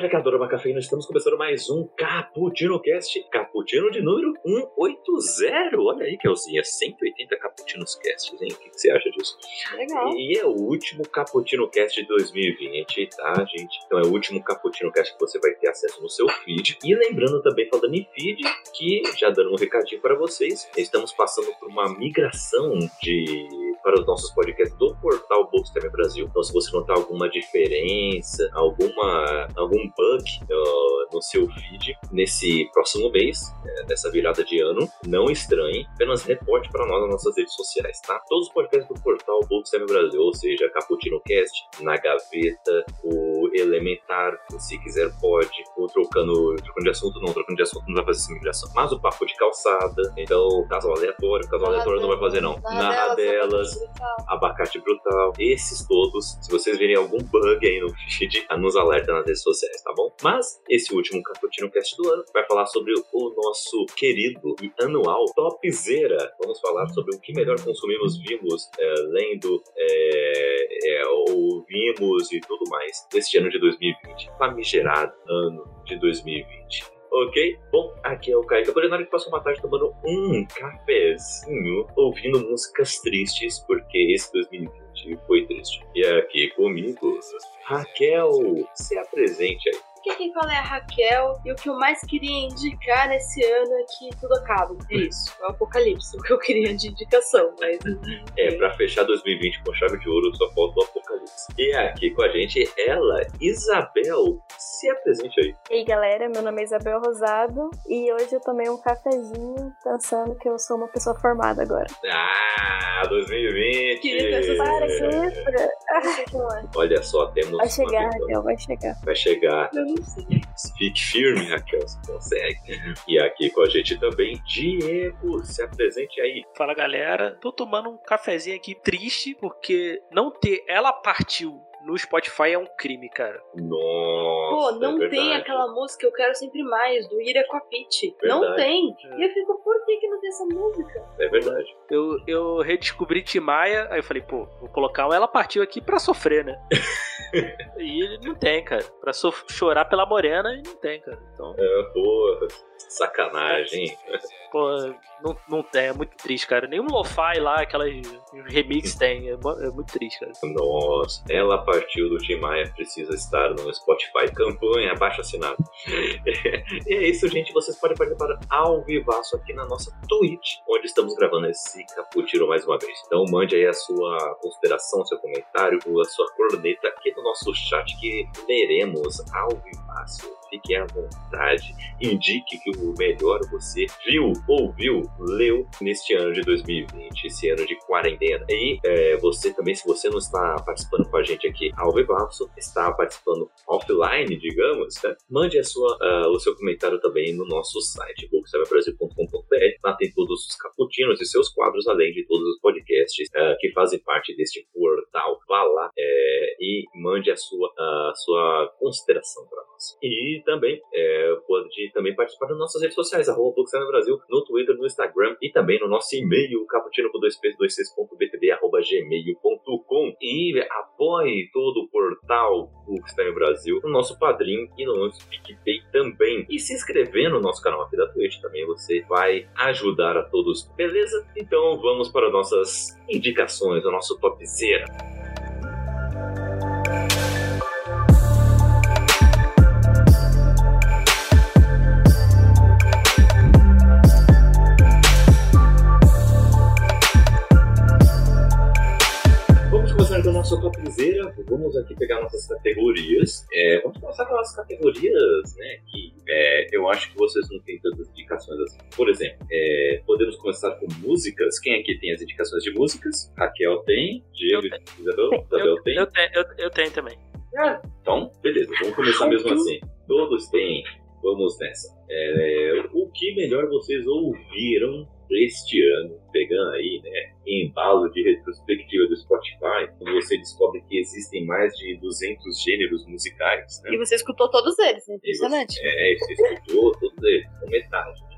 Yo, galera que adora uma cafeína, estamos começando mais um Cappuccino Cast, Cappuccino de número 180. Olha aí, Kelzinha, 180 Cappuccinos Casts, hein? O que você acha disso? Legal. E é o último Cappuccino Cast de 2020, tá, gente? Então é o último Cappuccino Cast que você vai ter acesso no seu feed. E lembrando também, falando em feed, que já dando um recadinho para vocês, estamos passando por uma migração de para os nossos podcasts do portal Bookstime Brasil. Então, se você notar alguma diferença, alguma algum bug uh, no seu feed nesse próximo mês, é, nessa virada de ano, não estranhe, apenas reporte para nós nas nossas redes sociais, tá? Todos os podcasts do portal Bookstime Brasil, ou seja, Caputino Cast, Na Gaveta, o Elementar, se quiser pode, ou trocando, trocando de assunto, não, trocando de assunto não vai fazer essa migração, mas o Papo de Calçada, então, caso aleatório, caso aleatório não vai fazer não, Narradelas, brutal. Abacate Brutal, esses todos. Se vocês verem algum bug aí no feed, nos alerta nas redes sociais, tá bom? Mas esse último Cappuccino Cast do ano vai falar sobre o nosso querido e anual Topzera. Vamos falar sobre o que melhor consumimos, vimos, é, lendo, é, é, ouvimos e tudo mais deste ano de 2020. Famigerado ano de 2020. Ok? Bom, aqui é o Kaique Apolinário que passou uma tarde tomando um cafezinho, ouvindo músicas tristes, porque esse 2020 foi triste. E aqui comigo, Raquel, se apresente aí. Aqui quem fala é a Raquel e o que eu mais queria indicar nesse ano é que tudo acaba. É isso, é o apocalipse, o que eu queria de indicação, mas. É, pra fechar 2020 com chave de ouro, só falta o apocalipse. E aqui com a gente, ela, Isabel, se apresente aí. E aí galera, meu nome é Isabel Rosado e hoje eu tomei um cafezinho pensando que eu sou uma pessoa formada agora. Ah, 2020! Queria ter essa Para É. isso! Olha só, temos. Vai chegar. Raquel, vai chegar. Vai chegar. Fique firme, Raquel, você consegue. E aqui com a gente também, Diego, se apresente aí. Fala galera, tô tomando um cafezinho aqui triste porque não ter ela partiu no Spotify é um crime, cara. Nossa. Pô, não é tem aquela música Eu Quero Sempre Mais, do Ira com a Pitty. Não tem. É. E eu fico, por que, que não tem essa música? É verdade. Eu, eu redescobri Timaya, aí eu falei, pô, vou colocar um ela partiu aqui pra sofrer, né? e não tem, cara. Pra sof- chorar pela morena, e não tem, cara. Então, É, pô, sacanagem. pô, não, não tem, é muito triste, cara. Nenhum lo-fi lá, aquelas remix tem, é, é muito triste, cara. Nossa, ela partiu do Tim Maia, precisa estar no Spotify. Campanha, abaixo assinado. e é isso, gente. Vocês podem participar ao vivaço aqui na nossa Twitch, onde estamos gravando esse Caputiro mais uma vez. Então mande aí a sua consideração, seu comentário, a sua corneta aqui no nosso chat que leremos ao vivaço. Fique à vontade. Indique que o melhor você viu, ouviu, leu neste ano de 2020, esse ano de quarentena. E é, você também, se você não está participando com a gente aqui ao vivaço, está participando offline, digamos, né? mande a sua, ah, o seu comentário também no nosso site, booksaberbrasil.com.br. Lá tem todos os caputinos e seus quadros, além de todos os podcasts ah, que fazem parte deste portal. Vá lá é, e mande a sua, a sua consideração para nós. E também é, pode também participar das nossas redes sociais, arroba Brasil, no Twitter, no Instagram e também no nosso e-mail, caputino com dois p's, dois c's, ponto btb, arroba gmail.com e apoie todo o portal Bookstime Brasil no nosso padrinho e no nosso PicPay também. E se inscrever no nosso canal aqui da Twitch também você vai ajudar a todos, beleza? Então vamos para nossas indicações, o nosso topzera. Nossa exemplo, vamos aqui pegar nossas categorias. É, vamos começar com as categorias, né? Que é, eu acho que vocês não têm tantas indicações assim. Por exemplo, é, podemos começar com músicas. Quem aqui tem as indicações de músicas? Raquel tem, Diego e Isabel, Isabel tem. eu, tenho, eu, eu tenho também. Ah, então, beleza, vamos começar mesmo assim. Todos têm. Vamos nessa. É, o que melhor vocês ouviram este ano, pegando aí, né, embalo de retrospectiva do Spotify, quando você descobre que existem mais de 200 gêneros musicais, né? E você escutou todos eles, né? Impressionante. você- É, você escutou todos eles, com metade. Né?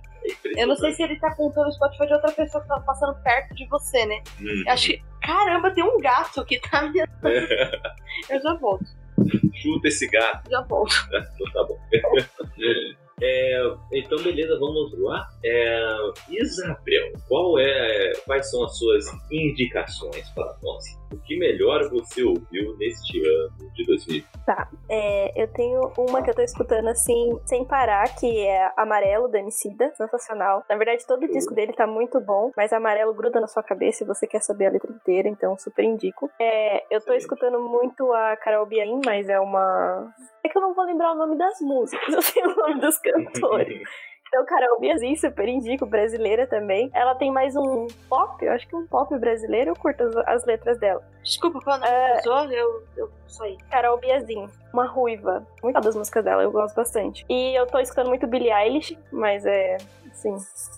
É Eu não sei se ele tá contando o Spotify de outra pessoa que tá passando perto de você, né? Hum. Eu acho que. Caramba, tem um gato que tá me. Eu já volto, Chuta esse gato. já volto. Então tá bom. É, então, beleza, vamos lá. É, Isabel, qual é, quais são as suas indicações para nós? O que melhor você ouviu neste ano de 2020? É, eu tenho uma que eu tô escutando assim, sem parar, que é Amarelo do Emicida, sensacional. Na verdade, todo o disco dele tá muito bom, mas Amarelo gruda na sua cabeça e você quer saber a letra inteira, então super indico. É, eu tô Sim. escutando muito a Carol Biain, mas é uma... É que eu não vou lembrar o nome das músicas, eu sei o nome dos cantores. Então, Carol Biazin, super indico, brasileira também. Ela tem mais um pop, eu acho que um pop brasileiro, eu curto as, as letras dela. Desculpa, quando É. pessoa, eu, eu saí. Carol Biazin, uma ruiva. Muito das músicas dela, eu gosto bastante. E eu tô escutando muito Billie Eilish, mas é, assim,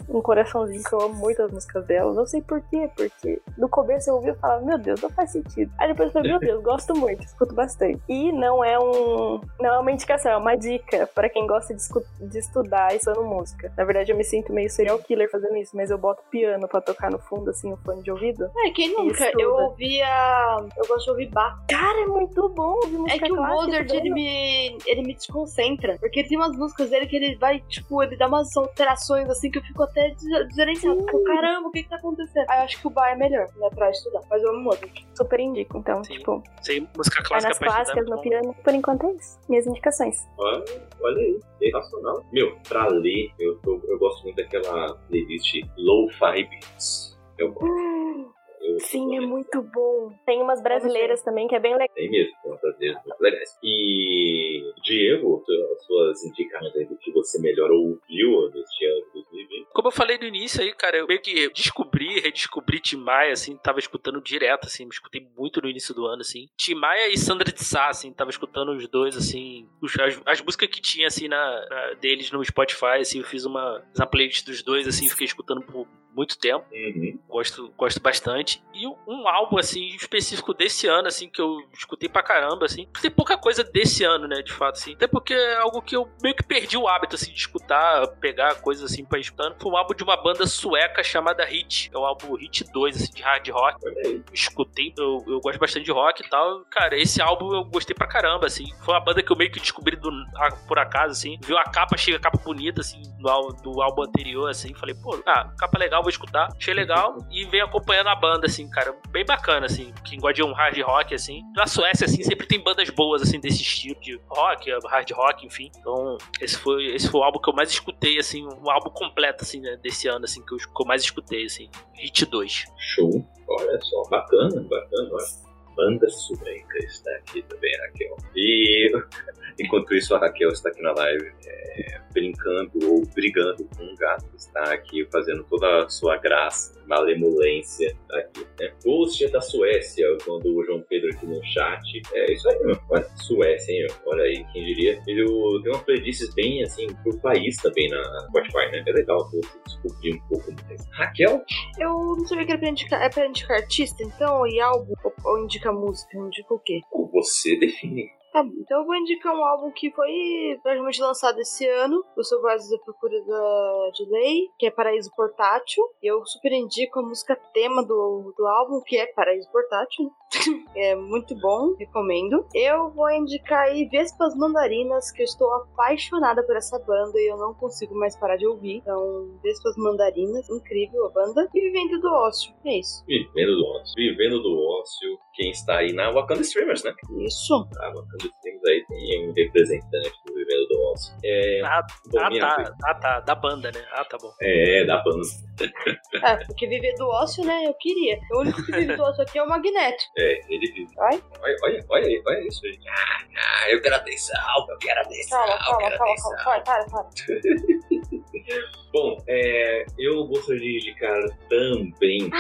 um coraçãozinho que eu amo muito as músicas dela. Não sei porquê, porque no começo eu ouvi e falava, meu Deus, não faz sentido. Aí depois eu falei, meu Deus, gosto muito, escuto bastante. E não é um. Não é uma indicação, é uma dica pra quem gosta de, de estudar estudando música. Na verdade, eu me sinto meio serial killer fazendo isso, mas eu boto piano pra tocar no fundo, assim, o fone de ouvido. É, quem nunca? Eu ouvia. Eu gosto de ouvir Bach. Cara, é muito bom ouvir música É que o clássica Mozart, estudando. ele me, ele me desconcentra. Porque tem umas músicas dele que ele vai, tipo, ele dá umas alterações assim que eu fico até desorientada. Sim. Fico, caramba, o que que tá acontecendo? Aí eu acho que o Bar é melhor, né, pra estudar. Mas eu amo Mozart. Super indico, então, Sim. tipo, Sei música vai clássica nas pra estudar, clássicas, no piano. Por enquanto é isso. Minhas indicações. Olha, olha aí, sensacional. Meu, pra ler, eu, tô- eu gosto muito daquela playlist Lo-Fi Beats. Eu gosto. Eu Sim, é muito bom. Tem umas brasileiras também que é bem legal. Tem mesmo, tem umas brasileiras muito legais. E, Diego, tu- suas indicações aí do que você melhor ouviu neste ano de 2020? Como eu falei no início aí, cara, eu meio que descobri, redescobri Tim Maia, assim, tava escutando direto, assim, me escutei muito no início do ano, assim. Tim Maia e Sandra de Sá, assim, tava escutando os dois, assim, os- as, as músicas que tinha, assim, na, na- deles no Spotify, assim, eu fiz uma, uma playlist dos dois, assim, fiquei escutando por muito tempo. Uhum. Gosto, gosto bastante. E um- um álbum, assim, específico desse ano, assim, que eu escutei pra caramba, assim. Tem pouca coisa desse ano, né, de fato, assim. Até porque é algo que eu meio que perdi o hábito, assim, de escutar, pegar coisas, assim, pra ir escutando. Foi um álbum de uma banda sueca chamada Hit. É o álbum Hit 2, assim, de hard rock. Aí. Escutei, eu, eu gosto bastante de rock e tal. Cara, esse álbum eu gostei pra caramba, assim. Foi uma banda que eu meio que descobri do, a- por acaso, assim. Viu a capa, chega a capa bonita, assim, do, do álbum anterior, assim. Falei, pô, ah, capa legal, vou escutar. Achei legal e venho acompanhando a banda, assim, cara. Bem bacana, assim. Quem gosta de um hard rock, assim. Na Suécia, assim, sempre tem bandas boas, assim, desse estilo de rock, hard rock, enfim. Então, esse foi, esse foi o álbum que eu mais escutei, assim, um álbum completo, assim, né, desse ano, assim, que eu, que eu mais escutei, assim. Hit 2. Show. Olha só, bacana, bacana. Olha. Banda sueca está aqui também, Raquel. E enquanto isso, a Raquel está aqui na live é, brincando ou brigando com um gato que está aqui fazendo toda a sua graça, malemolência aqui. Né? É da Suécia, quando o João Pedro aqui no chat. É isso aí, meu. Olha, Suécia, hein? meu? Olha aí, quem diria. Ele tem umas playlists bem assim por país também na Spotify, né? É legal você descobrir um pouco mais. Raquel? Eu não sabia que era pra indicar. É pra indicar artista, então, e álbum? Ou, ou indica música? Indica o quê? Você define. Tá bom, então eu vou indicar um álbum que foi praticamente lançado esse ano. Eu sou quase da procura da, de lei, que é Paraíso Portátil. E eu super indico a música tema do, do álbum, que é Paraíso Portátil. é muito bom, recomendo. Eu vou indicar aí Vespas Mandarinas, que eu estou apaixonada por essa banda e eu não consigo mais parar de ouvir. Então, Vespas Mandarinas, incrível a banda. E Vivendo do Ócio, é isso. Vivendo do ócio. Vivendo do ócio. Quem está aí na Wakanda Streamers, né? Isso. A Wakanda streams aí tem um representante do Vivendo do Ócio. É, Ah, bom, ah, tá. Ah, tá. Da banda, né? Ah, tá bom. É, da banda. É, porque viver do ócio, né? Eu queria. O único que vive do ócio aqui é o Magneto. É, ele vive. Olha, olha, olha, aí, olha isso, gente. Ah, ah, eu quero atenção, eu quero atenção, Calma, calma, calma, calma. Para, para, para. Bom, é, eu gostaria de indicar também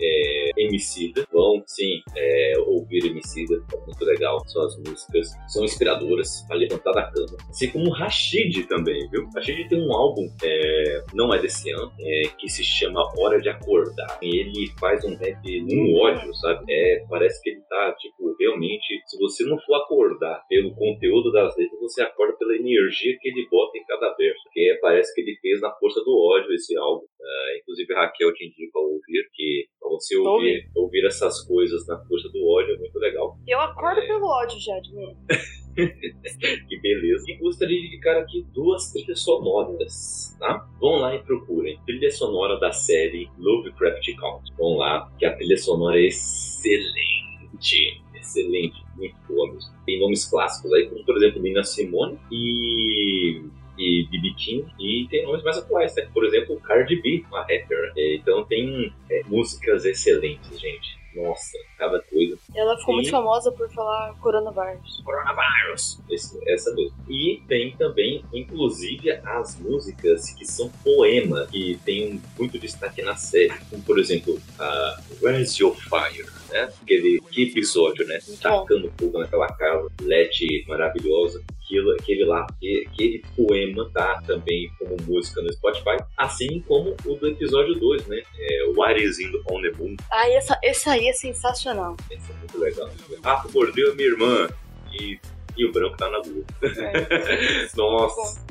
é, Emicida. Bom, sim, é, ouvir Emicida é muito legal. Suas músicas são inspiradoras para levantar da cama. Assim como Rashid também, viu? Rashid tem um álbum, é, não é desse ano, é, que se chama Hora de Acordar. E ele faz um rap num ódio, sabe? É, parece que ele tá, tipo, realmente, se você não for acordar pelo conteúdo das letras, você acorda pela energia que ele bota em cada verso. Porque parece que ele fez na força do ódio esse álbum. Ah, inclusive, Raquel te indica ouvir, que pra você ouvir, ouvir essas coisas na força do ódio é muito legal. Eu acordo É. pelo ódio já, de mim. Que beleza. E gostaria de indicar aqui duas trilhas sonoras, tá? Vão lá e procurem. Trilha sonora da série Lovecraft Country. Vão lá, que a trilha sonora é excelente. Excelente, muito boa mesmo. Tem nomes clássicos aí, como por exemplo Nina Simone e e B.B. King, e tem nomes mais atuais, né? Por exemplo, Cardi B, uma rapper. É, Então tem é, músicas excelentes, gente. Nossa, cada coisa. Ela ficou muito Sim. famosa por falar coronavírus. Coronavirus. Esse- essa mesmo. E tem também, inclusive, as músicas que são poema, que tem muito destaque na série. Como, por exemplo, a Where's Your Fire? Né? Aquele que episódio, né? Tacando fogo naquela casa, LED maravilhosa. Aquilo, aquele lá, que- aquele poema tá também como música no Spotify, assim como o do episódio 2, né? É, What is in on the Moon. Ah, essa, essa aí é sensacional. Esse é muito legal. Rafa mordeu a minha irmã e, e o branco tá na lua. Nossa,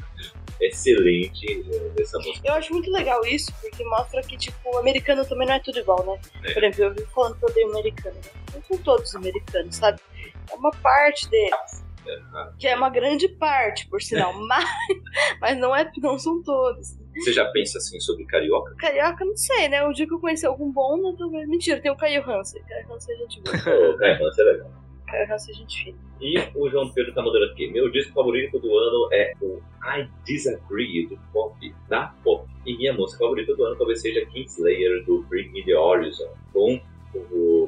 excelente eh, essa música. Eu acho muito legal isso, porque mostra que, tipo, o americano também não é tudo igual, né? É. Por exemplo, eu vi falando que eu odeio americano. Né? Não são todos americanos, sabe? É uma parte deles. Ah, Que é uma grande parte, por sinal. mas, mas não, é, não são todos. Você já pensa assim sobre carioca? Carioca, não sei, né? O dia que eu conheci algum bom, né? talvez- Mentira, tem o Caio Hansen. Caio Hansen é gente boa. Caio, isso é legal. É. E o João Pedro tá mandando aqui. Meu disco favorito do ano é o I Disagree do Pop, da Pop. E minha música favorita do ano talvez seja Kingslayer do Bring Me The Horizon, com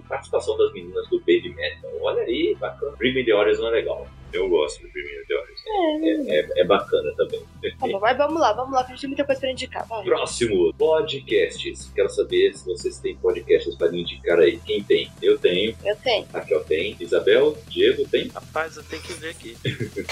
participação das meninas do Baby Metal. Olha aí, bacana. Bring Me The Horizon é legal. Eu gosto do Bring Me The Horizon. É, é, é bacana também. Tá bom, vai, vamos lá, vamos lá, que a gente tem muita coisa pra indicar. Vai. Próximo, podcasts. Quero saber se vocês têm podcasts para me indicar aí. Quem tem? Eu tenho. Eu tenho. Raquel tem. Isabel, Diego tem. Rapaz, eu tenho que ver aqui.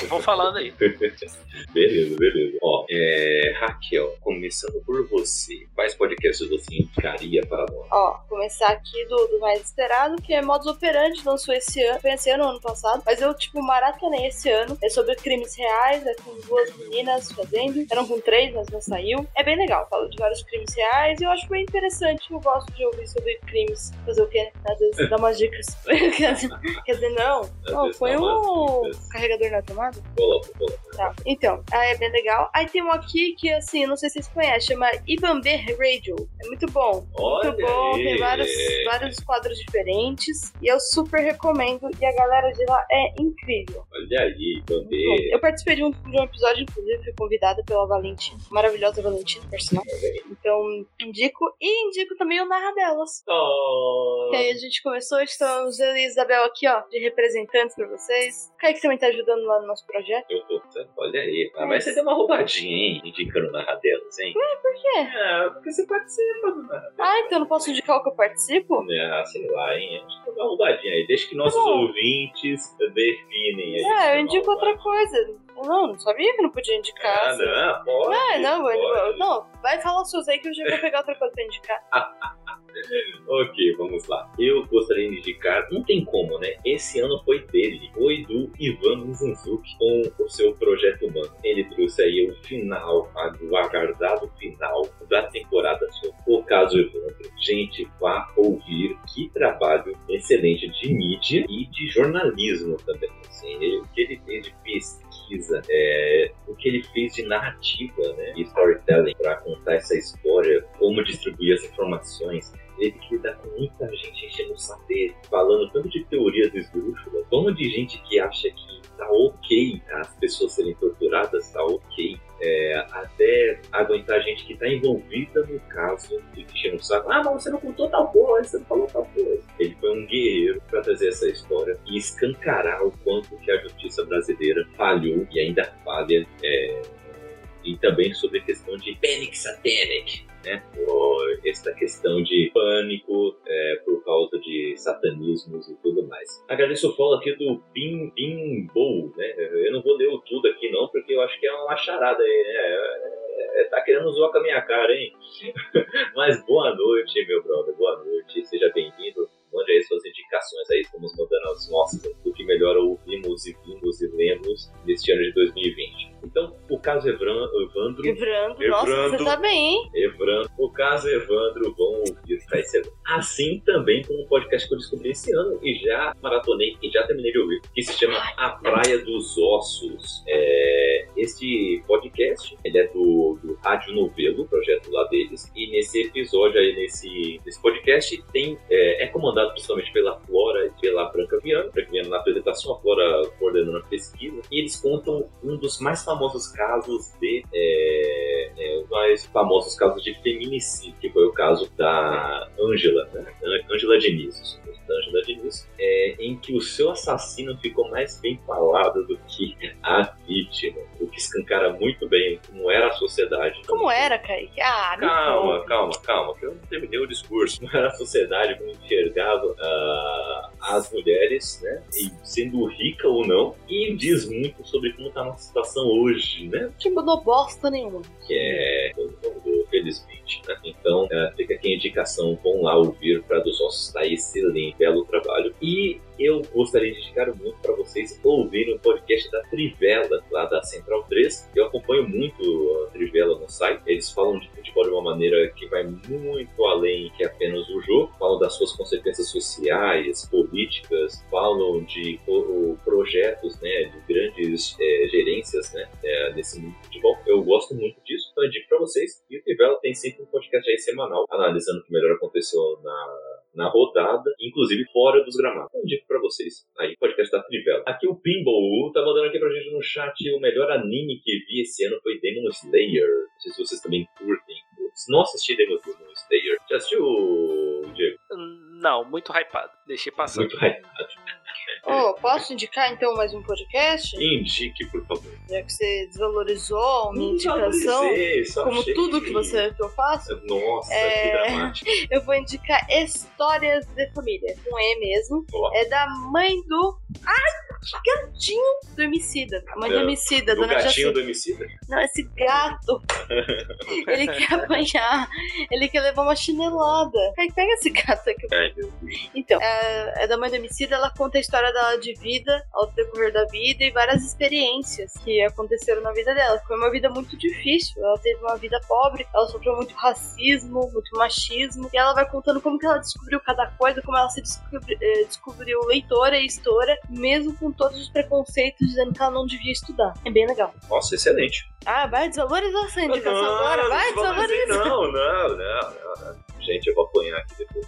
Vão falando aí. beleza, beleza. Ó, é, Raquel, começando por você. Quais podcasts você indicaria para nós? Ó, começar aqui do, do mais esperado, que é Modus Operandi, lançou esse ano, foi esse ano, ano passado, mas eu, tipo, maratonei esse ano. É sobre crimes reais, é com duas meninas fazendo, eram com três, mas não saiu. É bem legal, fala de vários crimes reais e eu acho bem interessante, eu gosto de ouvir sobre crimes, fazer o quê? Às vezes dar umas dicas. quer, dizer, não, não, foi dá dicas. carregador na tomada? Coloca, coloca. Tá. Então, aí é bem legal. Aí tem um aqui que, assim, não sei se vocês conhecem, chama Ibambe Radio. É muito bom. Olha muito bom, aí. tem vários, vários quadros diferentes. E eu super recomendo. E a galera de lá é incrível. Olha aí. Bambi. Eu participei de um, de um episódio, inclusive, fui convidada pela Valentina. Maravilhosa Valentina, por sinal. Então, indico. E indico também o Narra Delas. Oh, Que aí a gente começou, estamos eu e Isabel aqui, ó, de representantes pra vocês. O Kaique também tá ajudando lá no nosso projeto. eu tô, olha aí. Ah, mas você deu uma roubadinha, hein? Indicando narradelas, hein? Por quê? É, porque você participa do narradelas. Ah, então eu não posso indicar o que eu participo? Ah, sei lá, hein? Acho que dá uma roubadinha aí. Deixa que nossos Tá bom. ouvintes definem aí. É, eu indico outra coisa. Não, não sabia que não podia indicar. Ah, assim. não, pode. Ah, não, pode. não, vai falar seus aí que eu já vou pegar outra coisa pra indicar. Ok, vamos lá. Eu gostaria de indicar, não tem como, né? Esse ano foi dele, foi do Ivan Mizanzuki com o seu projeto humano. Ele trouxe aí o final, o aguardado final da temporada sobre o caso Evandro. Gente, vá ouvir que trabalho excelente de mídia e de jornalismo também. Assim, o que ele fez de pesquisa, é, o que ele fez de narrativa, né, e storytelling para contar essa história, como distribuir as informações. Ele tem que lidar com muita gente enchendo o dele, falando tanto de teoria do esdrúxula, como de gente que acha que tá ok as pessoas serem torturadas, tá ok. É, até aguentar gente que tá envolvida no caso e enchendo o saco. Ah, mas você não contou tal coisa, você não falou tal coisa. Ele foi um guerreiro para trazer essa história e escancarar o quanto que a justiça brasileira falhou e ainda falha. É, e também sobre a questão de panic satanic, né? Essa questão de pânico é, por causa de satanismos e tudo mais. Agradeço o follow aqui do Bim Bim Bow, né? Eu não vou ler o tudo aqui não, porque eu acho que é uma charada aí, né? É, é, tá querendo zoar com a minha cara, hein? Mas boa noite, meu brother, boa noite, seja bem-vindo. Mande aí suas indicações aí, estamos mandando as nossas do que melhor ouvimos e vimos e lemos neste ano de 2020. Então, o caso Evran, Evandro. Evrando, nossa, você tá bem, hein? Evandro, o caso Evandro, vão ouvir vai ser Assim também como um podcast que eu descobri esse ano e já maratonei e já terminei de ouvir, que se chama A Praia dos Ossos. É, este podcast, ele é do, do Rádio Novelo, projeto lá deles, e nesse episódio aí, nesse, nesse podcast, tem, é, é comandado principalmente pela Flora e pela Branca Viana, Branca Viana na apresentação, a Flora coordenando a pesquisa, e eles contam um dos mais famosos casos de é, é, os mais famosos casos de feminicídio, que foi o caso da Ângela, né? Ângela Diniz, da Ângela Diniz, é, em que o seu assassino ficou mais bem falado do que a vítima, escancara muito bem como era a sociedade. Como era, Kaique? Ah, Calma, conta. calma, calma, que eu não terminei o discurso. Como era a sociedade, como enxergava ah, as mulheres, né? E sendo rica ou não, e diz muito sobre como está a nossa situação hoje, né? Que mudou bosta nenhuma. que é não mudou, felizmente. Né? Então, eh, fica aqui a indicação, vão lá ouvir para dos Ossos, tá excelente, belo trabalho. E eu gostaria de indicar muito para vocês ouvirem o podcast da Trivela, lá da Central 3. Eu acompanho muito a Trivela no site. Eles falam de futebol de uma maneira que vai muito além que apenas o jogo. Falam das suas consequências sociais, políticas, falam de pro- projetos, né, de grandes eh, gerências, né, nesse mundo do futebol. Eu gosto muito disso, então eu digo para vocês. E o Trivela tem sempre um podcast aí semanal, analisando o que melhor aconteceu na, na rodada, inclusive fora dos gramados. Eu digo pra vocês, aí, podcast da Trivela. Aqui o Pinball tá mandando aqui pra gente no chat o melhor anime que vi esse ano foi Demon Slayer. Não sei se vocês também curtem. Não assisti Demon Demon Slayer. Já assistiu, Diego? Não, muito hypado. Deixei passar. Muito hypado. Ô, posso indicar então mais um podcast? Indique, por favor. Já que você desvalorizou a minha indicação, como achei tudo que você que eu faço, Nossa, É. que dramático. eu vou indicar Histórias de Família, com E mesmo. Ó. É da mãe do. Ai, gatinho do homicida. A mãe do É, homicida, Do dona gatinho Jacinta. do homicida? Não, esse gato. ele quer apanhar. Ele quer levar uma chinelada. Aí pega esse gato aqui. Então, é, é da mãe do homicida, ela conta a história dela de vida, ao decorrer da vida e várias experiências que aconteceram na vida dela. Foi uma vida muito difícil, ela teve uma vida pobre, ela sofreu muito racismo, muito machismo, e ela vai contando como que ela descobriu cada coisa, como ela se descobri- eh, descobriu leitora e história, mesmo com todos os preconceitos dizendo que ela não devia estudar. É bem legal. Nossa, excelente. Ah, vai desvalorizar essa indicação Não, agora, vai desvalorizar. Não, não, não, não, não. Gente, eu vou apanhar aqui depois.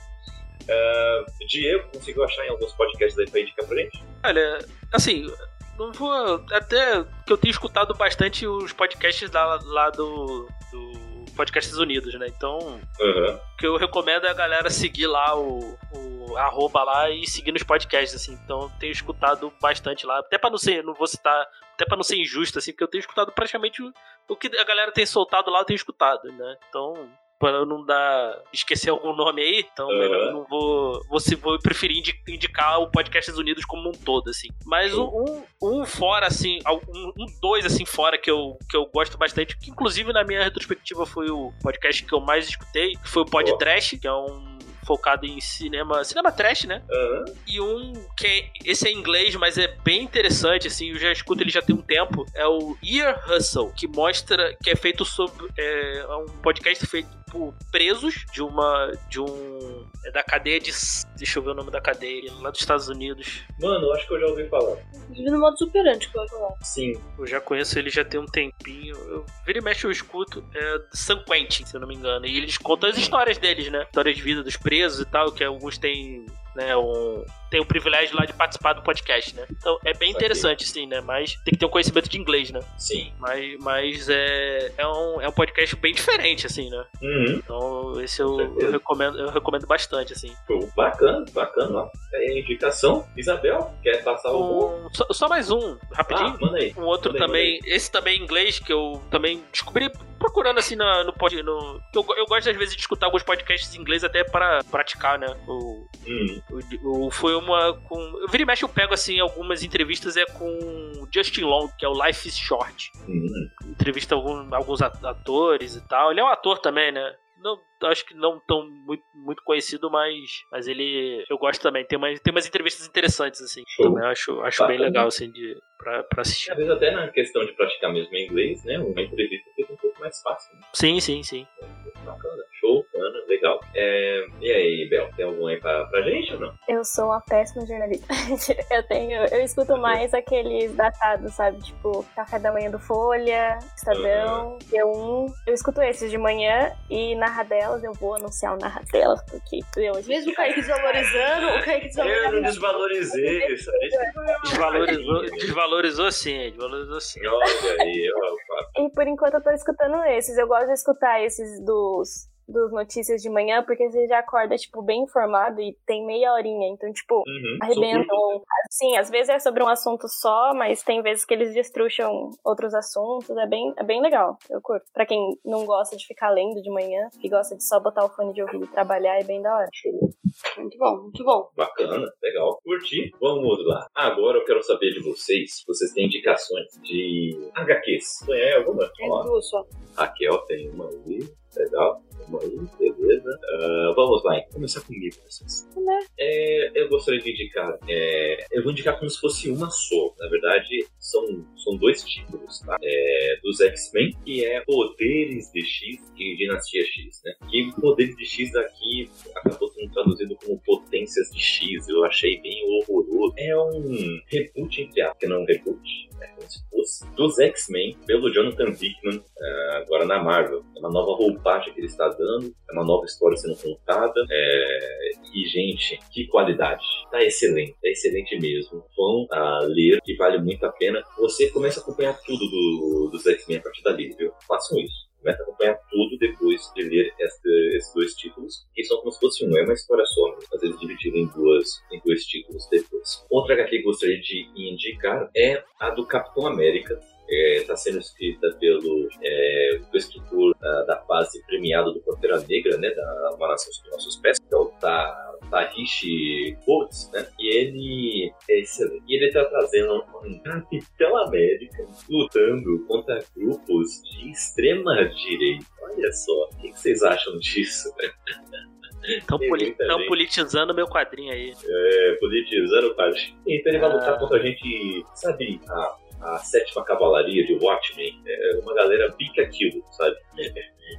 Ah, Diego, conseguiu achar em alguns podcasts aí pra indicar pra gente? Olha, assim, não vou. Até que eu tenho escutado bastante os podcasts lá, lá do, do Podcasts Unidos, né? Então, Aham. o que eu recomendo é a galera seguir lá o, o arroba lá e seguir nos podcasts, assim. Então, eu tenho escutado bastante lá. Até pra não ser, não vou citar, até pra não ser injusto, assim, porque eu tenho escutado praticamente o, o que a galera tem soltado lá, eu tenho escutado, né? Então. Pra eu não dar. esquecer algum nome aí, então melhor eu não vou. Se- vou preferir indi- indicar o Podcasts Unidos como um todo, assim. Mas um, um, um fora, assim, um, um dois, assim, fora que eu, que eu gosto bastante, que inclusive na minha retrospectiva foi o podcast que eu mais escutei, que foi o Pod. Trash, que é um focado em cinema, cinema trash, né? Aham. E um que é, esse é em inglês, mas é bem interessante, assim, eu já escuto ele já tem um tempo, é o Ear Hustle, que mostra, que é feito sobre, é um podcast feito por presos de uma. de um. É da cadeia de. Deixa eu ver o nome da cadeia, lá dos Estados Unidos. Mano, eu acho que eu já ouvi falar. Inclusive no modo superante que eu ia falar. Sim. Eu já conheço ele já tem um tempinho. Eu, vira e mexe eu escuto. É San Quentin, se eu não me engano. E eles contam as histórias deles, né? Histórias de vida dos presos e tal, que alguns têm né, um, tem o privilégio lá de participar do podcast, né? Então é bem interessante, sim, né? Mas tem que ter um conhecimento de inglês, né? Sim. Mas, mas é, é, um, é um podcast bem diferente, assim, né? Uhum. Então esse eu, eu recomendo, eu recomendo bastante, assim. Pô, bacana, bacana. ó. É a indicação. Isabel, quer passar o. Um, só, só mais um, rapidinho. Ah, manda aí. Um outro Manda aí, também, esse também em inglês, que eu também descobri procurando assim na- no pod. No, eu, eu gosto às vezes de escutar alguns podcasts em inglês até para praticar, né? O, Hum, o, o- foi uma. Com, eu vira e mexe, eu pego assim algumas entrevistas é com Justin Long, que é o Life is Short. hum. Entrevista algum- alguns at- atores e tal. Ele é um ator também, né? Não, acho que não tão muito, muito conhecido, mas, mas ele. Eu gosto também. Tem umas, tem umas entrevistas interessantes, assim. Show. Também acho, acho bem legal, assim, de, pra, pra assistir. Às vezes até na questão de praticar mesmo inglês, né? Uma entrevista fica um pouco mais fácil. Né? Sim, sim, sim. Bacana. Show, bacana, legal. É, e aí, Bel, tem algum aí pra, pra gente ou não? Eu sou uma péssima jornalista. eu tenho. Eu escuto mais aqueles datados, sabe? Tipo, café da manhã do Folha, Estadão, G1. Eu escuto esses de manhã e narradelas, eu vou anunciar o narradelas, porque eu hoje. Mesmo o Kaique desvalorizando, o Kaique Eu não desvalorizando. desvalorizei isso. Desvalorizou, desvalorizou sim, desvalorizou sim. Olha aí, ó. E por enquanto eu tô escutando esses. Eu gosto de escutar esses dos. Dos notícias de manhã, porque você já acorda, tipo, bem informado e tem meia horinha. Então, tipo, Uhum, arrebentam. Sim, às vezes é sobre um assunto só, mas tem vezes que eles destrucham outros assuntos. É bem, é bem legal. Eu curto. Pra quem não gosta de ficar lendo de manhã, que gosta de só botar o fone de ouvido e trabalhar, é bem da hora. Muito bom, muito bom. Bacana, legal. Curti. Vamos lá. Agora eu quero saber de vocês, se vocês têm indicações de HQs. Tem alguma? Tem Ó, duas só. Raquel tem uma aí. Legal. Uma aí, beleza. Ah, vamos lá, então. começar comigo, vocês. É, eu gostaria de indicar. é, eu vou indicar como se fosse uma só. Na verdade, são, são dois títulos, tá? É, dos X-Men, que é Poderes de X e Dinastia X, né? Que Poderes de X aqui acabou sendo traduzido como Potências de X. Eu achei bem horroroso. É um reboot, entre aspas, que não é um reboot. É se fosse dos X-Men pelo Jonathan Hickman ah, agora na Marvel. É uma nova roupagem que ele está dando, é uma nova história sendo contada. é, E, gente, que qualidade! Tá excelente, tá excelente mesmo. Vão a ler, que vale muito a pena. Você começa a acompanhar tudo do- dos X-Men a partir dali, viu? Façam isso. Começa a acompanhar tudo depois de ler esses dois títulos, que são como se fosse um, é uma história só, mas eles dividiram em, duas, em dois títulos depois. Outra HQ que gostaria de indicar é a do Capitão América, está sendo escrita pelo é, o escritor ah, da fase premiada do Pantera Negra, né, da Uma Nação Sob Nossos Pés, que é o Ta, Tahishi Coates, né, e ele é. E ele está trazendo um Capitão América lutando contra grupos de extrema direita. Olha só, o que, que vocês acham disso? Estão gente. politizando meu quadrinho aí. É, politizando o parte. Então ele vai Ah. lutar contra a gente, sabe, a, a sétima cavalaria de Watchmen. É uma galera pica aquilo, sabe?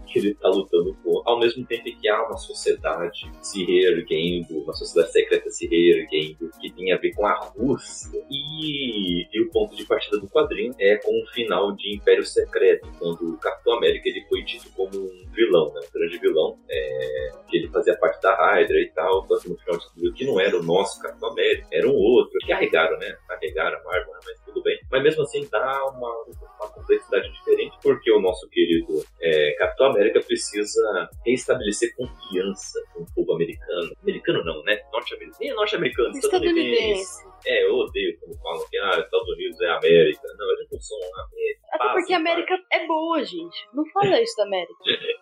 Que ele tá lutando com. Ao mesmo tempo que há uma sociedade se reerguendo, uma sociedade secreta se reerguendo, que tem a ver com a Rússia. E, e o ponto de partida do quadrinho é com o final de Império Secreto, quando o Capitão América ele foi dito como um vilão, né? um grande vilão, é, que ele fazia parte da Hydra e tal, só que no final descobriu que não era o nosso Capitão América, era um outro. Carregaram, né? Carregaram a Marvel, mas tudo bem. Mas mesmo assim dá uma, uma complexidade diferente, porque o nosso querido é, Capitão América precisa restabelecer confiança com o povo americano. Americano não, né? Norte-americano. Nem é norte-americano, estadunidense. Estadunidense. É, eu odeio quando falam que ah, Estados Unidos é América. Não, eles não são América. Até Fazem porque a América é boa, gente. Não fala isso da América.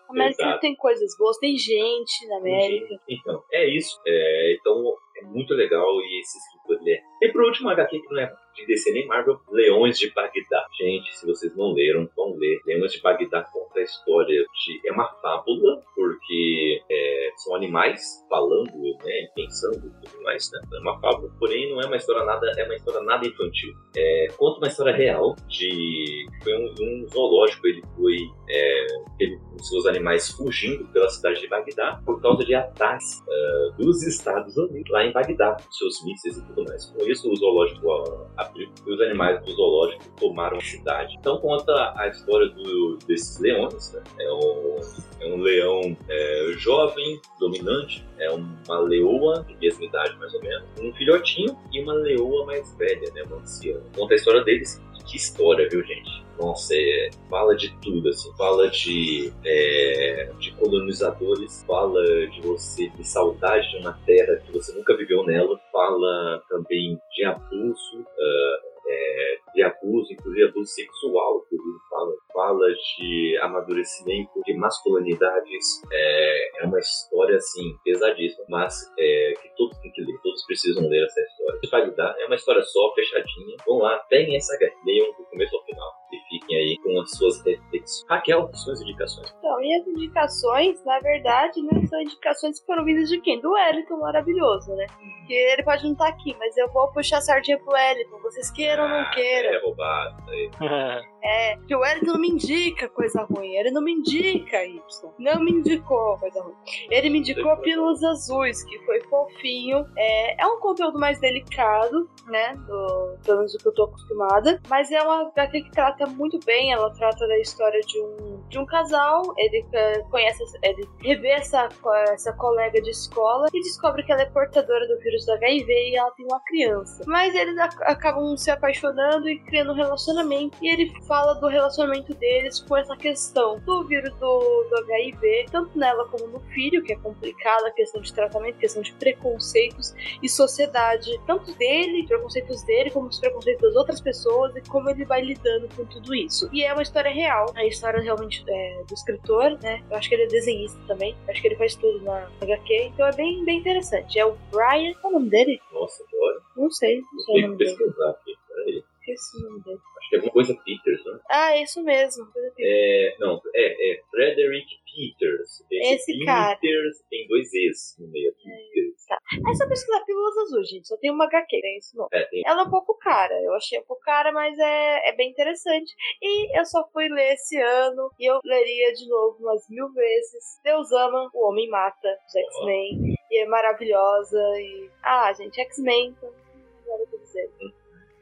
A América Exato. tem coisas boas, tem gente na América. Então, é isso. É, então, é muito legal e esse escritor ele é. E por último, HQ que não é de DC nem Marvel, Leões de Bagdá. Gente, se vocês não leram, vão ler. Leões de Bagdá conta a história de. É uma fábula, porque é, são animais falando, né? Pensando e tudo mais, né? É uma fábula. Porém, não é uma história nada. É uma história nada infantil. É, conta uma história real de. Foi um, um zoológico, ele foi. É, ele, os seus animais fugindo pela cidade de Bagdá por causa de ataques uh, dos Estados Unidos lá em Bagdá, seus mísseis e tudo mais. Com isso, o zoológico abriu e os animais do zoológico tomaram a cidade. Então conta a história do, desses leões. Né? É, um, é um leão é, jovem, dominante, é uma leoa de mesma idade mais ou menos, um filhotinho e uma leoa mais velha, né, uma anciã. Conta a história deles. Que história, viu, gente? Nossa, é, fala de tudo, assim. Fala de, é, de colonizadores, fala de você, de saudade de uma terra que você nunca viveu nela, fala também de abuso, uh, é, de abuso, inclusive abuso sexual, fala, fala de amadurecimento de masculinidades. É, é uma história, assim, pesadíssima, mas é, que todos têm que ler, todos precisam ler essa história. De qualidade, é uma história só, fechadinha. Vão lá, peguem essa guerra, leiam do começo ao final e fiquem aí com as suas reflexões. Raquel, suas indicações. Então, e as indicações, na verdade, né, são indicações que foram vindas de quem? Do Wellington maravilhoso, né? Que ele pode não estar tá aqui, mas eu vou puxar a sardinha pro Wellington, vocês queiram ou não Ah, queiram. É roubado. Aí. É, que o Wellington não me indica coisa ruim, ele não me indica isso. Não me indicou coisa ruim. Ele me indicou Pílulas Azuis, que foi fofinho. É, é um conteúdo mais delicado, né? Do, pelo menos do que eu tô acostumada. Mas é uma HQ que trata muito bem. Ela trata da história de um, de um casal. Ele eh, conhece, ele revê essa, essa colega de escola e descobre que ela é portadora do vírus do HIV e ela tem uma criança. Mas eles ac- acabam se apaixonando e criando um relacionamento. E ele fala do relacionamento deles com essa questão do vírus do, do HIV, tanto nela como no filho, que é complicada, questão de tratamento, questão de preconceitos e sociedade, tanto dele, preconceitos dele, como os preconceitos das outras pessoas e como ele vai lidando com tudo isso. E é uma história real, a história realmente é, do escritor, né? Eu acho que ele é desenhista também, acho que ele faz tudo na HQ, então é bem, bem interessante. É o Brian, qual é o nome dele? Nossa, agora. Não sei, não sei o tenho que nome dele. aqui. Esqueci o nome dele. Acho que é alguma coisa Peters, né? Ah, é isso mesmo. É, não, é, é Frederick Peters. Esse cara. Peters tem dois Es no meio. Peters. É só pesquisar Pílulas Azuis, gente. Só tem uma HQ, tem isso não. É, tem Ela é um pouco cara, eu achei um pouco cara, mas é, é bem interessante. E eu só fui ler esse ano e eu leria de novo umas mil vezes. Deus ama, o homem mata, os X-Men. E é maravilhosa. E. Ah, gente, X-Men, então não nada pra dizer.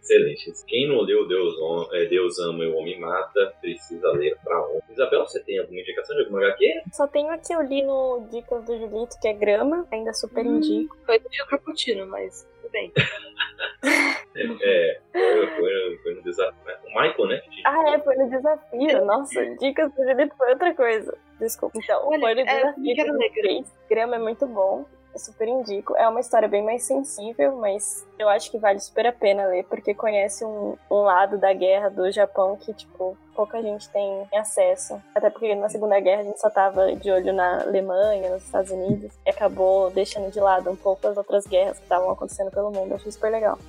Excelente. Quem não leu Deus, é, Deus Ama e o Homem Mata, precisa ler pra ontem. Isabel, você tem alguma indicação de alguma HQ? Só tem uma que eu li no Dicas do Julito, que é Grama, ainda super Hum. indico. Foi do Gil Caputino, mas tudo bem. É, foi, foi, foi no desafio. né? O Michael, né? Ah, é, foi no desafio. Nossa, Dicas do Julito foi outra coisa. Desculpa. Então, Olha, foi no é, desafio. eu quero que. Grama é muito bom. Eu super indico. É uma história bem mais sensível, mas eu acho que vale super a pena ler, porque conhece um, um lado da guerra do Japão que, tipo, pouca gente tem acesso. Até porque na Segunda Guerra a gente só tava de olho na Alemanha, nos Estados Unidos, e acabou deixando de lado um pouco as outras guerras que estavam acontecendo pelo mundo. Eu achei super legal.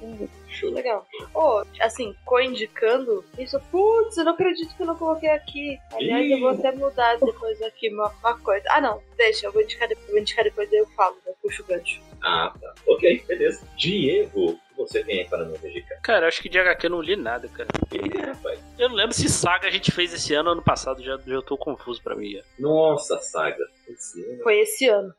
Show. Legal. Ô, assim, co-indicando isso, putz, eu não acredito que eu não coloquei aqui. Aliás, eu vou até mudar depois aqui uma, uma coisa. Ah, não, deixa, eu vou indicar depois, vou indicar depois, daí eu falo, eu puxo o gancho. Ah, tá. Ok, beleza. Diego, você tem aí para nos indicar? Cara, eu acho que de HQ eu não li nada, cara. Ih, rapaz. Eu não lembro se saga a gente fez esse ano ou ano passado, já, já tô confuso pra mim. já. Nossa, saga. Esse ano, Foi esse ano.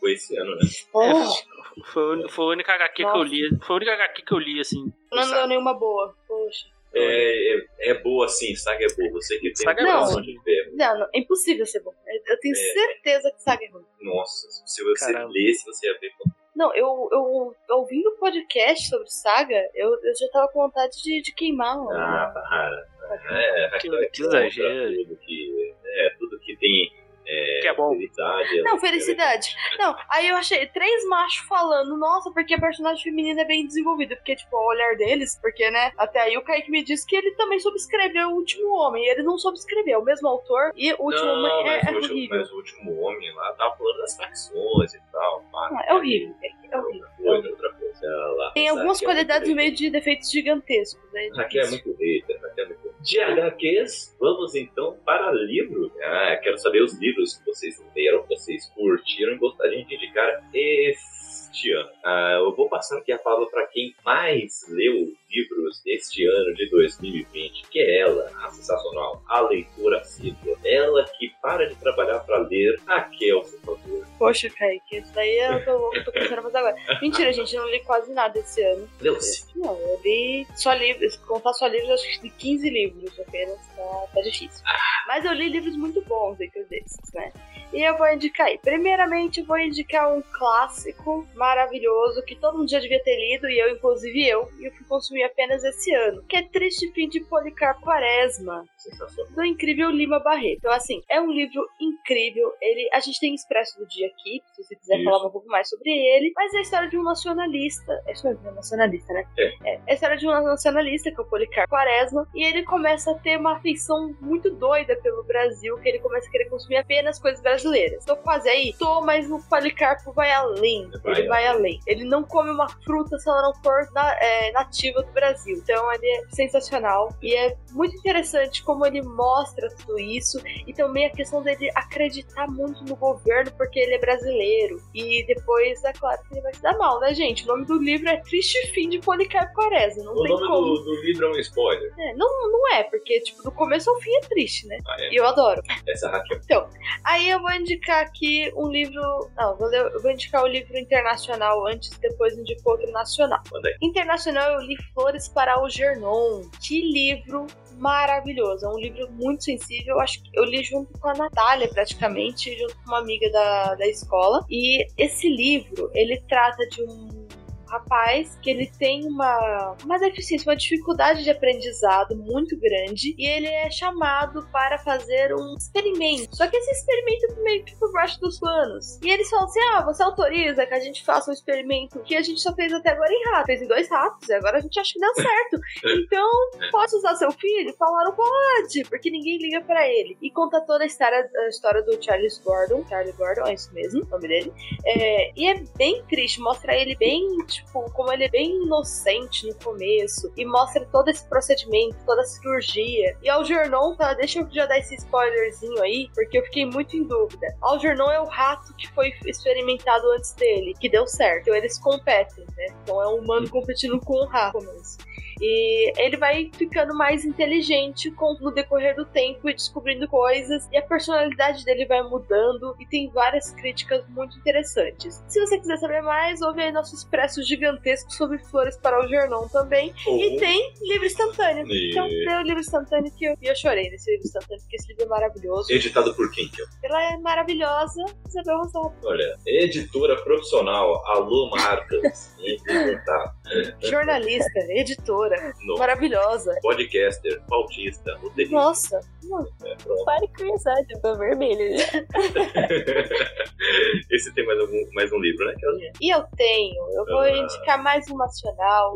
foi esse ano, né? Oh, Foi, a uni- foi a única HQ que eu Nossa. li. Foi a única HQ que eu li, assim. não deu nenhuma boa. Poxa. É, é, é boa sim, saga é boa. Você que tem Saga é coração boa. de ferro. Não, não, é impossível ser bom. Eu tenho É. certeza que Saga é ruim. Nossa, se você Caramba. lesse, você ia ver. Não, eu, eu ouvindo o podcast sobre Saga, eu, eu já tava com vontade de, de queimar. Ah, para. É, Que- é que exagero. Tudo que, é, tudo que tem Que é bom. felicidade. Não, felicidade. Não, aí eu achei três machos falando, nossa, porque a personagem feminina é bem desenvolvida. Porque, tipo, o olhar deles, porque, né? Até aí o Kaique me disse que ele também soube escrever o último homem. E ele não soube escrever, é o mesmo autor. E o último não, homem é, é o último, horrível. mas o último homem lá tava falando das facções e tal. pá. Ah, é horrível. É, é horrível. Outra coisa, outra coisa. Ela lá, Tem algumas é qualidades no meio de defeitos gigantescos. Né? Raquel é muito hater, é muito De HQs, vamos então para livro. Ah, quero saber os livros que vocês leram, que vocês curtiram e gostariam de indicar este ano. Ah, eu vou passar aqui a palavra para quem mais leu livros este ano de 2020, que é ela, a sensacional, a leitora assídua. Ela que para de trabalhar pra ler. Raquel, por favor. Poxa, Kaique, isso daí eu tô começando a fazer agora. Mentira, gente, eu não li quase nada esse ano. Leu-se. Não, eu li só livros, contar só livros, acho que li 15 livros apenas, tá, tá difícil. Mas eu li livros muito bons entre desses, né? E eu vou indicar aí. Primeiramente, eu vou indicar um clássico maravilhoso que todo mundo já devia ter lido, e eu, inclusive eu, e eu fui consumir apenas esse ano, que é Triste Fim de Policarpo Quaresma, do incrível Lima Barreto. Então, assim, é um livro incrível. Ele, a gente tem Expresso do Dia aqui, se você quiser Isso. falar um pouco mais sobre ele. Mas é a história de um nacionalista. É isso mesmo, é um nacionalista, né? É. É a história de um nacionalista, que é o Policarpo Quaresma. E ele começa a ter uma afeição muito doida pelo Brasil, que ele começa a querer consumir apenas coisas brasileiras. Tô quase aí? Tô, mas o Policarpo vai além. Vai ele vai além. Ele não come uma fruta se ela não for na- é, nativa do Brasil. Então ele é sensacional. E é muito interessante como ele mostra tudo isso. E também a questão dele acreditar muito no governo porque ele é brasileiro. E depois, é claro que ele vai se dar mal, né, gente? O nome do livro é Triste Fim de Policarpo Quaresma. Não O tem nome como. do, do livro é um spoiler. É, não, não é, porque, tipo, do começo ao fim é triste, né? Ah, é. E eu adoro. Essa Raquel. Aí eu vou indicar aqui um livro. Não, eu vou, ler- vou indicar o livro internacional antes, depois indico outro nacional. Internacional eu li Flores para Algernon. Que livro maravilhoso. É um livro muito sensível. Eu acho que eu li junto com a Natália, praticamente, junto com uma amiga da, da escola. E esse livro, ele trata de um rapaz que ele tem uma, uma deficiência, uma dificuldade de aprendizado muito grande e ele é chamado para fazer um experimento. Só que esse experimento é meio que por baixo dos panos. E eles falam assim: ah, você autoriza que a gente faça um experimento que a gente só fez até agora em rato, fez em dois ratos, e agora a gente acha que deu certo. então, pode usar seu filho? Falaram, pode, porque ninguém liga pra ele. E conta toda a história, a história do Charles Gordon. Charlie Gordon, é isso mesmo, o nome dele. É, e é bem triste, mostra ele bem, tipo, como ele é bem inocente no começo. E mostra todo esse procedimento, toda a cirurgia. E Algernon, tá? Deixa eu já dar esse spoilerzinho aí, porque eu fiquei muito em dúvida. Algernon é o rato que foi experimentado antes dele, que deu certo. Então eles competem, né? Então é um humano competindo com um rato mesmo. E ele vai ficando mais inteligente com, no decorrer do tempo e descobrindo coisas. E a personalidade dele vai mudando. E tem várias críticas muito interessantes. Se você quiser saber mais, ouve aí nosso expresso gigantesco sobre flores para o Gernon também. E tem livro instantâneo. E- Então, tem o livro instantâneo que eu, e eu chorei nesse livro instantâneo, porque esse livro é maravilhoso. Editado por quem, Kel? Ela é maravilhosa, Isabel Rosado. Olha, editora profissional, Alô Marcas. Tá. Jornalista, editora, No maravilhosa. podcaster, pautista, roteirista. Nossa, É. Pare com isso, tipo, vermelho. Esse tem mais, algum, mais um livro, né, Kelzinha? E eu tenho, eu vou Ah. indicar mais um nacional,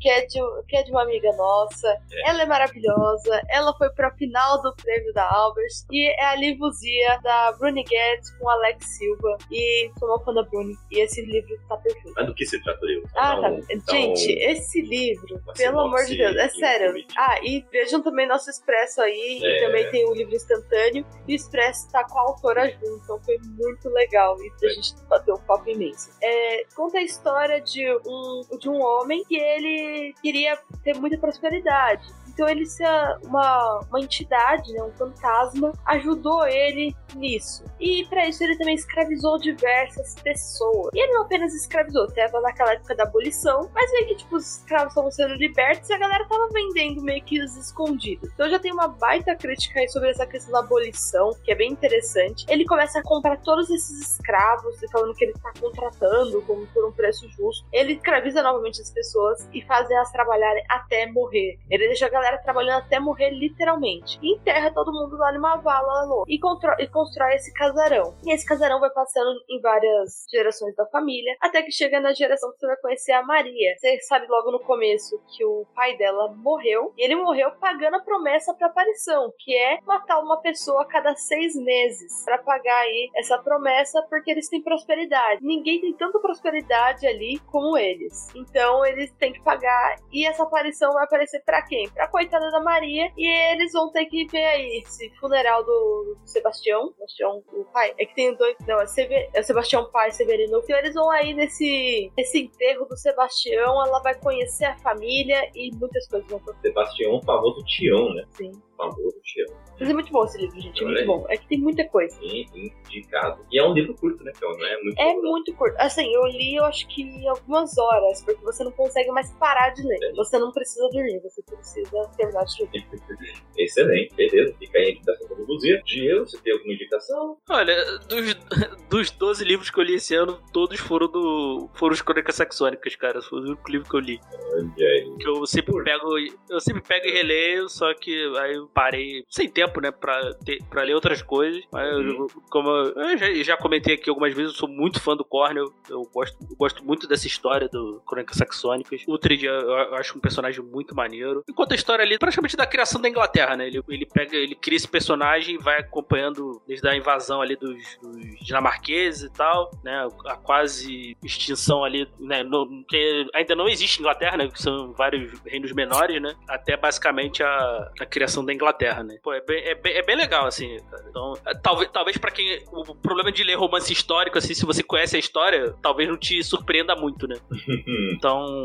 que é de, que é de uma amiga nossa. É. Ela é maravilhosa, ela foi pra final do prêmio da Albers, e é a Livuzia da Bruni Guedes com Alex Silva. E sou uma fã da Bruni, e esse livro tá perfeito. Mas do que se trata o livro? Ah, Dá tá. um- dá Gente, um- esse livro, pelo amor de Deus, é sério. Ah, e vejam também nosso Expresso aí, É. e também tem o livro instantâneo. E o Expresso tá com a autora junto, então foi muito legal. E a É. gente bateu um papo imenso. É, conta a história de um, de um homem que ele queria ter muita prosperidade. Então ele se uma, uma entidade, né, um fantasma, ajudou ele nisso. E pra isso ele também escravizou diversas pessoas. E ele não apenas escravizou, tava naquela época da abolição, mas meio que tipo os escravos estavam sendo libertos e a galera tava vendendo meio que os escondidos. Então já tem uma baita crítica aí sobre essa questão da abolição, que é bem interessante. Ele começa a comprar todos esses escravos, falando que ele tá contratando como por um preço justo. Ele escraviza novamente as pessoas e faz elas trabalharem até morrer. Ele deixa a galera trabalhando até morrer literalmente. E enterra todo mundo lá numa vala. E, e constrói esse casarão. E esse casarão vai passando em várias gerações da família, até que chega na geração que você vai conhecer a Maria. Você sabe logo no começo que o pai dela morreu. E ele morreu pagando a promessa pra aparição, que é matar uma pessoa a cada seis meses. Pra pagar aí essa promessa, porque eles têm prosperidade. Ninguém tem tanta prosperidade ali como eles. Então eles têm que pagar. E essa aparição vai aparecer pra quem? Coitada da Maria. E eles vão ter que ver aí esse funeral do Sebastião. Sebastião, o pai. É que tem dois. Não, é, Seve- é o Sebastião pai, Severino. Então eles vão aí nesse, nesse enterro do Sebastião. Ela vai conhecer a família e muitas coisas vão acontecer. Sebastião, o famoso Tião, né? Sim. Famoso te amo. Mas é muito bom esse livro, gente. É muito bom. É que tem muita coisa. Sim, indicado. E é um livro curto, né? Então não é muito. É muito curto. Assim, eu li, eu acho que algumas horas, porque você não consegue mais parar de ler. Você não precisa dormir, você precisa terminar de ler. Excelente, beleza. Fica aí a indicação para Luzia. Diego, você tem alguma indicação? Olha, dos, dos 12 livros que eu li esse ano, todos foram do. foram os Crônicas Saxônicas, cara. Foi o único livro que eu li. Olha aí. Que eu sempre pego. Eu sempre pego e releio, só que aí eu parei sem tempo, né, pra, ter, pra ler outras coisas. Mas eu- como eu, eu já, já comentei aqui algumas vezes, eu sou muito fã do Cornel. Eu gosto, eu gosto muito dessa história do Crônicas Saxônicas. O eu, eu acho um personagem muito maneiro. Enquanto a história ali, praticamente da criação da Inglaterra, né? Ele, ele pega, ele cria esse personagem e vai acompanhando desde a invasão ali dos, dos dinamarqueses e tal, né? A quase extinção ali, né? No, que ainda não existe Inglaterra, né? Que são vários reinos menores, né? Até basicamente a, a criação da Inglaterra, né? Pô, é bem, é bem, é bem legal, assim, cara. Então, é, talvez, talvez para quem. O problema de ler romance histórico, assim, se você conhece a história, talvez não te surpreenda muito, né? Então.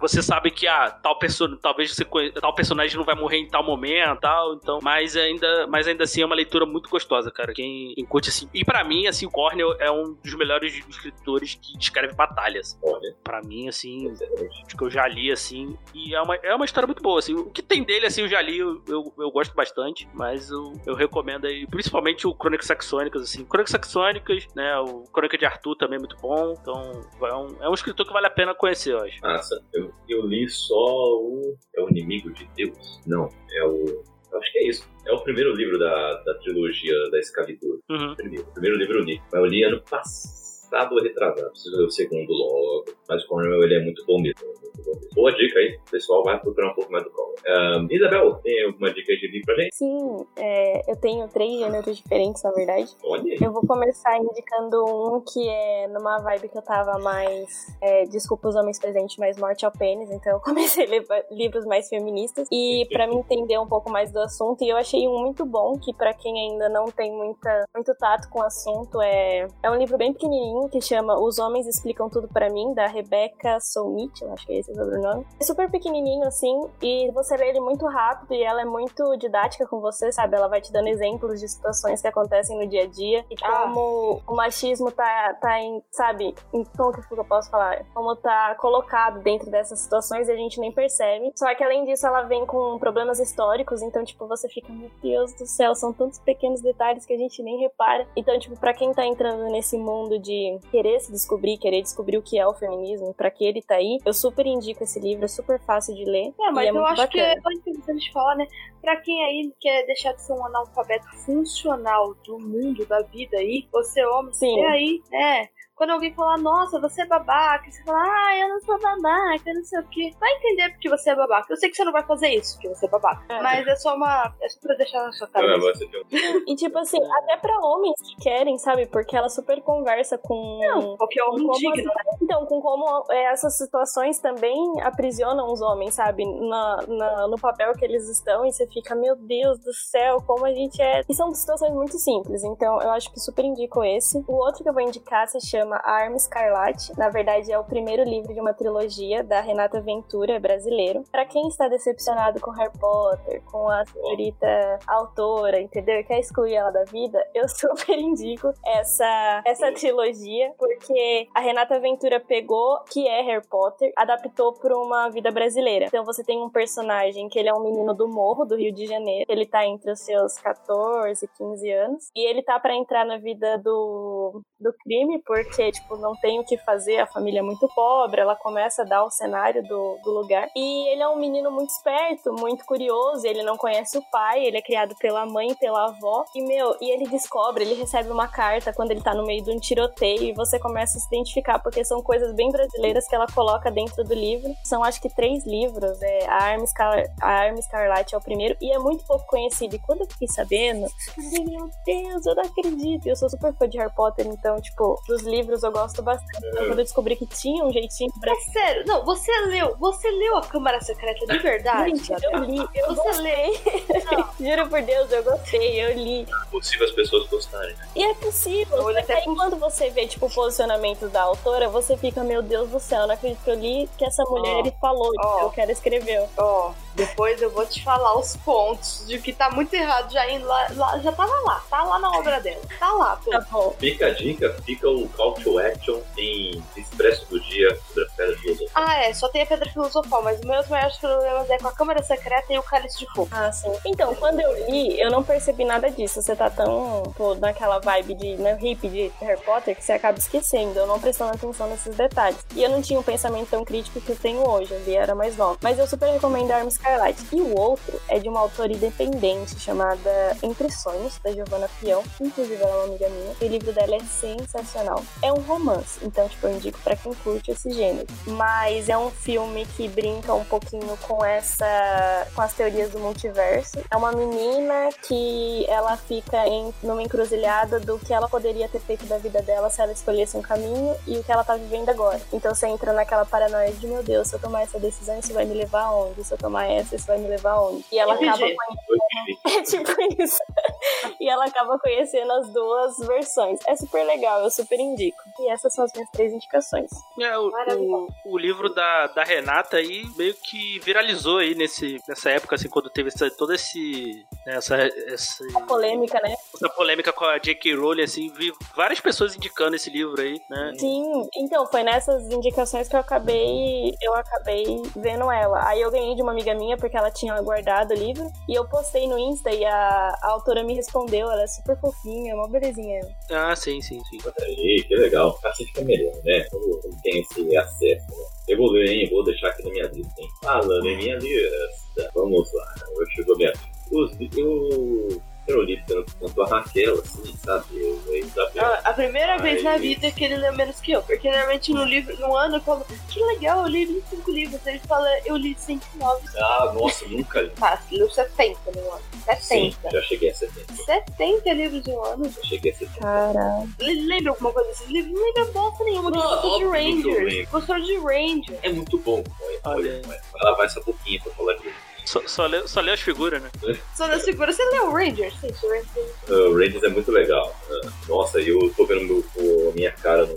Você sabe que ah, tal pessoa, talvez você conhe- tal personagem não vai morrer em tal momento, tal, então, mas ainda, mas ainda assim é uma leitura muito gostosa, cara. Quem, quem curte assim. E pra mim, assim, o Cornell é um dos melhores escritores que descreve batalhas. Olha, Pra mim, assim, acho que eu já li, assim, e é uma, é uma história muito boa, assim. O que tem dele, assim, eu já li, eu, eu, eu gosto bastante, mas eu, eu recomendo aí, principalmente o Crônicas Saxônicas, assim. Crônicas Saxônicas, né, o Crônica de Arthur também é muito bom, então é um, é um escritor que vale a pena conhecer, eu acho. Massa. Eu, eu li só o. É o Inimigo de Deus? Não, é o. Acho que é isso. É o primeiro livro da, da trilogia da Excalibur. Uhum. Primeiro, primeiro livro eu li. Mas eu li ano passado ou retrasado. Preciso ler o segundo logo. Mas o Cornell ele é muito bom mesmo. muito bom mesmo. Boa dica aí. O pessoal vai procurar um pouco mais do Cornell. Ahn, Isabel, tem alguma dica de livro pra gente? Sim, é, eu tenho três gêneros diferentes, na verdade. Olha aí. Eu vou começar indicando um que é numa vibe que eu tava mais. é, desculpa os homens presentes, mais morte ao pênis. Então eu comecei a ler livros mais feministas. E pra me entender um pouco mais do assunto, e eu achei um muito bom, que pra quem ainda não tem muita, muito tato com o assunto, é, é um livro bem pequenininho que chama Os Homens Explicam Tudo Pra Mim, da Rebecca Solnit, eu acho que é esse o sobrenome. É super pequenininho assim, e você lê ele muito rápido e ela é muito didática com você, sabe? Ela vai te dando exemplos de situações que acontecem no dia a dia e Ah. como o machismo tá, tá em, sabe? Em como que eu posso falar? Como tá colocado dentro dessas situações e a gente nem percebe. Só que além disso, ela vem com problemas históricos, então, tipo, você fica, meu Deus do céu, são tantos pequenos detalhes que a gente nem repara. Então, tipo, pra quem tá entrando nesse mundo de querer se descobrir, querer descobrir o que é o feminismo, pra que ele tá aí, eu super indico esse livro, é super fácil de ler. É, mas é eu muito acho que bacana. é interessante falar, né? Pra quem aí quer deixar de ser um analfabeto funcional do mundo, da vida aí, você é homem, Sim. você aí, né? Quando alguém falar, nossa, você é babaca, você fala, ah, eu não sou babaca, eu não sei o quê. Vai entender porque você é babaca. Eu sei que você não vai fazer isso, porque você é babaca. É. Mas é só uma. É só pra deixar na sua cabeça. um- E tipo assim, até pra homens que querem, sabe? Porque ela super conversa com. Qualquer com homem como digno. as- então, com como é, essas situações também aprisionam os homens, sabe? Na, na- no papel que eles estão, e você fica, meu Deus do céu, como a gente é. E são situações muito simples, então eu acho que super indico esse. O outro que eu vou indicar se chama A Arma Escarlate. Na verdade, é o primeiro livro de uma trilogia da Renata Ventura, brasileiro. Pra quem está decepcionado com Harry Potter, com a senhorita autora, entendeu? Quer excluir ela da vida, eu super indico essa, essa trilogia, porque a Renata Ventura pegou, que é Harry Potter, adaptou para uma vida brasileira. Então você tem um personagem que ele é um menino do morro, do Rio de Janeiro. Ele tá entre os seus 14, 15 anos. E ele tá para entrar na vida do, do crime, porque, tipo, não tem o que fazer, a família é muito pobre, ela começa a dar o cenário do, do lugar. E ele é um menino muito esperto, muito curioso, ele não conhece o pai, ele é criado pela mãe e pela avó. E, meu, e ele descobre, ele recebe uma carta quando ele tá no meio de um tiroteio e você começa a se identificar, porque são coisas bem brasileiras que ela coloca dentro do livro. São, acho que, três livros. É, a, Arma Escar a Arma Escarlate é o primeiro, e é muito pouco conhecido. E quando eu fiquei sabendo, eu falei, meu Deus, eu não acredito. Eu sou super fã de Harry Potter, então, tipo, dos livros eu gosto bastante. Então, quando eu descobri que tinha um jeitinho pra É sério, não, você leu, você leu a Câmara Secreta de verdade? Gente, eu li, eu Você gostei. Juro por Deus, eu gostei, eu li. É possível as pessoas gostarem. né? E é possível, Olha, que até aí quando você vê, tipo, o posicionamento da autora, você fica, meu Deus do céu, não acredito que eu li que essa mulher Ó, falou, ó. eu quero escrever. Ó, depois eu vou te falar os pontos de que tá muito errado já indo lá, lá- já tava lá, tá lá na obra dela. Tá lá, pô. Tá bom. Fica a dica, fica o call to action em Expresso do Dia sobre a Pedra Filosofal. Ah, é, só tem a pedra filosofal, mas os meus maiores problemas é com a câmara secreta e o cálice de fogo. Ah, sim. Então, quando eu li, eu não percebi nada disso. Você tá tão, pô, naquela vibe de né, hippie de Harry Potter que você acaba esquecendo, eu não prestando atenção nesses detalhes. E eu não tinha um pensamento tão crítico que eu tenho hoje, eu li, era mais nova. Mas eu super recomendo Arma Scarlet. E o outro é de uma autora independente chamada Entre Sonhos, da Giovanna Fião. Inclusive, ela é uma amiga minha. E o livro dela é sensacional. É um romance, então, tipo, eu indico pra quem curte esse gênero. Mas é um filme que brinca um pouquinho com essa. com as teorias do multiverso. É uma menina que ela fica em numa encruzilhada do que ela poderia ter feito da vida dela se ela escolhesse um caminho e o que ela tá vivendo agora. Então você entra naquela paranoia de meu Deus, se eu tomar essa decisão, isso vai me levar aonde? Se eu tomar essa, isso vai me levar aonde? E ela acaba é tipo isso. e ela acaba conhecendo as duas versões. É super legal, eu super indico. E essas são as minhas três indicações. É, o, o, o livro da, da Renata aí meio que viralizou aí nesse, nessa época, assim, quando teve essa, toda esse, né, essa, essa, A polêmica, né? essa polêmica com a J.K. Rowling, assim, vi várias pessoas indicando esse livro aí, né? Sim, então foi nessas indicações que eu acabei eu acabei vendo ela. Aí eu ganhei de uma amiga minha porque ela tinha guardado o livro e eu postei no Insta e a, a autora me respondeu, ela é super fofinha, é uma belezinha. Ah, sim, sim, sim. Aí, que legal. Assim fica melhor, né? Quando tem esse acesso. Né? Ler, hein? Vou deixar aqui na minha lista, hein? Falando em minha lista. Vamos lá. Eu chegou minha Os, eu, eu tanto quanto a Raquel, assim, sabe? Eu, eu, sabe? Ah, A primeira vez na vida que ele leu menos que eu, porque normalmente no livro, no ano eu falo, que legal, eu li 25 livros. Ele fala, eu li 109. Ah, nossa, nunca li. Tá, você leu 70 no ano. Sim, 70. já cheguei a 70. 70 livros em um ano. Já cheguei a 70. Caralho. Lembra alguma coisa desse livro? Não lembra bosta nenhuma. Não, Gostou de eu Rangers. lembro. Gostou de Rangers. É muito bom. Olha, Olha olha, vai lavar essa boquinha pra falar disso. Só, só, lê, só lê as figuras, né? Só na segura. Você leu Rangers? Sim, esse Rangers. Uh, o Rangers é muito legal. Uh, nossa, eu tô vendo meu, o- minha cara no,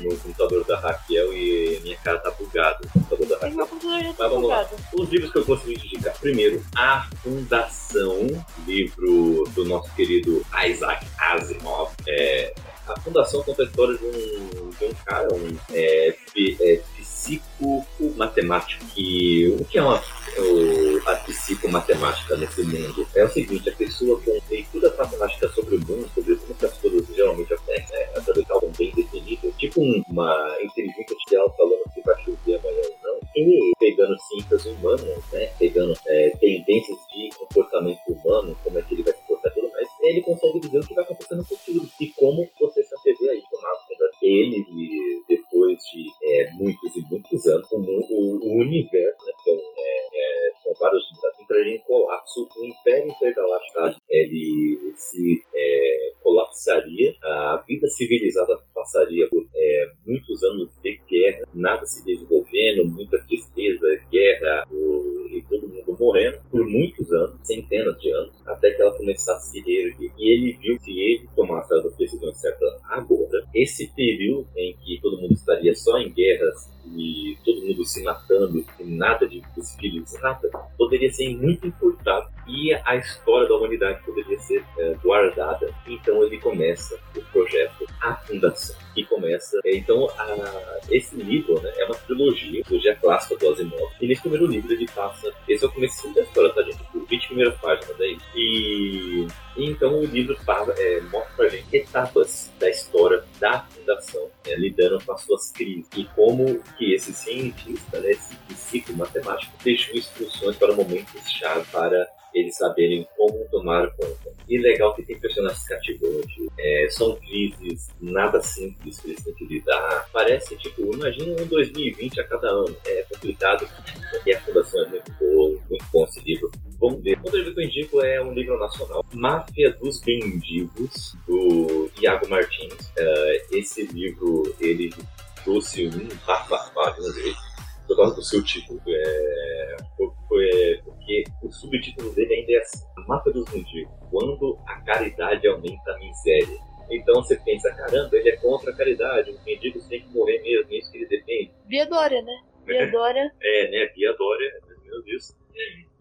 no computador da Raquel e minha cara tá bugada no computador da Raquel. meu computador já tá Mas bugado. Os livros que eu consegui indicar. Primeiro, A Fundação, livro do nosso querido Isaac Asimov. É, a Fundação conta a história de um, de um cara, um é, fi- é, psico-matemático. Que, o que é uma, o- a psicomatemática nesse mundo? É o seguinte, a pessoa com leitura matemática sobre o mundo, sobre como que as coisas geralmente acontecem, né? essa legal bem definida, tipo um- uma inteligência artificial falando se vai chover amanhã ou não, e pegando ciências humanas, né? Pegando é, tendências de comportamento humano, como é que ele vai se comportar e tudo mais, ele consegue dizer o que vai acontecer no futuro e como você se antever aí com. Ele, e de é, muitos e muitos anos, o, o, o universo, né? Que é, é, são vários mundos, entraria em colapso. O Império Intergaláctico ele se é, colapsaria, a vida civilizada passaria por é, muitos anos de guerra, nada se desenvolvendo, muita tristeza, guerra, o- e todo mundo morrendo por muitos anos, centenas de anos, até que ela começasse a se reerguer. E ele viu que ele tomasse as decisões certas agora, esse período em que todo mundo estaria só em guerras e todo mundo se matando e nada de filhos, nada, poderia ser muito encurtado e a história da humanidade poderia ser é, guardada. Então ele começa o projeto A Fundação, que começa. é, Então, a- esse livro né, é uma trilogia, trilogia clássica do Asimov. E nesse primeiro livro ele passa. Esse é o começo da história, tá, gente? Por 20 primeiras páginas aí. E, e então o livro fala, é, mostra pra gente etapas da história da fundação, né, lidando com as suas crises. E como que esse cientista, né, esse psicomatemático, deixou instruções para momentos-chave para eles saberem como tomar conta. E legal que tem personagens cativantes, é, são crises nada simples que eles têm que lidar. Parece, tipo, imagina um 2020 a cada ano. É complicado, e a fundação é muito boa, muito bom esse livro. Vamos ver. Outro livro que eu indico é um livro nacional, Máfia dos Mendigos, do Iago Martins. É, esse livro, ele trouxe um bafafá. Eu gosto do seu título, é, foi- foi- porque o subtítulo dele ainda é assim, A Máfia dos Mendigos, quando a caridade aumenta a miséria. Então você pensa, caramba, ele é contra a caridade, os mendigos têm que morrer mesmo, é isso que ele defende. Bia Dória, né? Bia Dória. É, né? Ou menos isso.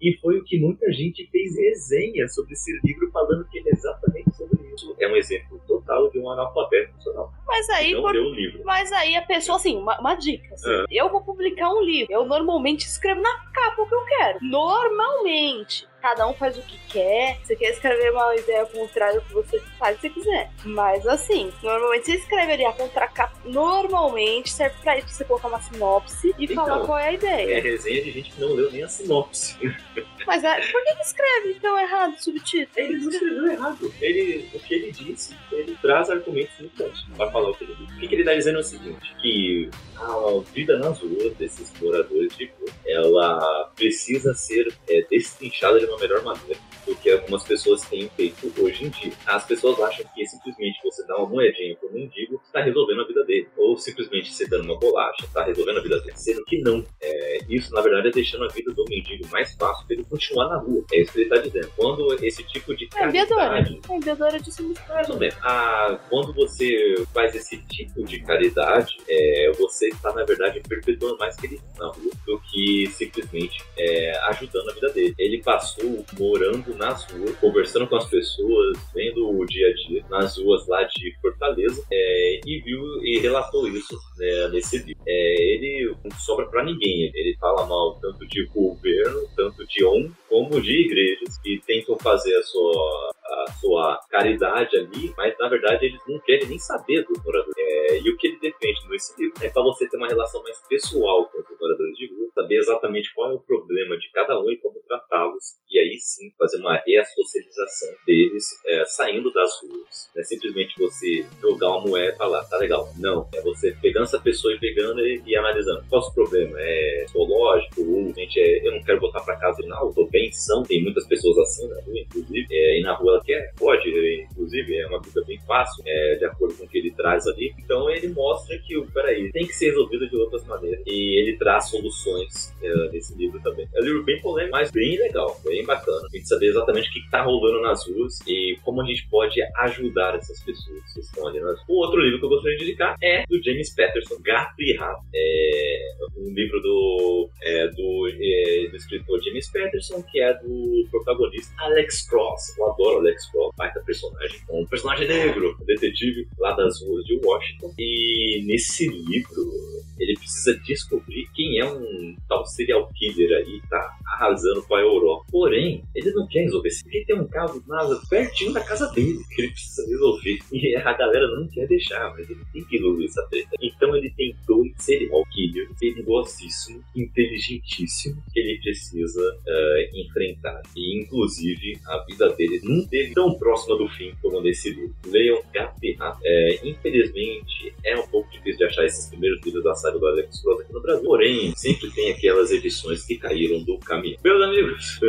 E foi o que muita gente fez resenha sobre esse livro, falando que ele é exatamente sobre isso. É um exemplo total de um analfabeto funcional. Mas aí, Não por- o livro. mas aí a pessoa, assim, uma, uma dica. assim, Ah. Eu vou publicar um livro. Eu normalmente escrevo na capa o que eu quero. Normalmente. Cada um faz o que quer. Você quer escrever uma ideia contrária que você faz, se você quiser. Mas assim, normalmente você escreve ali a contracapa. Normalmente serve pra isso você colocar uma sinopse e Então, falar qual é a É ideia. resenha de gente que não leu nem a sinopse. Mas é, por que, escreve então errado o subtítulo? Ele não escreveu errado. Ele, o que ele disse, ele traz argumentos limitantes para falar o que ele disse. O que, que ele está dizendo é o seguinte, que a vida nas ruas desses moradores de rua, ela precisa ser é, destrinchada de uma melhor maneira do que algumas pessoas têm feito hoje em dia. As pessoas acham que simplesmente você dá uma moedinha para o mendigo está resolvendo a vida dele. Ou simplesmente você dando uma bolacha está resolvendo a vida dele. Sendo que não. É, isso, na verdade, é deixando a vida do mendigo mais fácil para ele continuar na rua. É isso que ele está dizendo. Quando esse tipo de É, caridade É, disse muito. mais ou menos. Ah, quando você faz esse tipo de caridade, é, você está, na verdade, perpetuando mais que ele na rua do que simplesmente é, ajudando a vida dele. Ele passou morando nas ruas, conversando com as pessoas, vendo o dia a dia nas ruas lá de Fortaleza é, e viu e relatou isso né, nesse livro. É, ele não sobra para ninguém. Ele fala mal tanto de governo, tanto de ONG, como de igrejas que tentam fazer a sua a sua caridade ali, mas na verdade eles não querem nem saber dos moradores. É, e o que ele defende nesse livro é para você ter uma relação mais pessoal com os moradores de rua, saber exatamente qual é o problema de cada um e como tratá-los, e aí sim fazer uma reassocialização deles é, saindo das ruas. Não é simplesmente você jogar uma moeda e falar, tá legal. Não, é você pegando essa pessoa e pegando e, e analisando. Qual é o problema? É psicológico? Ou, gente, é, eu não quero voltar para casa não, eu tô bem são. Tem muitas pessoas assim na rua, inclusive. É, e na rua ela quer, pode, é, inclusive, é uma vida bem fácil, é, de acordo com o que ele traz ali. Então ele mostra que, peraí, tem que ser resolvido de outras maneiras. E ele traz soluções é, nesse livro também. É um livro bem polêmico, mas bem legal, bem bacana. A gente saber exatamente o que está rolando nas ruas e como a gente pode ajudar essas pessoas que estão ali nas ruas. O outro livro que eu gostaria de indicar é do James Patterson, Gato e Rato. É um livro do, é, do, é, do escritor James Patterson, que é do protagonista Alex Cross. Eu adoro Alex Cross, baita personagem. Um personagem negro, um detetive lá das ruas de Washington. E nesse livro, ele precisa descobrir quem é um tal serial killer aí, tá arrasando com a Europa. Porém, ele não quer resolver isso, porque tem um caso nada pertinho da casa dele que ele precisa resolver. E a galera não quer deixar, mas ele tem que resolver essa treta. Então ele tem dois serial killers perigosíssimos, inteligentíssimos, que ele precisa eh, enfrentar. E inclusive a vida dele não teve tão próxima do fim como nesse livro. Leiam Gato Rato. É, infelizmente, é um pouco difícil de achar esses primeiros livros da saga do Alex Cross aqui no Brasil. Porém, sempre tem aquelas edições que caíram do caminho. Meus amigos,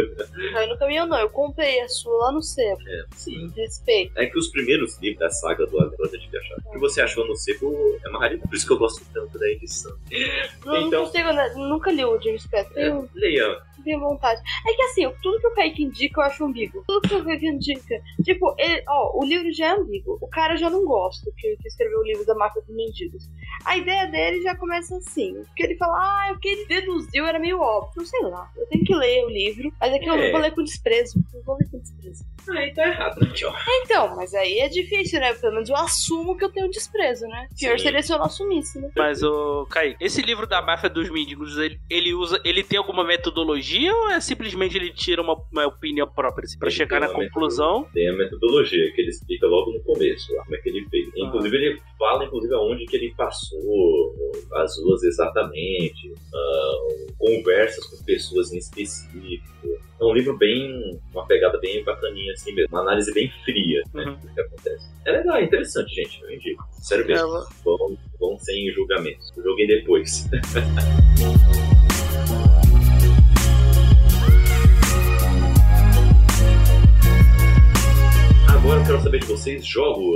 Caiu no caminhão, não. Eu comprei a sua lá no sebo. é, sim. Respeito. É que os primeiros livros da saga do Alex Cross é difícil de achar. O que você achou no sebo é uma raridade. Por isso que eu gosto tanto da edição. Não, não Então- consigo, né? nunca li o James Patterson. É, leia. Tenho vontade. É que assim, tudo que o Kaique indica eu acho ambíguo. Tudo que o Kaique indica. Tipo, ele, ó, o livro já é ambíguo. O cara já não gosta que, que escreveu o livro da máfia dos mendigos. A ideia dele já começa assim. Porque ele fala, ah, o que ele deduziu era meio óbvio. Sei lá. Eu tenho que ler o livro. Mas é que eu É. não vou ler com desprezo. Eu vou ler com desprezo. Aí tá errado, né, tio? Então, mas aí é difícil, né? Pelo menos eu assumo que eu tenho desprezo, né? Pior Sim. seria se eu não assumisse, né? Mas, ô, Kaique, esse livro da máfia dos mendigos, ele, ele usa. Ele tem alguma metodologia ou é simplesmente ele tira uma, uma opinião própria assim, pra Ele chegar na conclusão? Tem a metodologia que ele explica logo no começo, lá, como é que ele fez. Inclusive, ele fala, inclusive, aonde que ele passou, as ruas exatamente, ah, conversas com pessoas em específico. É um livro bem, uma pegada bem bacaninha, assim mesmo. Uma análise bem fria, né, Uhum. do que acontece. É legal, é interessante, gente, eu indico. Sério mesmo. Vão, vão sem julgamentos. Joguem depois. Agora eu quero saber de vocês jogos,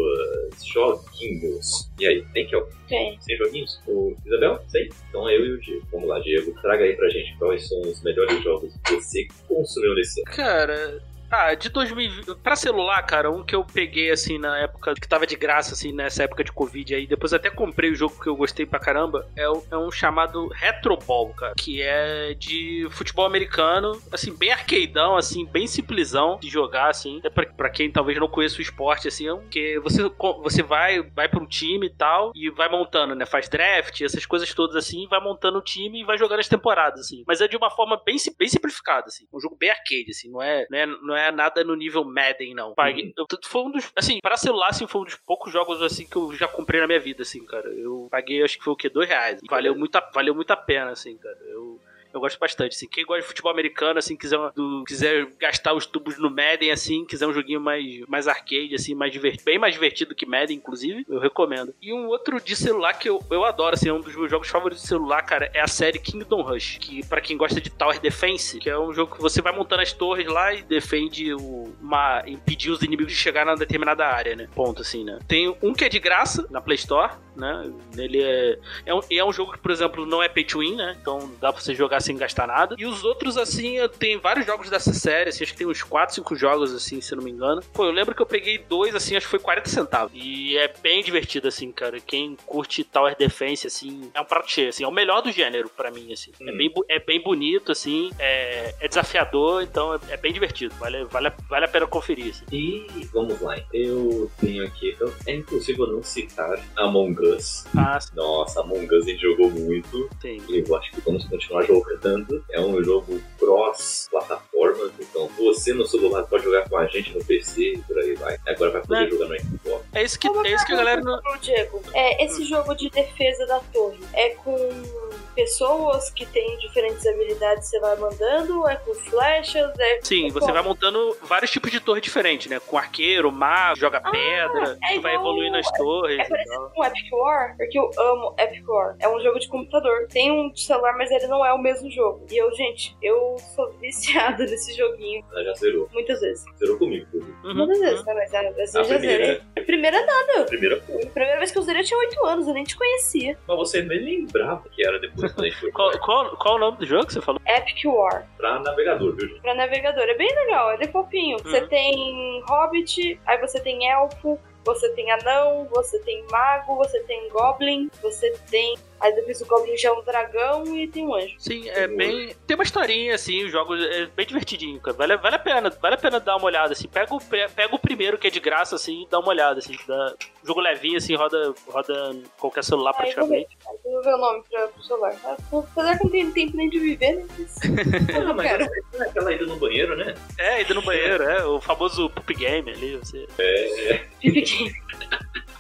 joguinhos. E aí, tem que Tem. sem joguinhos? O Isabel? Sem? Então eu e o Diego. Vamos lá, Diego. Traga aí pra gente quais são os melhores jogos que você consumiu nesse ano. Cara, Ah, de 2020. Pra celular, cara, um que eu peguei assim na época que tava de graça, assim, nessa época de Covid aí. Depois até comprei o jogo que eu gostei pra caramba. É, um- é um chamado Retro Ball, cara. Que é de futebol americano, assim, bem arcadeão, assim, bem simplesão de jogar, assim. É pra, pra quem talvez não conheça o esporte, assim, é um que você, você vai, vai pra um time e tal, e vai montando, né? Faz draft, essas coisas todas assim, vai montando o time e vai jogando as temporadas, assim. Mas é de uma forma bem, bem simplificada, assim. Um jogo bem arcade, assim. Não é, não é, não é nada no nível Madden, não. Paguei, eu- foi um dos, assim, para celular, assim, foi um dos poucos jogos, assim, que eu já comprei na minha vida, assim, cara. Eu paguei, acho que foi o quê? Dois reais. Valeu muito, a- valeu muito a pena, assim, cara. Eu... Eu gosto bastante, assim. Quem gosta de futebol americano, assim, quiser, do- quiser gastar os tubos no Madden, assim, quiser um joguinho mais, mais arcade, assim, mais divertido, bem mais divertido que Madden, inclusive, eu recomendo. E um outro de celular que eu, eu adoro, assim, é um dos meus jogos favoritos de celular, cara, é a série Kingdom Rush, que pra quem gosta de Tower Defense, que é um jogo que você vai montando as torres lá e defende o, uma, impedir os inimigos de chegar na determinada área, né? Ponto, assim, né? Tem um que é de graça na Play Store, né? Ele é, é um, é um jogo que, por exemplo, não é pay to win, né? Então dá pra você jogar sem gastar nada. E os outros, assim, tenho vários jogos dessa série, assim, acho que tem uns 4, 5 jogos, assim, se não me engano. Pô, eu lembro que eu peguei dois, assim, acho que foi 40 centavos. E é bem divertido, assim, cara. Quem curte Tower Defense, assim, é um prato cheio, assim, é o melhor do gênero pra mim, assim. É, Hum. bem, bu- é bem bonito, assim, é, é desafiador, então é, é bem divertido. Vale, vale, a- vale a pena conferir, assim. E vamos lá, eu tenho aqui. eu- é impossível não citar Among Us. Ah, Nossa, Among Us a gente jogou muito. sim. E eu acho que vamos continuar jogando. É um jogo cross-plataforma. Então você no celular pode jogar com a gente no PC e por aí vai. Agora vai poder É. jogar no Xbox. É isso que, é isso que a galera não. Diego, é, esse jogo de defesa da torre é com pessoas que têm diferentes habilidades você vai mandando? É com flechas? É Sim, é você vai montando vários tipos de torre diferentes, né? Com arqueiro, mago, joga pedra, é tu vai igual- evoluindo as torres É parecido com Epic War, porque eu amo Epic War. É um jogo de computador. Tem um de celular, mas ele não é o mesmo jogo. E eu, gente, eu sou viciada nesse joguinho Ela já zerou. muitas vezes. Zerou comigo, inclusive. Uhum, Muitas vezes, uhum. né? Mas a, vezes A já primeira, zerei. A primeira nada. A primeira foi. A primeira vez que eu zerei eu tinha 8 anos, eu nem te conhecia. Mas você nem lembrava que era depois Qual, qual, qual o nome do jogo que você falou? Epic War. pra navegador, viu? Pra navegador. É bem legal, ele é fofinho. Você Uhum. tem Hobbit, aí você tem Elfo, você tem Anão, você tem Mago, você tem Goblin, você tem. Aí depois o Goblin já é um dragão e tem um anjo. Sim, é bem. Tem uma historinha, assim, os jogos é bem divertidinho, cara. Vale, vale a pena, vale a pena dar uma olhada, assim. Pega o, pe- pega o primeiro que é de graça, assim, e dá uma olhada, assim. Dá, jogo levinho, assim, roda, roda qualquer celular Aí eu vou ver, praticamente. aí eu vou ver o nome pra, pro celular. Ah, Apesar que não tem tempo nem de viver, né? Mas- Eu Ah, não mas quero. é aquela ida no banheiro, né? É, indo no banheiro, é, o famoso poop game ali, você. É,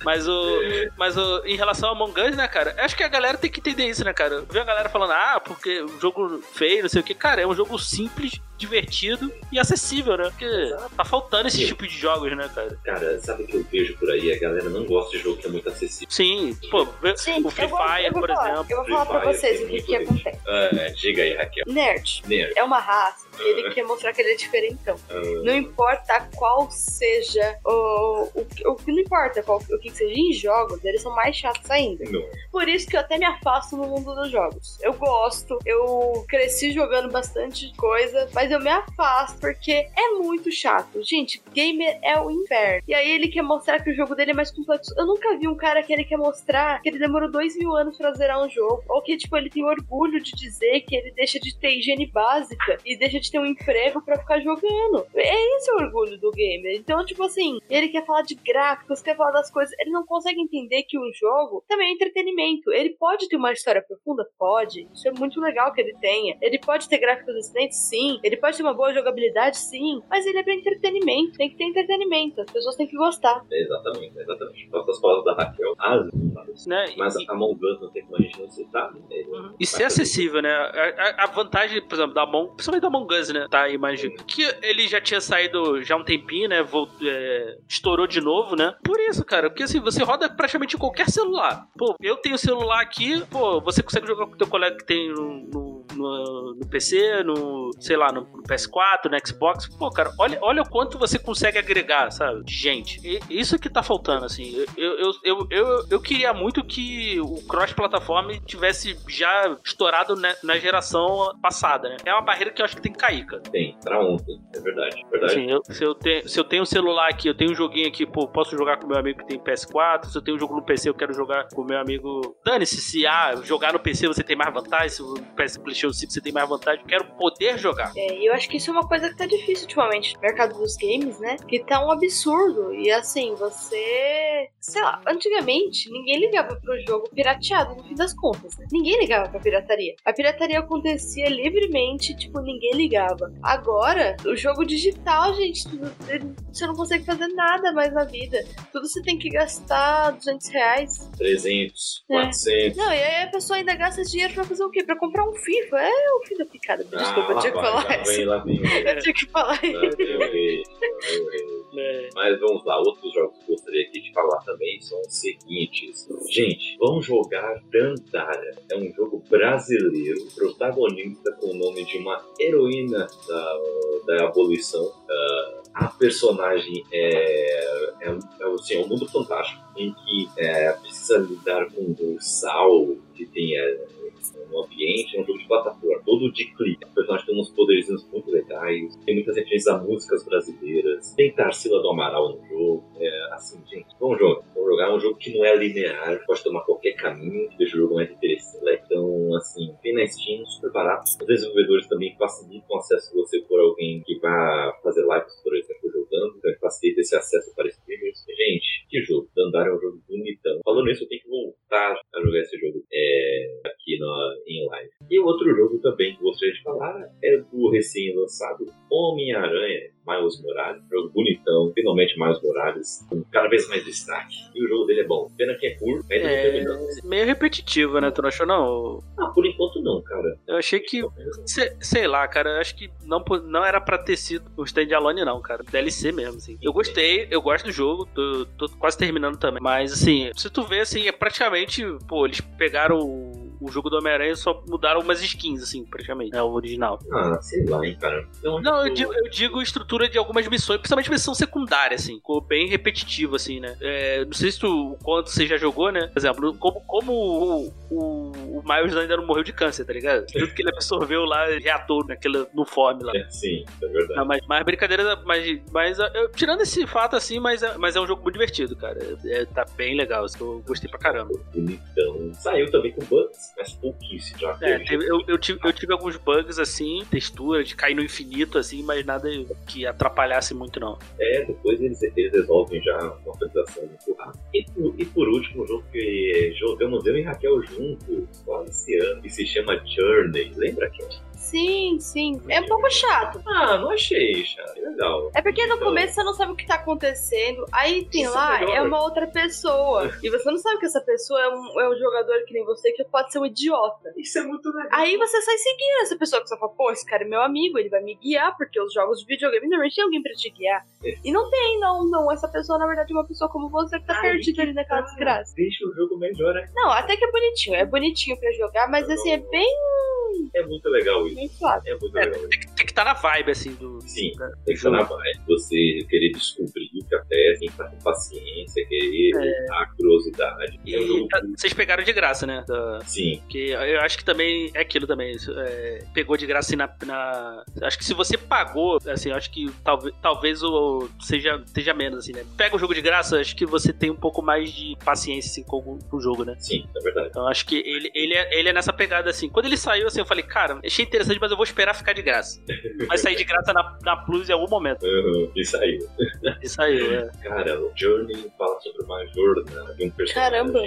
Mas o. Mas o. Em relação ao Among Us, né, cara? Acho que a galera tem que entender isso, né, cara? Ver a galera falando, ah, porque um jogo feio, não sei o que. Cara, é um jogo simples, divertido e acessível, né? Porque tá faltando esse Sim. tipo de jogos, né, cara? cara, sabe o que eu vejo por aí? A galera não gosta de jogo que é muito acessível. Sim, pô, Gente, o Free vou, Fire, por falar, exemplo. Eu vou Free falar pra Fire vocês o que, que acontece. Ah, diga aí, Raquel. Nerd Nerd. é uma raça que ele Ah. quer mostrar que ele é diferentão. Ah, Não importa qual seja o, o, que- o não importa qual, o que seja em jogos, eles são mais chatos ainda. não. Por isso que eu até me afasto no mundo dos jogos. Eu gosto, eu cresci jogando bastante coisa, mas eu me afasto porque é muito chato. Gente, gamer é o inferno. E aí ele quer mostrar que o jogo dele é mais complexo. Eu nunca vi um cara que ele quer mostrar que ele demorou dois mil anos pra zerar um jogo. Ou que, tipo, ele tem orgulho de dizer que ele deixa de ter higiene básica e deixa de ter um emprego pra ficar jogando. É esse o orgulho do gamer. Então, tipo assim, ele quer falar de gráficos, quer falar das coisas. Ele não consegue entender que um jogo também é entretenimento. Ele pode ter uma história profunda? Pode. Isso é muito legal que ele tenha. Ele pode ter gráficos excelentes? Sim. Ele pode ter uma boa jogabilidade? Sim. Mas ele é pra entretenimento. Tem que ter entretenimento. As pessoas têm que gostar. Exatamente, exatamente. Falta as palavras da Raquel. As, Né? mas E- a Among Us não tem como a gente não citar. né? Uhum. E ser acessível, né? A, a- a vantagem, por exemplo, da Among, principalmente da Among Us, né? Tá, imagina. Que ele já tinha saído já há um tempinho, né? Volt, é, estourou de novo, né? Por isso, cara, porque assim, você roda praticamente qualquer celular. Pô, eu tenho celular aqui, pô, você consegue jogar com o teu colega que tem no, no- no no, PC, no, sei lá, no, no PS4, no Xbox. Pô, cara, olha, olha o quanto você consegue agregar, sabe? De gente. E, isso que tá faltando, assim. Eu, eu, eu, eu, eu queria muito que o cross-plataforma tivesse já estourado na, na geração passada, né? É uma barreira que eu acho que tem que cair, cara. Tem, pra ontem, é verdade. verdade. Assim, eu, se, eu te, se eu tenho um celular aqui, eu tenho um joguinho aqui, pô, posso jogar com meu amigo que tem PS4. Se eu tenho um jogo no PC, eu quero jogar com meu amigo. Dane-se, se ah, jogar no PC você tem mais vantagem, se o PS PlayStation 5 você tem mais vantagem, eu quero poder jogar. É, e eu acho que isso é uma coisa que tá difícil ultimamente no mercado dos games, né? Que tá um absurdo. E assim, você. Sei lá, antigamente ninguém ligava pro jogo pirateado, no fim das contas, né? Ninguém ligava pra pirataria. A pirataria acontecia livremente, tipo, ninguém ligava. Agora, o jogo digital, gente, tudo- você não consegue fazer nada mais na vida. Tudo você tem que gastar 200 reais. 300, É. 400. Não, e aí a pessoa ainda gasta esse dinheiro pra fazer o quê? Pra comprar um FIFA. É o fim da picada. Desculpa, Ah, eu tinha que falar lá isso. vem, lá vem. Eu tinha que falar Ah, isso. eu errei, eu errei. É. Mas vamos lá, outros jogos que eu gostaria aqui de falar também são os seguintes. Gente, vamos jogar Dandara. É um jogo brasileiro, protagonista com o nome de uma heroína da, da abolição. Ah, a personagem é, é, é, assim, é um mundo fantástico em que é, precisa lidar com um sal que tem é, no ambiente, é um jogo de plataforma, todo de clique. O personagem tem uns poderzinhos muito legais, tem muitas referências a músicas brasileiras, tem Tarsila do Amaral no jogo. É, assim, gente, vamos jogar. Vamos jogar. É um jogo que não é linear, pode tomar qualquer caminho, que deixa o jogo mais interessante. Então, assim, tem na Steam, super barato. Os desenvolvedores também facilitam o acesso se você for alguém que vá fazer lives, por exemplo, jogando. Então, facilita esse acesso para streamers. Gente, que jogo. Dandara é um jogo bonitão. Falando isso, eu tenho que voltar a jogar esse jogo é, aqui na, em live. E o outro jogo também que gostaria de falar é do recém-lançado Homem-Aranha. Miles Morales, jogo bonitão, finalmente Miles Morales, com cada vez mais destaque. E o jogo dele é bom. Pena que é curto, ainda não terminou. É meio repetitivo, né? Tu não achou, não? Ah, por enquanto não, cara. Eu achei que. Sei, sei lá, cara, eu acho que não, não era pra ter sido o standalone, não, cara. DLC mesmo, assim. Eu gostei, eu gosto do jogo, tô, tô quase terminando também. Mas, assim, se tu vê, assim, é praticamente. Pô, eles pegaram o, o jogo do Homem-Aranha só mudaram umas skins, assim, praticamente. É o original. Ah, sei lá, hein, cara. Então, Não, eu tipo, digo, eu digo estrutura de algumas missões, principalmente missão secundária, assim. Ficou bem repetitivo, assim, né? É, não sei se tu, o quanto você já jogou, né? Por exemplo, como, como o, o, o Miles ainda não morreu de câncer, tá ligado? Tudo que ele absorveu lá, reator naquela, no form lá. É, sim, é verdade. Não, mas, mas brincadeira, mas, mas eu- tirando esse fato assim, mas, é- mas é um jogo muito divertido, cara. É, tá bem legal, assim, eu gostei pra caramba. Bonitão. Saiu também com bugs, pouquíssimo. Já É, teve eu, eu, tive, eu tive alguns bugs assim, textura, de cair no infinito, assim, mas nada que atrapalhasse muito, não. É, depois eles, eles resolvem já uma atualização muito rápida. E por, e por último, um jogo que jogamos eu e Raquel juntos, quase esse ano, que se chama Journey. Lembra, Raquel? Sim, sim. É um pouco chato. Ah, não achei, chato. Legal. É porque no Então- começo você não sabe o que tá acontecendo. Aí tem Isso é lá, melhor. é uma outra pessoa. E você não sabe que essa pessoa é um, é um jogador que nem você, que pode ser um idiota. Isso é muito legal. Aí você sai seguindo essa pessoa que você fala, pô, esse cara é meu amigo, ele vai me guiar, porque os jogos de videogame normalmente tem alguém pra te guiar. É. E não tem, não, não. Essa pessoa, na verdade, é uma pessoa como você que tá Aí perdida que ali naquela tá. desgraça. Deixa o jogo melhor, né? Não, até que é bonitinho. É bonitinho pra jogar, mas assim, é bem, É muito legal isso. bem suave. É muito É, legal. tem, que- tem que estar na vibe, assim, do. Sim. da- Tem que estar na vibe. Você querer descobrir o que acontece, tem que estar com paciência, querer a curiosidade. É E tá- vocês pegaram de graça, né? Da, Sim, que eu acho que também é aquilo também. isso, é, pegou de graça assim na, na- Acho que se você pagou, assim, eu acho que talvez, talvez o seja, seja menos, assim, né? Pega o jogo de graça, acho que você tem um pouco mais de paciência assim, com, o- com o jogo, né? sim, é verdade. Então acho que ele, ele, é, ele é nessa pegada assim. Quando ele saiu, assim, eu falei, cara, achei interessante, mas eu vou esperar ficar de graça. Vai sair de graça na, na Plus em algum momento. Uhum, E saiu. E saiu, é. Cara, o Journey fala sobre uma jornada de um personagem. Caramba.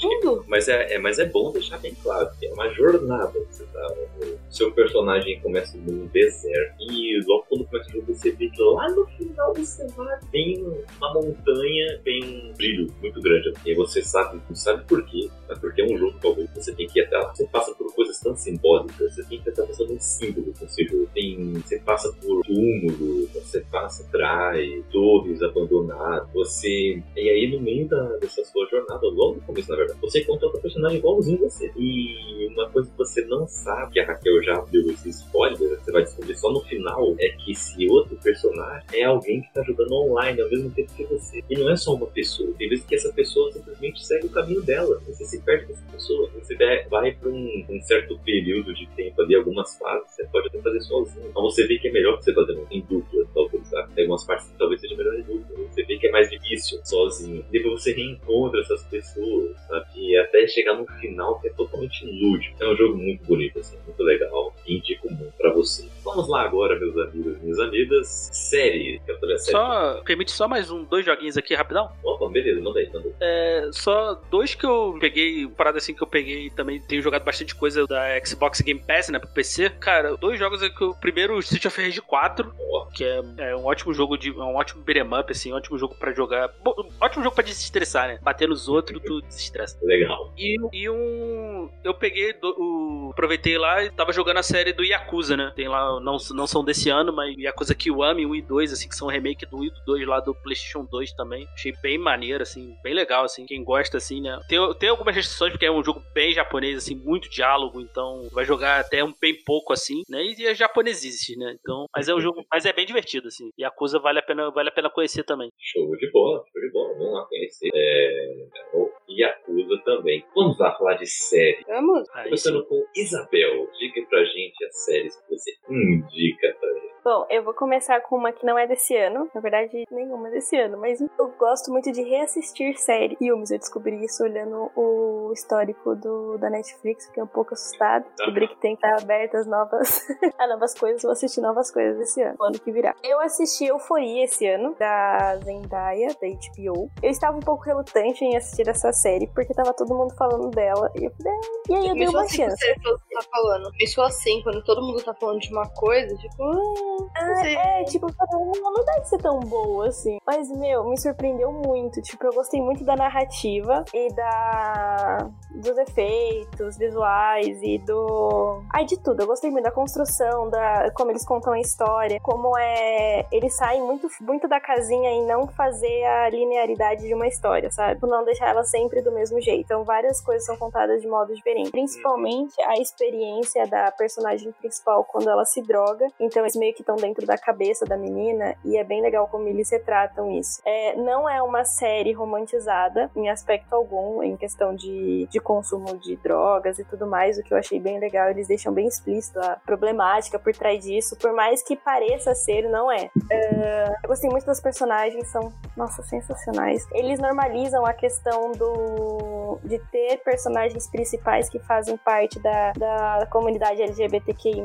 Sim, que. Mas é, é- mas é bom deixar bem claro que é uma jornada. Você tá, o seu personagem começa num deserto e logo quando começa o jogo você vê que lá no final do cenário tem uma montanha, tem um brilho muito grande. E você sabe, não sabe por quê, mas porque é um jogo talvez você tem que ir até lá. Você passa por coisas tão simbólicas. Você tem que prestar atenção nos símbolos nesse jogo. Tem, você passa por túmulos, você passa trai, torres abandonadas, você. E aí, no meio da, dessa sua jornada, logo no começo, na verdade, você encontra outro personagem igualzinho você. E uma coisa que você não sabe, que a Raquel já deu esse spoiler, você vai descobrir só no final, é que esse outro personagem é alguém que tá jogando online ao mesmo tempo que você. E não é só uma pessoa. Tem vezes que essa pessoa simplesmente segue o caminho dela. Você se perde com essa pessoa. Você vai para um, um, certo período de tempo ali, algumas fases, você pode até fazer sozinho. Então você vê que é melhor você fazer em dupla, talvez, sabe? Tem algumas partes que talvez seja melhor em dupla. Você vê que é mais difícil sozinho. Depois você reencontra essas pessoas, sabe? E até chegar no final que é totalmente lúdico. É um jogo muito bonito, assim, muito legal. Indico muito pra você. Vamos lá agora, meus amigos e minhas amigas. Série. Que eu série. Só, permite só mais um, dois joguinhos aqui rapidão? Opa, beleza, manda aí, manda aí. É, só dois que eu peguei, parada assim que eu peguei também tenho jogado bastante coisa da Xbox Game Pass, né, pro PC. Cara, dois jogos é que o primeiro, Street of Rage 4, oh. que é, é, um ótimo jogo de. É um ótimo beat'em up, assim, um ótimo jogo pra jogar. Bom, ótimo jogo pra desestressar, né? Bater nos outros, tu desestressa. Legal. E, e um. Eu peguei, do, o, aproveitei lá e tava jogando a série do Yakuza, né? Tem lá, não, não são desse ano, mas Yakuza Kiwami 1 e 2, assim, que são remake do 1 e do 2 lá do PlayStation 2 também. Achei bem maneiro, assim, bem legal, assim. Quem gosta, assim, né? Tem, tem algumas restrições, porque é um jogo bem japonês, assim, muito diálogo, então vai jogar até um bem pouco, assim, né? E é japonesice, né? Então, mas é um jogo, mas é bem divertido, assim. E a coisa vale a pena, vale a pena conhecer também. Show de bola, show de bola. Vamos lá conhecer. É... O Yakuza também. Vamos lá falar de série. Vamos. Começando com Isabel. Diga pra gente as séries que você indica pra gente. Bom, eu vou começar com uma que não é desse ano. Na verdade, nenhuma desse ano. Mas eu gosto muito de reassistir série. Filmes, eu descobri isso olhando o histórico do, da Netflix. Fiquei um pouco assustada. Descobri que tem que estar abertas novas, a novas coisas. Vou assistir novas coisas esse ano. ano que virá. Eu assisti Euforia esse ano, da Zendaya, da HBO. Eu estava um pouco relutante em assistir essa série, porque tava todo mundo falando dela. E eu falei, ah. e aí eu dei uma assim chance. Você tá falando. Isso assim, quando todo mundo tá falando de uma coisa, tipo, ah, é, tipo, não, não deve ser tão boa assim. Mas, meu, me surpreendeu muito. Tipo, eu gostei muito da narrativa e da dos efeitos visuais e do. Ai, de tudo. Eu gostei muito da construção, da como eles contam a história, como é. Eles saem muito, muito da casinha em não fazer a linearidade de uma história, sabe? Por não deixar ela sempre do mesmo jeito. Então, várias coisas são contadas de modo diferente. Principalmente a experiência da personagem principal quando ela se droga. Então, eles meio que estão dentro da cabeça da menina e é bem legal como eles retratam isso. É, não é uma série romantizada em aspecto algum, em questão de, de consumo de drogas e tudo mais, o que eu achei bem legal. Eles deixam bem explícito a problemática por trás disso, por mais que pareça ser, não é. Uh, eu gostei muito dos personagens, são, nossa, sensacionais. Eles normalizam a questão do de ter personagens principais que fazem parte da, da comunidade LGBTQI+,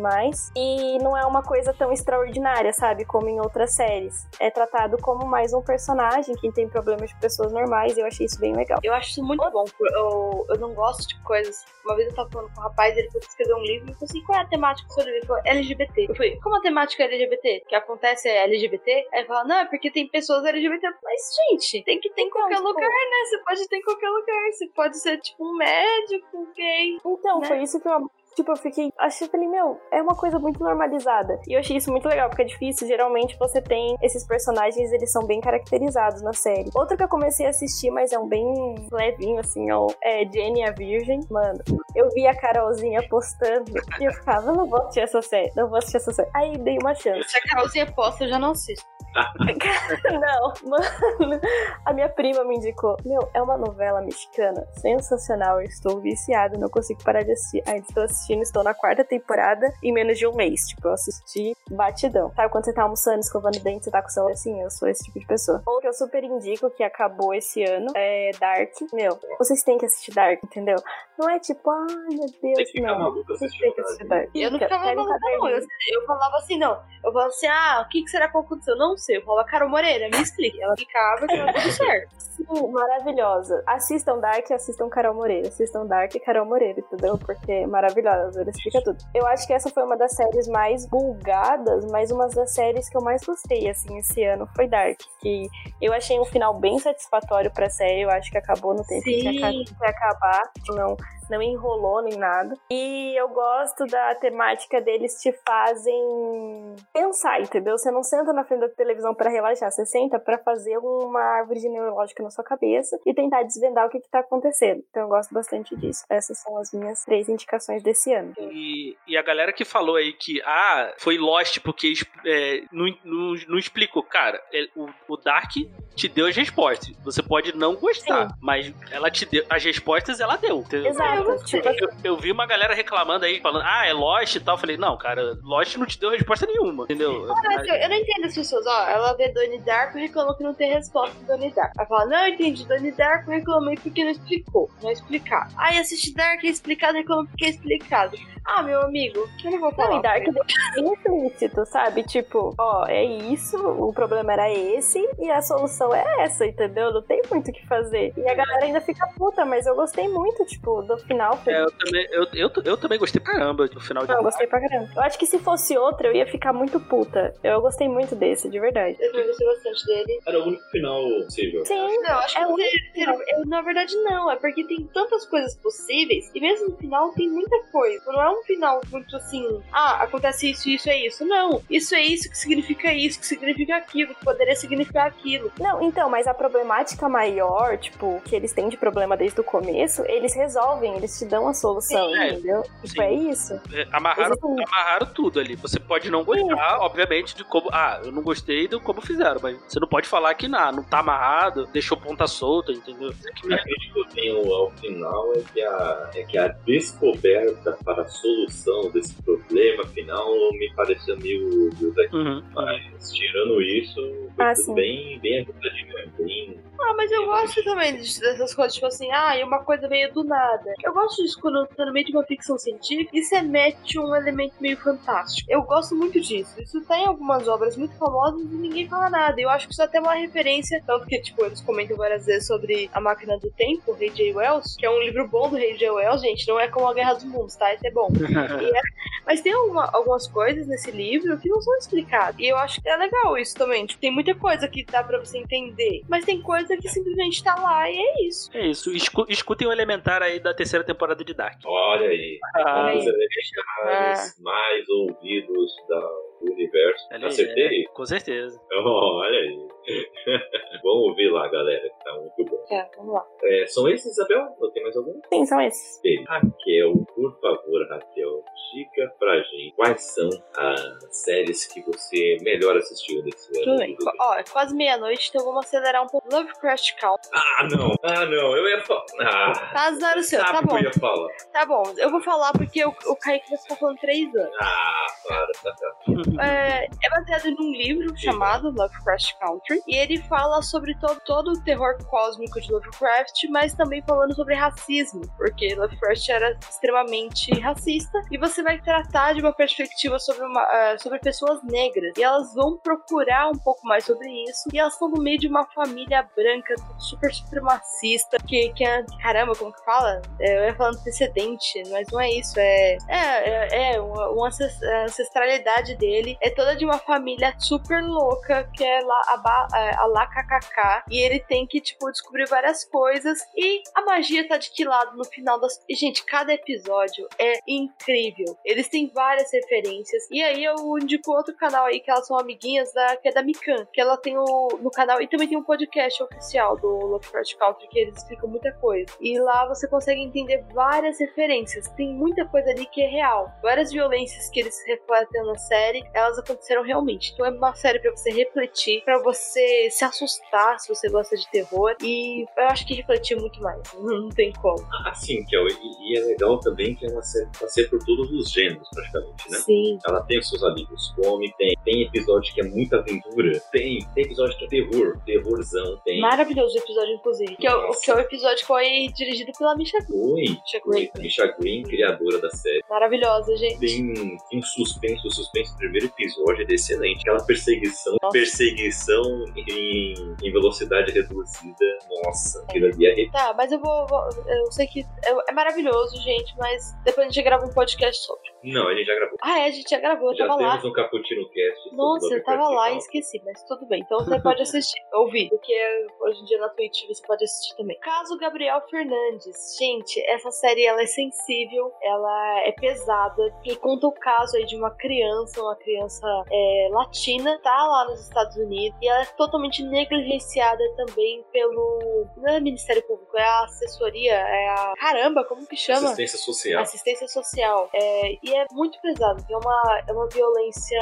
e não é uma coisa tão extraordinária, sabe, como em outras séries. É tratado como mais um personagem que tem problemas de pessoas normais, e eu achei isso bem legal. Eu acho isso muito bom. Eu, eu não gosto de coisas. Uma vez eu tava falando com um rapaz, ele foi escrever um livro e falou assim: qual é a temática do seu livro? Ele falou: LGBT. Eu falei: como a temática é LGBT? O que acontece é LGBT? Aí ele falou: não, é porque tem pessoas LGBT. Mas, gente, tem que ter em qualquer tipo... lugar, né? Você pode ter em qualquer lugar. Você pode ser, tipo, um médico, gay. Então, né? foi isso que eu Tipo, eu fiquei. Achei, falei, meu, é uma coisa muito normalizada. E eu achei isso muito legal, porque é difícil. Geralmente você tem esses personagens, eles são bem caracterizados na série. Outro que eu comecei a assistir, mas é um bem levinho, assim, é Jenny a Virgem. Mano, eu vi a Carolzinha postando e eu ficava, não vou assistir essa série, não vou assistir essa série. Aí dei uma chance. Se a Carolzinha posta, eu já não assisto. não, mano. A minha prima me indicou. Meu, é uma novela mexicana sensacional. Eu estou viciada, não consigo parar de assistir. Ainda estou assistindo, estou na quarta temporada em menos de um mês. Tipo, eu assisti batidão. Sabe quando você tá almoçando, escovando dente, você tá com o celular assim? Eu sou esse tipo de pessoa. Outro que eu super indico, que acabou esse ano, é Dark. Meu, vocês têm que assistir Dark, entendeu? Não é tipo, ai meu Deus, não. Vocês têm que assistir Dark. Eu não ficava maluca, não. Eu, eu falava assim, não. Eu falava assim, ah, o que, que será que aconteceu? Não sei. Eu falava, Carol Moreira, me explique. Ela ficava e tava tudo certo. Maravilhosa. Assistam Dark e assistam Carol Moreira. Assistam Dark e Carol Moreira, entendeu? Porque é maravilhosa, ele explica tudo. Eu acho que essa foi uma das séries mais bulgadas, mas uma das séries que eu mais gostei, assim, esse ano foi Dark. Que eu achei um final bem satisfatório pra série. Eu acho que acabou no tempo que Sim. que acabar. Não, não enrolou nem nada. E eu gosto da temática deles te fazem pensar, entendeu? Você não senta na frente da televisão pra relaxar, você senta pra fazer uma árvore genealógica na sua cabeça e tentar desvendar o que, que tá acontecendo. Então eu gosto bastante disso. Essas são as minhas três indicações desse ano. E, e a galera que falou aí que, ah, foi Lost porque é, não, não, não explicou. Cara, é, o, o Dark te deu as respostas. Você pode não gostar, Sim. mas ela te deu. As respostas ela deu. entendeu? Exato. Tipo, Eu, eu vi uma galera reclamando aí, falando, ah, é Lost e tal. Eu falei, não, cara, Lost não te deu resposta nenhuma, entendeu? Mas eu, eu não entendo as pessoas, ó, ela vê Donnie Darko e reclamou que não tem resposta do Donnie Darko. Ela fala, não, eu entendi Donnie Darko, reclamei porque não explicou, não é explicado. Aí assiste Dark, é explicado, reclamou porque é explicado. Ah, meu amigo, eu não vou falar. Não, e Dark deixa bem explícito, sabe? Tipo, ó, é isso, o problema era esse e a solução é essa, entendeu? Não tem muito o que fazer. E a galera ainda fica puta, mas eu gostei muito, tipo, do final. Foi... É, eu, também, eu, eu, eu também gostei pra caramba do final de Não, eu gostei pra caramba. Eu acho que se fosse outra, eu ia ficar muito puta. Eu gostei muito desse, de verdade. Eu também gostei bastante dele. Era o único final possível. Sim, Não, acho É que o ter- ter- eu- na verdade não, é porque tem tantas coisas possíveis e mesmo no final tem muita coisa. Não é um final muito assim, ah, acontece isso, isso é isso. Não, isso é isso que significa isso, que significa aquilo, que poderia significar aquilo. Não, então, mas a problemática maior, tipo, que eles têm de problema desde o começo, eles resolvem, eles te dão a solução, Sim, é. entendeu? Sim. Tipo, é isso. É, amarraram, Exatamente. amarraram tudo ali. Você pode não gostar, obviamente, de como. Ah, eu não gostei do como fizeram, mas você não pode falar que não, não tá amarrado, deixou ponta solta, entendeu? A crítica que eu tenho ao final é que a, é que a descoberta para a solução desse problema final me pareceu meio Deus Uhum. Mas tirando isso, foi Ah, tudo sim. bem, bem ajuntadinho, é bem. Ah, mas eu gosto também de- dessas coisas, tipo assim, ah, e uma coisa veio do nada. Eu gosto disso quando tá no meio de uma ficção científica e você mete um elemento meio fantástico. Eu gosto muito disso. Isso tá em algumas obras muito famosas e ninguém fala nada. Eu acho que isso é até uma referência, tanto que, tipo, eles comentam várias vezes sobre A Máquina do Tempo, Rei J. Wells, que é um livro bom do Rei J. Wells, gente, não é como A Guerra dos Mundos, tá? Esse é bom. Mas tem alguma- algumas coisas nesse livro que não são explicadas. E eu acho que é legal isso também. Tipo, tem muita coisa que dá pra você entender. Mas tem coisa que simplesmente tá lá e é isso. É isso. Escu- escutem o elementar aí da terceira temporada de Dark. Olha aí, Ah, um dos elementares mais ouvidos da, do universo. ali, Acertei? é, com certeza. Olha aí. Vamos ouvir lá, galera, que tá muito bom. Tá, vamos lá. É, são esses, Isabel? Ou tem mais algum? Sim, são esses. Bem, Raquel, por favor, Raquel, diga pra gente quais são as séries que você melhor assistiu nesse ano. Tudo bem. Ó, é quase meia-noite, então vamos acelerar um pouco. Lovecraft Country. Ah, não. Ah, não. Eu ia falar. Ah, Tá azar o seu, tá bom. eu ia falar. Tá bom, eu vou falar porque o, o Kaique vai ficar falando três anos. Ah, para, tá, tá. É, é baseado num livro chamado Lovecraft Country. E ele fala sobre todo, todo o terror cósmico de Lovecraft, mas também falando sobre racismo. Porque Lovecraft era extremamente racista. E você vai tratar de uma perspectiva sobre, uma, ah, sobre pessoas negras. E elas vão procurar um pouco mais sobre isso. E elas estão no meio de uma família branca super supremacista. Que, que é. Caramba, como que fala? É, eu ia falando antecedente, mas não é isso. É. É, é, é uma, uma ancestralidade dele é toda de uma família super louca, que é lá, ba, é, a lá e ele tem que, tipo, descobrir várias coisas, e a magia tá de que lado no final das... E, gente, cada episódio é incrível. Eles têm várias referências, e aí eu indico outro canal aí, que elas são amiguinhas, da, que é da Mikan, que ela tem o, no canal, e também tem um podcast oficial do Lovecraft Country, que eles explicam muita coisa. E lá você consegue entender várias referências. Tem muita coisa ali que é real. Várias violências que eles refletem na série, elas aconteceram realmente. Então é uma série pra você refletir, pra você se assustar se você gosta de terror. E eu acho que refletir muito mais. Não tem como. Assim, Kel, e, e é legal também que ela ser por todos os gêneros, praticamente, né? Sim. Ela tem os seus alívios cômicos, tem, tem episódio que é muita aventura, tem, tem episódio que é terror, terrorzão, tem. Maravilhoso o episódio, inclusive. Que é, o- que é o episódio que foi dirigido pela Misha Green. Misha Green. Misha Green, criadora da série. Maravilhosa, gente. Tem, tem um suspense, o suspense do primeiro episódio é excelente. Aquela perseguição, Nossa. perseguição em, em velocidade reduzida. Nossa, aquilo ali é. Tá, mas eu vou. vou- eu sei que é, é maravilhoso, gente, mas depois a gente grava um podcast sobre. Não, a gente já gravou. Ah, é, a gente já gravou, eu já tava lá. temos um Cappuccino Cast. Nossa, eu tava lá e esqueci, mas tudo bem. Então você pode assistir, ouvir, porque hoje em dia na Twitch você pode assistir também. Caso Gabriel Fernandes. Gente, essa série ela é sensível, ela é pesada e conta o caso aí de uma criança, uma criança é, latina, tá lá nos Estados Unidos e ela é totalmente negligenciada também pelo. Não é Ministério Público, é a assessoria, é a. Caramba, como que chama? Assistência social. assistência social. É, e é muito pesado. É uma, é uma violência,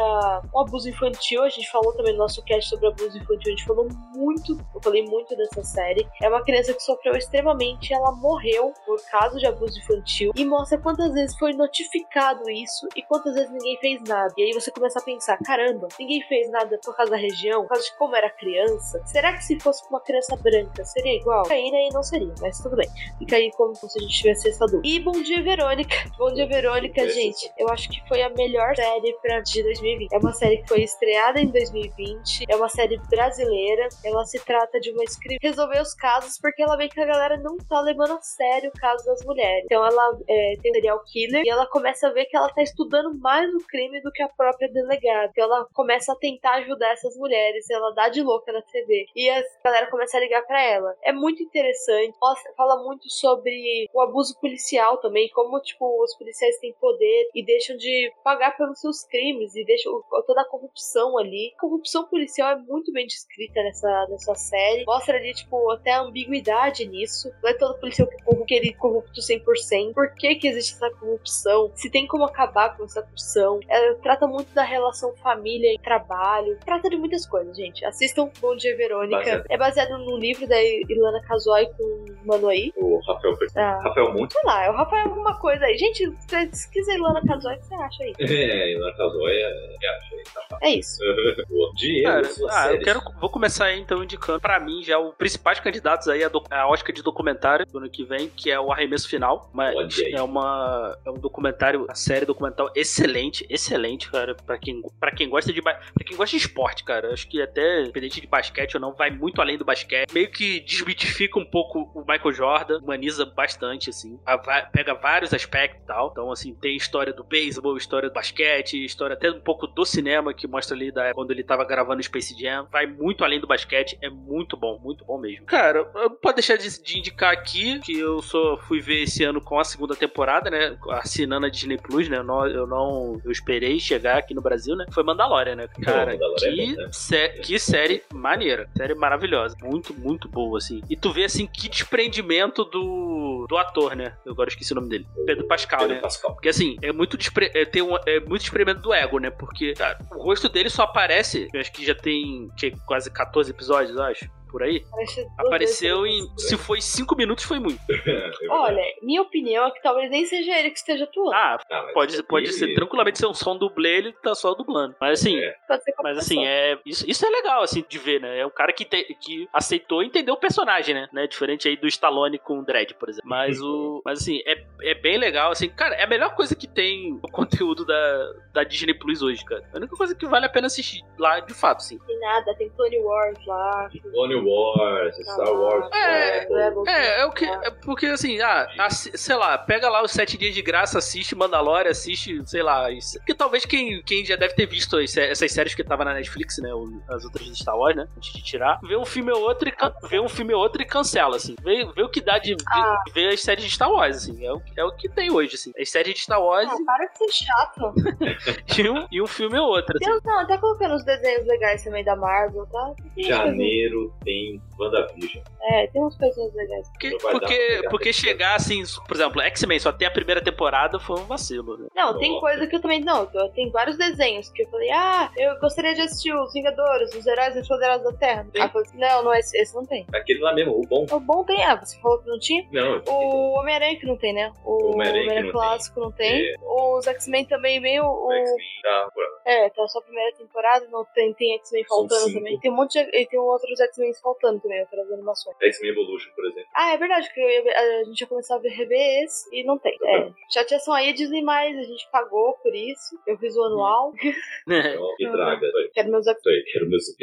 um abuso infantil. A gente falou também no nosso cast sobre abuso infantil. A gente falou muito, eu falei muito dessa série. É uma criança que sofreu extremamente. Ela morreu por causa de abuso infantil. E mostra quantas vezes foi notificado isso e quantas vezes ninguém fez nada. E aí você começa a pensar: caramba, ninguém fez nada por causa da região, por causa de como era criança. Será que se fosse uma criança branca seria igual? Aí, aí não seria, mas tudo bem. Fica aí como se a gente tivesse essa dúvida. E Bom Dia Verônica. Bom Dia Verônica, Essa Eu acho que foi a melhor série pra, de 2020. É uma série que foi estreada em 2020. É uma série brasileira. Ela se trata de uma escrita resolver os casos porque ela vê que a galera não tá levando a sério o caso das mulheres. Então ela é, tem um serial killer e ela começa a ver que ela tá estudando mais o crime do que a própria delegada. Então ela começa a tentar ajudar essas mulheres. Ela dá de louca na TV. E a galera começa a ligar pra ela. É muito interessante. Fala muito sobre o abuso policial também, como tipo os policiais têm poder e deixam de pagar pelos seus crimes e deixam toda a corrupção ali. A corrupção policial é muito bem descrita nessa, nessa série. Mostra ali tipo até a ambiguidade nisso. Não é todo policial que é corrupto, ele é corrupto 100%. Por que que existe essa corrupção? Se tem como acabar com essa corrupção? Ela trata muito da relação família e trabalho. Trata de muitas coisas, gente. Assistam Bom Dia Verônica. Baseado. É baseado num livro da Ilana Kazoy com o Manoí. O Rafael, Ah, Rafael Monte. sei lá, é o Rafael alguma coisa aí. Gente, se pesquisa Ilana O que você acha aí? É, na Casoia, é, acho aí, tá. É isso. Diego, Cara, ah, eu quero. Vou começar aí então indicando pra mim já os principais candidatos aí a, do, a Oscar de documentário do ano que vem, que é o Arremesso Final. Mas é uma é um documentário, a série documental excelente, excelente, cara, Pra quem para quem gosta de para quem gosta de esporte, cara. Acho que até independente de basquete ou não, vai muito além do basquete. Meio que desmitifica um pouco o Michael Jordan, humaniza bastante assim. A pega vários aspectos e tal. Então assim, tem história do beisebol, história do basquete, história até um pouco do cinema que mostra ali da quando ele tava gravando Space Jam. Vai muito além do basquete, é muito bom, muito bom mesmo. Cara, eu não posso deixar de, de indicar aqui que eu só fui ver esse ano com a segunda temporada, né? Assinando a Disney Plus, né? Eu não, eu não eu esperei chegar aqui no Brasil, né? Foi Mandalorian, né? Cara, Mandalorian que, né? sé- que série maneira. Série maravilhosa. Muito, muito boa, assim. E tu vê, assim, que desprendimento do, do ator, né? Eu agora esqueci o nome dele. Pedro Pascal, Pedro né? Pascal. Porque assim, é muito, despre... é, tem um, é muito experimento do ego, né? Porque cara, o rosto dele só aparece, acho que já tem que, quase 14 episódios, eu acho, por aí. Parece Apareceu em. Se foi 5 minutos, foi muito. Olha, minha opinião é que talvez nem seja ele que esteja atuando. Ah, Ah, pode, isso pode ser tranquilamente ser um som dublê, ele tá só dublando. Mas assim. É. Mas assim, é, isso, isso é legal, assim, de ver, né? É um cara que, te- que aceitou entender o personagem, né? né? Diferente aí do Stallone com o Dredd, por exemplo. Mas o. Mas assim, é, é bem legal, assim, cara, é a melhor coisa que tem o conteúdo da, da Disney Plus hoje, cara. É a única coisa que vale a pena assistir lá, de fato, assim. Tem nada, tem Tony Wars lá. Clone Wars, Star Wars. É, Rebels. É, é o que. É porque assim, ah, assi- sei lá, pega lá os sete dias de graça, assiste Mandalorian, assiste, sei lá. Isso, porque talvez quem, quem já deve ter visto essas séries que tava na Netflix, né? As outras de Star Wars, né? Antes de tirar, vê um filme ou outro e, can- vê um filme ou outro e cancela, assim. Vê, vê o que dá de, de Ah. ver as séries de Star Wars, assim. É o, é o que tem hoje, assim. As séries de Star Wars Ah, para de ser chato. e, um, e um filme ou outro, assim. Deus, não, até colocando os desenhos legais também da Marvel, tá? Janeiro tem WandaVision. É, tem umas coisinhas legais. Porque, porque, porque chegar assim, por exemplo, X-Men só tem a primeira temporada foi um vacilo. Né? Não, tem Nossa. coisa que eu também. Não, tem vários desenhos que eu falei, ah, eu gostaria de assistir os Vingadores, os Heróis Empoderados da Terra. Tem. Eu falei não, não é esse, esse não tem. Aquele lá mesmo, o bom. O bom tem, ah, você falou que não tinha? Não, O Homem-Aranha que não tem, né? O Homem-Aranha que Homem-Aranha não clássico não tem. É. Os X-Men também meio. o O... X-Men tá É, tá só a primeira temporada, não tem, tem X-Men faltando também. Tem um monte de. E tem outros X-Men faltando também, outras animações. X-Men Evolution, por exemplo. Ah, é verdade, que ia a gente ia começar a ver- rever esse e não tem. É. Chateação aí é Disney mais, a gente pagou por isso. Eu fiz o anual. Então, que traga. Isso aí, Quero meus aí, quero mesmo.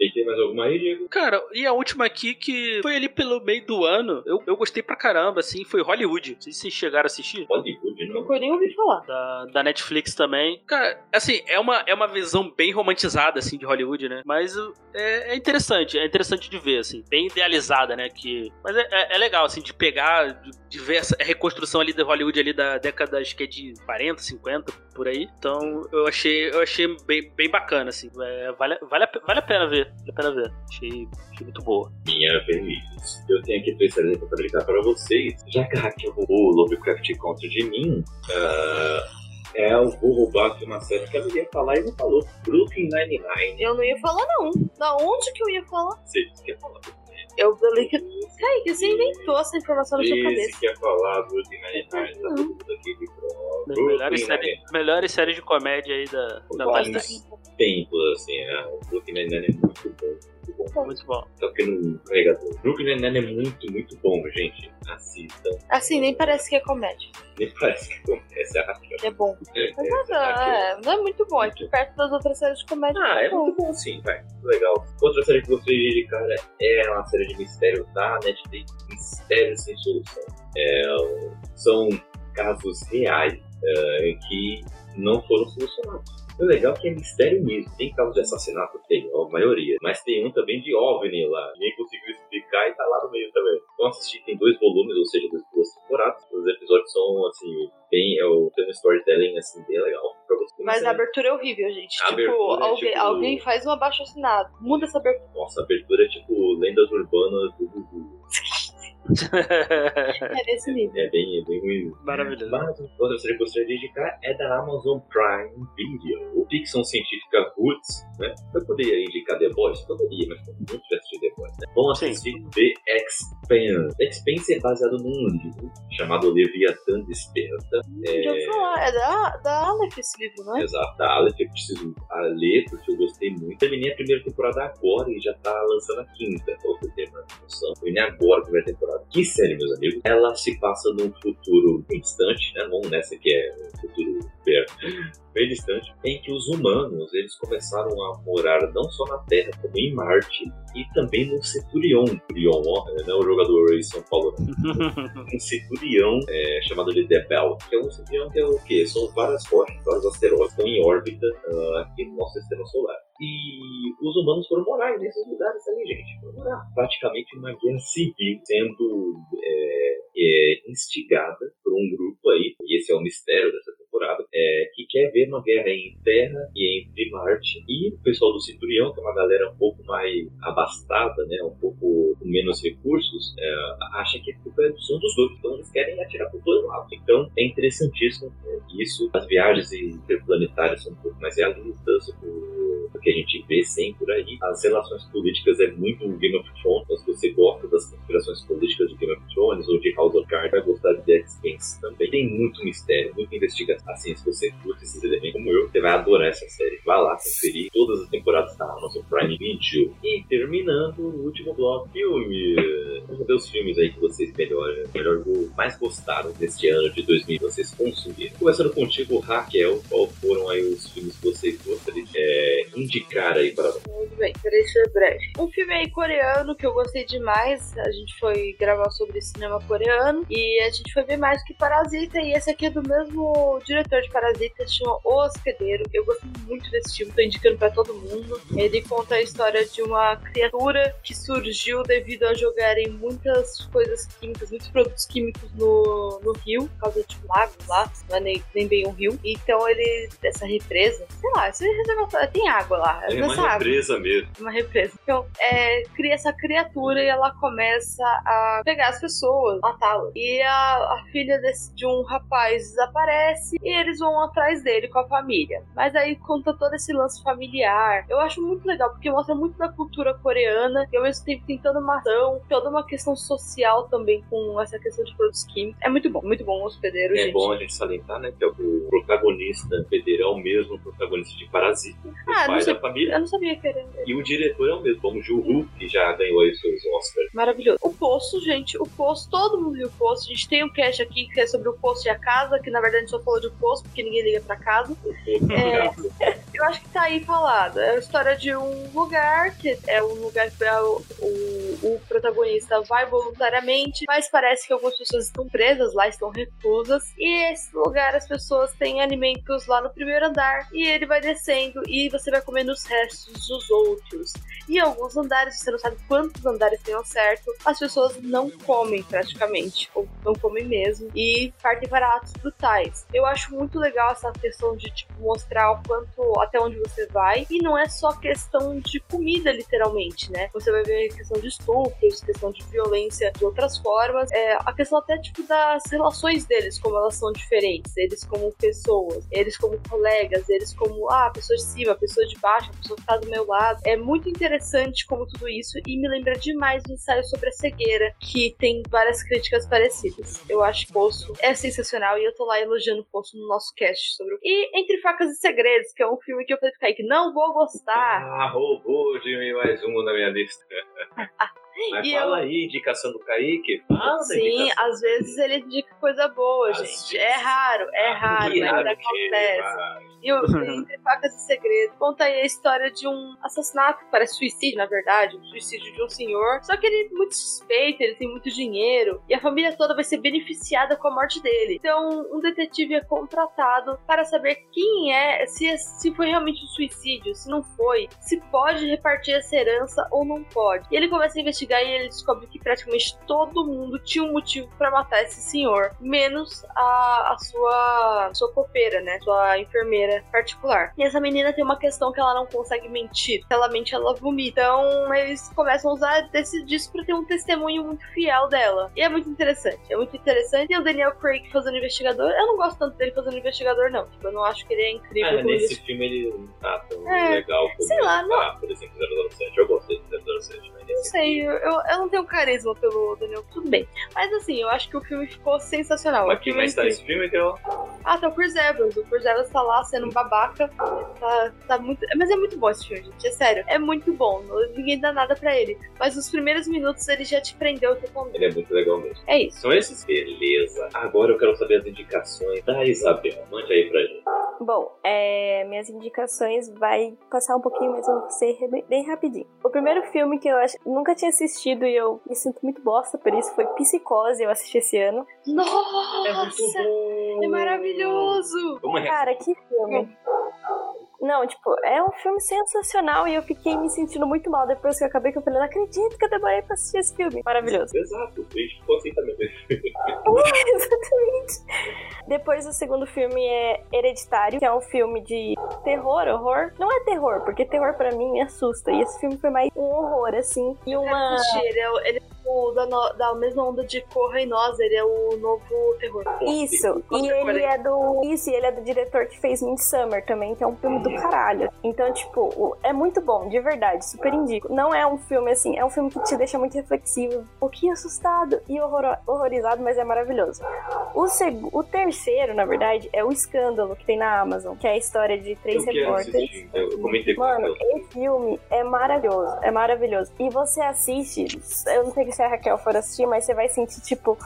E tem mais alguma aí, Diego? Cara, e a última aqui que foi ali pelo meio do ano, eu, eu gostei pra caramba, assim, foi Hollywood. Não sei se vocês chegaram a assistir. Hollywood, não. Nunca nem ouvi falar. Da, da Netflix também. Cara, assim, é uma, é uma visão bem romantizada, assim, de Hollywood, né? Mas uh, é, é interessante, é interessante de ver, assim, bem idealizada, né? Que, mas é, é- é legal, assim, de pegar, essa reconstrução ali de Hollywood ali da década, acho que é de 40, 50, por aí. Então, eu achei, eu achei bem, bem bacana, assim. É, vale, vale, a, vale a pena ver, vale a pena ver. Achei, achei muito boa. Minha vez. Eu tenho aqui três séries pra fabricar para vocês. Já que a Raquel roubou o Lovecraft Country de mim, ah, é, eu vou roubar aqui uma série que ela ia falar e não falou. Brooklyn Nine-Nine. Eu não ia falar, não. Da onde que eu ia falar? Você disse que ia falar. Eu falei que. Kaique, você inventou essa informação na sua cabeça. que ia falar Brooklyn Nine-Nine. Tá todo mundo aqui de prova. Melhores, melhores séries de comédia aí da, da Vários Netflix. tempos, assim. É, o Brooklyn Nine-Nine é muito bom. Muito bom. Muito bom. Tá aqui no carregador. Brooklyn Nine-Nine é muito, muito bom, gente. Assistam. Assim, nem parece que é comédia. Nem parece que acontece a Raquel. É bom. É, Mas não, Raquel. é, não é muito bom. Aqui perto das outras séries de comédia. Ah, é bom. muito bom sim, vai. Legal. Outra série que eu gostei de cara é uma série de mistério da Netflix, Mistério Sem Solução. É, são casos reais é, que não foram solucionados. O legal é que é mistério mesmo. Tem casos de assassinato, tem, a maioria. Mas tem um também de OVNI lá. Ninguém conseguiu explicar e tá lá no meio também. Então assistir tem dois volumes, ou seja, duas, temporadas. Os episódios são, assim, bem... É o, tem um storytelling, assim, bem legal. Mas a abertura é horrível, gente. Tipo, é alguém, tipo- alguém faz um abaixo assinado. Muda essa abertura. Nossa, a abertura é tipo lendas urbanas do Gugu. É nesse nível. É bem, é bem ruim. Maravilhoso. Mas outra série que eu gostaria de indicar é da Amazon Prime Video. Ficção científica Roots, né? Eu poderia indicar The Boys? Poderia, mas todo mundo já assistiu The Boys, né? Vamos Sim. assistir The Expanse. The Expanse é baseado num livro chamado Leviatã Desperta. Já ouvi falar. É da, da Aleph esse livro, não é? Exato, da Aleph eu preciso ler porque eu gostei muito. Terminei a primeira temporada agora e já tá lançando a quinta. Ou seja, tem uma noção. Terminei agora a primeira temporada. Que série, meus amigos? Ela se passa num futuro bem distante, né? Não nessa que é um futuro. Bem distante, em que os humanos eles começaram a morar não só na Terra, como em Marte e também no Centurion. Centurion, ó, não é o jogador em São Paulo, não um centurião é, chamado de The Bell, que é um centurião que é o quê? São várias rochas, vários asteroides que estão em órbita ah, aqui no nosso sistema solar. E os humanos foram morar nesses lugares ali, gente. Foram morar. Praticamente uma guerra civil sendo é, é, instigada por um grupo aí, e esse é o mistério dessa temporada, é, que quer ver uma guerra em Terra e entre Marte. E o pessoal do Centurião, que é uma galera um pouco mais abastada, né, um pouco com menos recursos, é, acha que a culpa é são dos dois. Então eles querem atirar por dois lados. Então é interessantíssimo é, isso. As viagens interplanetárias são um pouco mais realistas, o, o que a gente vê sempre por aí. As relações políticas é muito Game of Thrones. Se você gosta das conspirações políticas de Game of Thrones ou de House of Cards, vai gostar de The Expanse também. Tem muito mistério, muita investigação. Assim, se você curte esses elementos como eu, você vai adorar essa série. Vai lá conferir todas as temporadas da Amazon Prime Video. E terminando o último bloco, filme. Vamos ver os filmes aí que vocês melhor, melhor mais gostaram deste ano de 2000 que vocês consumiram. Começando contigo, Raquel, qual foram aí os filmes que vocês gostariam de é, indicar aí para nós? Muito bem, peraí, ser breve. Um filme aí coreano que eu gostei demais. A gente foi gravar sobre cinema coreano e a gente foi ver mais que Parasita. E esse aqui é do mesmo diretor de Parasita, chama O Hospedeiro. Eu gostei muito desse filme, tô indicando pra todo mundo. Ele conta a história de uma criatura que surgiu devido a jogarem muitas coisas químicas, muitos produtos químicos no, no rio, por causa de um lago lá, não é nem, nem bem um rio. Então ele, essa represa, sei lá, esse reservatório tem água lá. É uma água. represa mesmo. uma represa. Então, é, cria essa criatura e ela começa a pegar as pessoas, matá-las. E a, a filha desse- de um rapaz desaparece e eles vão atrás dele com a família. Mas aí conta todo esse lance familiar. Eu acho muito legal, porque mostra muito da cultura coreana e ao mesmo tempo tem toda uma ação, toda uma questão social também com essa questão de produtos químicos. É muito bom, muito bom o hospedeiro, É gente. bom a gente salientar, né, que é o protagonista Pedro é o mesmo protagonista de Parasita, Ah, pai da família. Eu não sabia que era E o diretor é o mesmo, como Ju-Hu, que já ganhou aí seus Oscars. Maravilhoso. O Poço, gente, o Poço, todo mundo viu o Poço. A gente tem um cast aqui que é sobre o Poço e a casa, que na verdade a gente só falou de Poço, porque ninguém liga pra casa. É. Eu acho que tá aí falado. É a história de um lugar, que é um lugar que é o, o, o protagonista vai voluntariamente, mas parece que algumas pessoas estão presas lá, estão reclusas. E esse lugar as pessoas têm alimentos lá no primeiro andar, e ele vai descendo e você vai comendo os restos dos outros. E alguns andares, você não sabe quantos andares tem ao certo, as pessoas não comem praticamente, ou não comem mesmo, e partem para atos brutais. Eu acho muito legal essa questão de tipo, mostrar o quanto, até onde você vai, e não é só questão de comida, literalmente, né? Você vai ver questão de estupros, questão de violência de outras formas, é, a questão até tipo das relações deles, como elas são diferentes, eles como pessoas, eles como colegas, eles como, ah, pessoa de cima, pessoa de baixo, a pessoa que tá do meu lado. É muito interessante como tudo isso e me lembra demais do ensaio sobre a cegueira, que tem várias críticas parecidas. Eu acho que Poço é sensacional e eu tô lá elogiando o Poço no nosso cast sobre o... E Entre Facas e Segredos, que é um filme que eu falei pro Kaique, não vou gostar. Ah, roubou de mim mais um na minha lista. Mas E fala eu- aí, indicação do Kaique. Fala Sim, às vezes ele indica coisa boa, Às gente. vezes. É raro, é raro, Que mas raro acontece. vai. E o Entre Facas e Segredos conta aí a história de um assassinato, parece suicídio, na verdade, um suicídio de um senhor. Só que ele é muito suspeito, ele tem muito dinheiro, e a família toda vai ser beneficiada com a morte dele. Então, um detetive é contratado para saber quem é, se, se foi realmente um suicídio, se não foi, se pode repartir essa herança ou não pode. E ele começa a investigar e ele descobre que praticamente todo mundo tinha um motivo para matar esse senhor, menos a, a sua, sua copeira, né? Sua enfermeira particular. E essa menina tem uma questão que ela não consegue mentir. Se ela mente, ela vomita. Então eles começam a usar desse, disso pra ter um testemunho muito fiel dela. E é muito interessante. É muito interessante. E o Daniel Craig fazendo investigador. Eu não gosto tanto dele fazendo investigador, não. Tipo, eu não acho que ele é incrível. Ah, como nesse filme ele não tá tão É, legal como sei lá, ele não- tá, por exemplo, 007. Eu gosto dele 007, mas Não sei, eu, eu não tenho carisma pelo Daniel. Tudo bem. Mas assim, eu acho que o filme ficou sensacional. Mas O quem filme é mais tá incrível. nesse filme, Kel? Ah, tá o Chris Evans. O Chris Evans tá lá sendo um babaca. Tá, tá muito. Mas é muito bom esse filme, gente. É sério. É muito bom. Ninguém dá nada pra ele. Mas nos primeiros minutos ele já te prendeu totalmente. Ele é muito legal mesmo. É isso. São esses? Beleza. Agora eu quero saber as indicações da Isabel. Mande aí pra gente. Bom, é, minhas indicações vai passar um pouquinho, mas eu vou ser bem rapidinho. O primeiro filme que eu acho, nunca tinha assistido e eu me sinto muito bosta por isso foi Psicose, eu assisti esse ano. Nossa! bom. É maravilhoso! Cara, que filme. Não, tipo, é um filme sensacional e eu fiquei me sentindo muito mal depois que eu acabei, que eu falei, não acredito que eu demorei pra assistir esse filme. Maravilhoso. Exato, o Twitch ficou assim também. Exatamente. Depois o segundo filme é Hereditário, que é um filme de terror, horror. Não é terror, porque terror pra mim me assusta. E esse filme foi mais um horror, assim. E uma. É, ele o da, no- da mesma onda de Corra e Nós, ele é o novo terror. Isso, e ele é do. Isso, e ele é do diretor que fez Midsummer também, que é um filme do caralho. Então, tipo, é muito bom, de verdade, super indico. Não é um filme assim, é um filme que te deixa muito reflexivo, um pouquinho assustado e horror- horrorizado, mas é maravilhoso. O, seg... o terceiro, na verdade, é o Escândalo, que tem na Amazon, que é a história de três eu repórteres. Eu comentei com Mano, esse filme é maravilhoso, é maravilhoso. E você assiste, eu não sei se a Raquel for assistir, mas você vai sentir, tipo,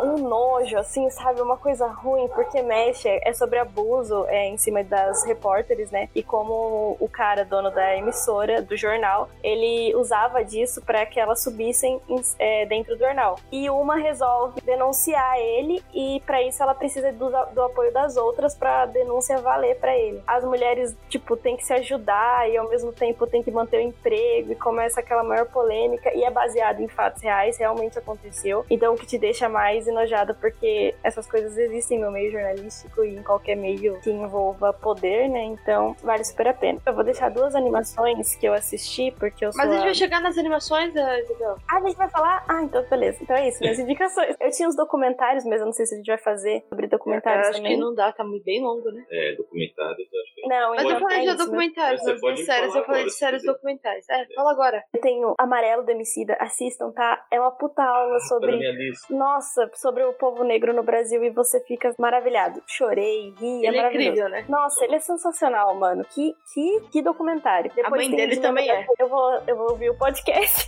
um nojo, assim, sabe? Uma coisa ruim, porque mexe, é sobre abuso é, em cima das repórteres, né? E como o cara, dono da emissora, do jornal, ele usava disso para que elas subissem em- é, dentro do jornal. E uma resolve denunciar ele, e para isso ela precisa do, do apoio das outras pra denúncia valer pra ele. As mulheres, tipo, tem que se ajudar e ao mesmo tempo tem que manter o emprego, e começa aquela maior polêmica, e é baseado em fatos fatos reais, realmente aconteceu. Então, o que te deixa mais enojada, porque essas coisas existem no meio jornalístico e em qualquer meio que envolva poder, né? Então, vale super a pena. Eu vou deixar duas animações que eu assisti, porque eu sou. Mas a gente a- vai chegar nas animações, eh, Isabel. Ah, a gente vai falar? Ah, então beleza. Então é isso, minhas indicações. Eu tinha os documentários, mas eu não sei se a gente vai fazer sobre Eu documentários acho também. que não dá, tá muito bem longo, né? É, documentários, eu acho que. Não, Mas eu falei é de isso, documentários, pode de séries. Eu falei de séries documentais. É, fala agora. Eu tenho Amarelo do Emicida, assistam, tá? É uma puta aula sobre. lista. Nossa, sobre o povo negro no Brasil e você fica maravilhado. Chorei, ri, é Ele é maravilhoso. incrível, né? Nossa, ele é sensacional, mano. Que, que, que documentário. Depois mãe tem dele também é. Eu vou, eu vou ouvir o podcast.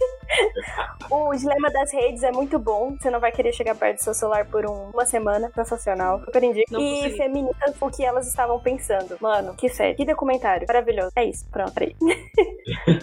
o Dilema das Redes é muito bom. Você não vai querer chegar perto do seu celular por um- uma semana. Sensacional. Super indico. Não e consegui. Feministas, o que elas estavam pensando. Mano, que sério. Que documentário. Maravilhoso. É isso. Pronto, aí.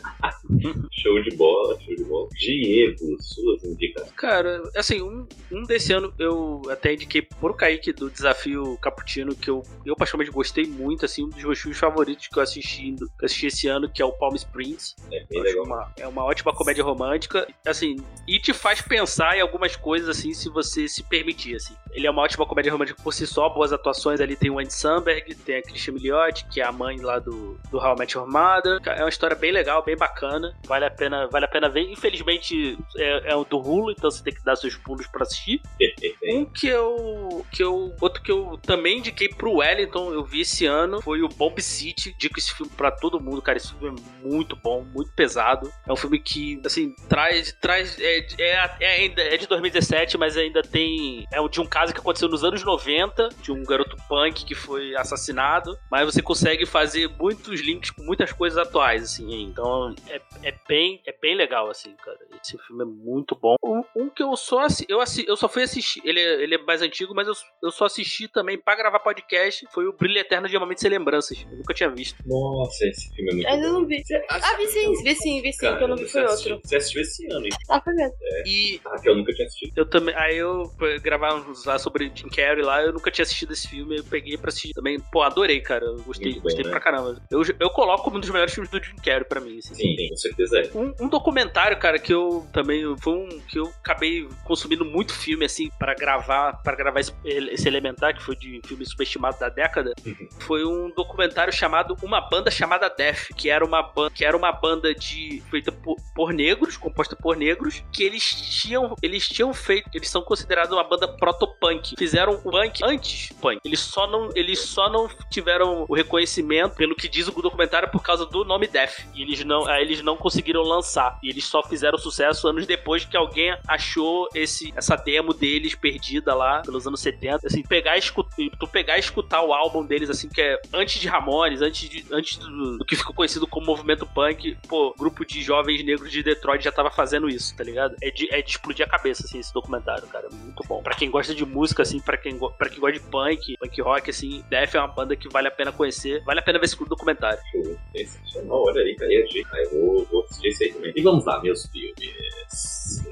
Show de bola, show de bola. Diego, suas indicações. Cara, assim, um, um desse ano eu até indiquei pro Kaique do Desafio Cappuccino, que eu, eu particularmente gostei muito, assim, um dos meus filmes favoritos que eu assisti, que eu assisti esse ano, que é o Palm Springs. É bem legal. uma- é uma ótima comédia romântica, assim, e te faz pensar em algumas coisas, assim, se você se permitir, assim. Ele é uma ótima comédia romântica por si só, boas atuações ali, tem o Andy Samberg, tem a Christian Milioti, que é a mãe lá do, do How I Met Your Mother. É uma história bem legal, bem bacana, vale a pena, vale a pena ver. Infelizmente é, é o do Hulu, então você tem que dar seus pulos pra assistir. Um que eu, que eu. Outro que eu também indiquei pro Wellington, eu vi esse ano, foi o Bomb City. Digo esse filme pra todo mundo, cara. Esse filme é muito bom, muito pesado. É um filme que, assim, traz. traz é, é, é ainda, é de 2017, mas ainda tem. É de um caso que aconteceu nos anos 90, de um garoto punk que foi assassinado. Mas você consegue fazer muitos links com muitas coisas atuais, assim. Então é, é, bem, é bem legal, assim, cara. Esse filme é muito bom. Um, um que eu só eu, eu só fui assistir. Ele é, ele é mais antigo, mas eu, eu só assisti também pra gravar podcast. Foi o Brilho Eterno de Momentos e Lembranças. Eu nunca tinha visto. Nossa, esse filme é muito Ainda bom. não vi. Ah, vi sim, vi sim, vi sim, que eu não vi você foi assistiu- outro. Você assistiu esse ano, hein? Ah, foi mesmo. E Ah, que eu nunca tinha assistido. eu também. Aí eu gravar uns lá sobre Jim Carrey lá. Eu nunca tinha assistido esse filme. Eu peguei pra assistir também. Pô, adorei, cara. Eu gostei, bom, gostei né? pra caramba. Eu, eu coloco como um dos melhores filmes do Jim Carrey pra mim. Assim. Sim, com certeza é. Um, um documentário, cara, que eu também foi um que eu acabei consumindo muito filme assim para gravar, para gravar esse, esse elementar que foi de filme subestimado da década. Foi um documentário chamado Uma Banda Chamada Death, que era uma banda, que era uma banda de feita por, por negros, composta por negros, que eles tinham, eles tinham feito, eles são considerados uma banda proto-punk. Fizeram o punk antes punk. Eles só não, eles só não tiveram o reconhecimento pelo que diz o documentário por causa do nome Death. E eles não, aí eles não conseguiram lançar. E eles só fizeram sucesso anos depois que alguém achou esse, essa demo deles perdida lá pelos anos 70. Assim, pegar escutar, tu pegar e escutar o álbum deles, assim, que é antes de Ramones, antes, de, antes do, do que ficou conhecido como movimento punk, pô, grupo de jovens negros de Detroit já tava fazendo isso, tá ligado? É de, é de explodir a cabeça, assim, esse documentário, cara. Muito bom. Pra quem gosta de música, assim, pra quem, pra quem gosta de punk, punk rock, assim, Def é uma banda que vale a pena conhecer. Vale a pena ver esse documentário. Show. Sensacional. Olha aí, cara. Eu vou, vou assistir esse aí também. E vamos lá, meus filmes.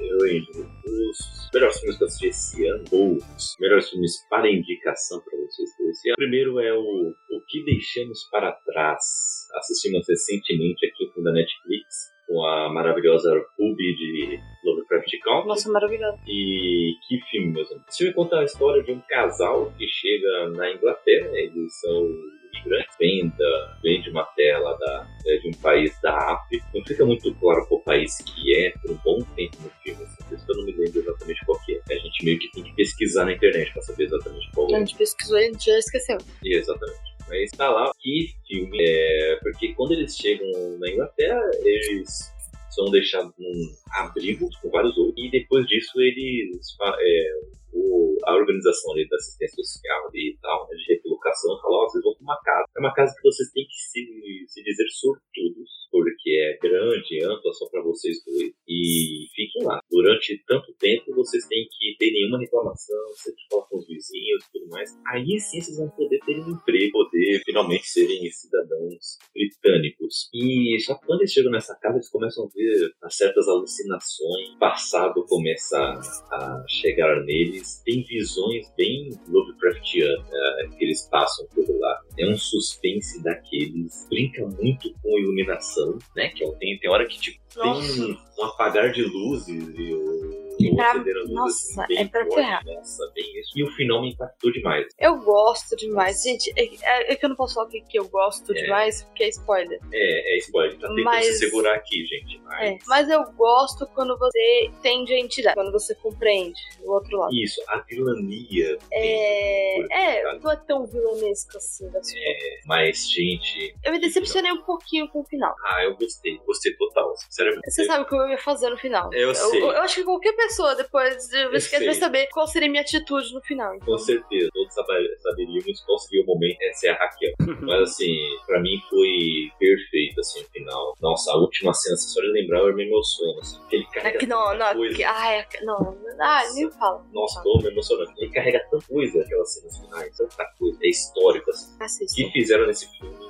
Eu os melhores filmes que eu assisti esse ano, ou os melhores filmes para indicação para vocês esse ano. Primeiro é o O Que Deixamos Para Trás. Assistimos recentemente aqui da Netflix. Com a maravilhosa Ruby de Lovecraft Country. Nossa, maravilhoso. E que filme, meus amigos? Esse filme conta a história de um casal que chega na Inglaterra, eles são imigrantes, vêm, da, vêm de uma terra lá da, é, de um país da África. Não fica muito claro qual país que é por um bom tempo no filme, assim, por isso que eu não me lembro exatamente qual que é. A gente meio que tem que pesquisar na internet para saber exatamente qual A é. gente pesquisou e a gente já esqueceu. Exatamente. Tá lá que filme é. Porque quando eles chegam na Inglaterra, eles são deixados num abrigo com vários outros. E depois disso eles. é, o- a organização ali da assistência social ali e tal, né, de recolocação, fala, ó, vocês vão pra uma casa. É uma casa que vocês têm que se, se dizer sortudos, porque é grande, ampla, só pra vocês dois. E fiquem lá. Durante tanto tempo vocês têm que ter nenhuma reclamação, sempre falar com os vizinhos e tudo mais. Aí sim vocês vão poder ter um emprego, poder finalmente serem cidadãos britânicos. E só que quando eles chegam nessa casa, eles começam a ver certas alucinações. O passado começa a chegar neles. Tem visões bem Lovecraftianas né, que eles passam por lá. É um suspense daqueles. Brinca muito com iluminação, né? Que é tem, tem hora que tipo, tem um, apagar de luzes e o Pra- acender a luz, nossa, assim, é pra ferrar. Nossa, bem isso. E o final me impactou demais. Eu gosto demais. Gente, é, é- é que eu não posso falar o que, que eu gosto É. demais, porque é spoiler. É, é spoiler. Tá tentando Mas- se segurar aqui, gente. Mas... É. Mas eu gosto quando você entende a entidade, quando você compreende o outro lado. Isso, a vilania. É, é, não é tão vilanesco assim. É, mas, gente. Eu me decepcionei um pouquinho com o final. Ah, eu gostei. Gostei total. Sinceramente. Você sabe o que eu ia fazer no final. Eu sei. Eu, acho que qualquer pessoa, depois de sei. vai saber qual seria a minha atitude no final. Então, Com certeza, todos sabe- saberíamos qual seria o momento. Essa é a Raquel. Mas assim, pra mim foi perfeito assim, o final. Nossa, a última cena, se a senhora lembrar, eu me emociono. Assim, porque ele É carrega que não, não, coisa. que, ah, é, não, ah, nem fala. Nossa, tô me emocionando. Ele carrega tanta coisa aquelas cenas finais, tanta coisa. É histórico, assim. Assista. que fizeram nesse filme.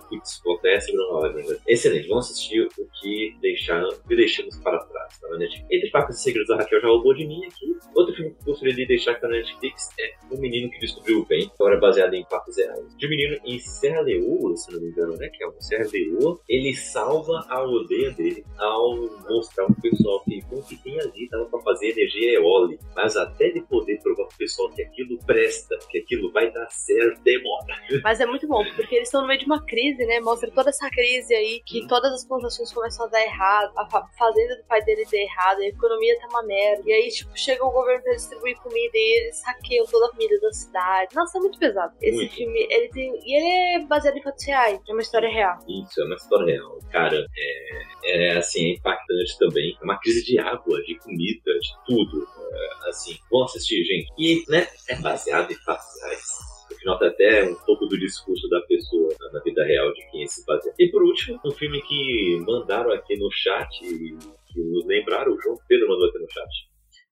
Lágrima. né? Excelente, vamos assistir o que, deixaram, o que deixamos para trás tá Netflix. Entre Facas e Segredos, a Raquel já roubou de mim aqui. Outro filme que gostaria de deixar aqui na Netflix é O Menino que Descobriu o Bem, agora baseado em fatos reais. De um menino em Serra Leoa, se não me engano, né? Que é Serra Leoa, ele salva a aldeia dele ao mostrar pro pessoal que o que tem ali dava pra fazer energia eólica. Mas até de poder provar pro pessoal que aquilo presta, que aquilo vai dar certo, demora. Mas é muito bom, porque eles estão no meio de uma crise, né? Mostra toda essa crise aí, que todas as plantações começam a dar errado, a fa- fazenda do pai dele deu errado, a economia tá uma merda. E aí, tipo, chega o governo pra distribuir comida e eles saqueiam toda a comida da cidade. Nossa, é muito pesado. Esse Muito. filme, ele tem. E ele é baseado em fatos reais, é uma história real. Isso, é uma história real. Cara, é, é assim, é impactante também. É uma crise de água, de comida, de tudo. É, assim, vão assistir, gente. E, né, é baseado em fatos reais. No final tem até um pouco do discurso da pessoa na- na vida real de quem se baseia. E por último, um filme que mandaram aqui no chat, e que nos lembraram, o João Pedro mandou aqui no chat,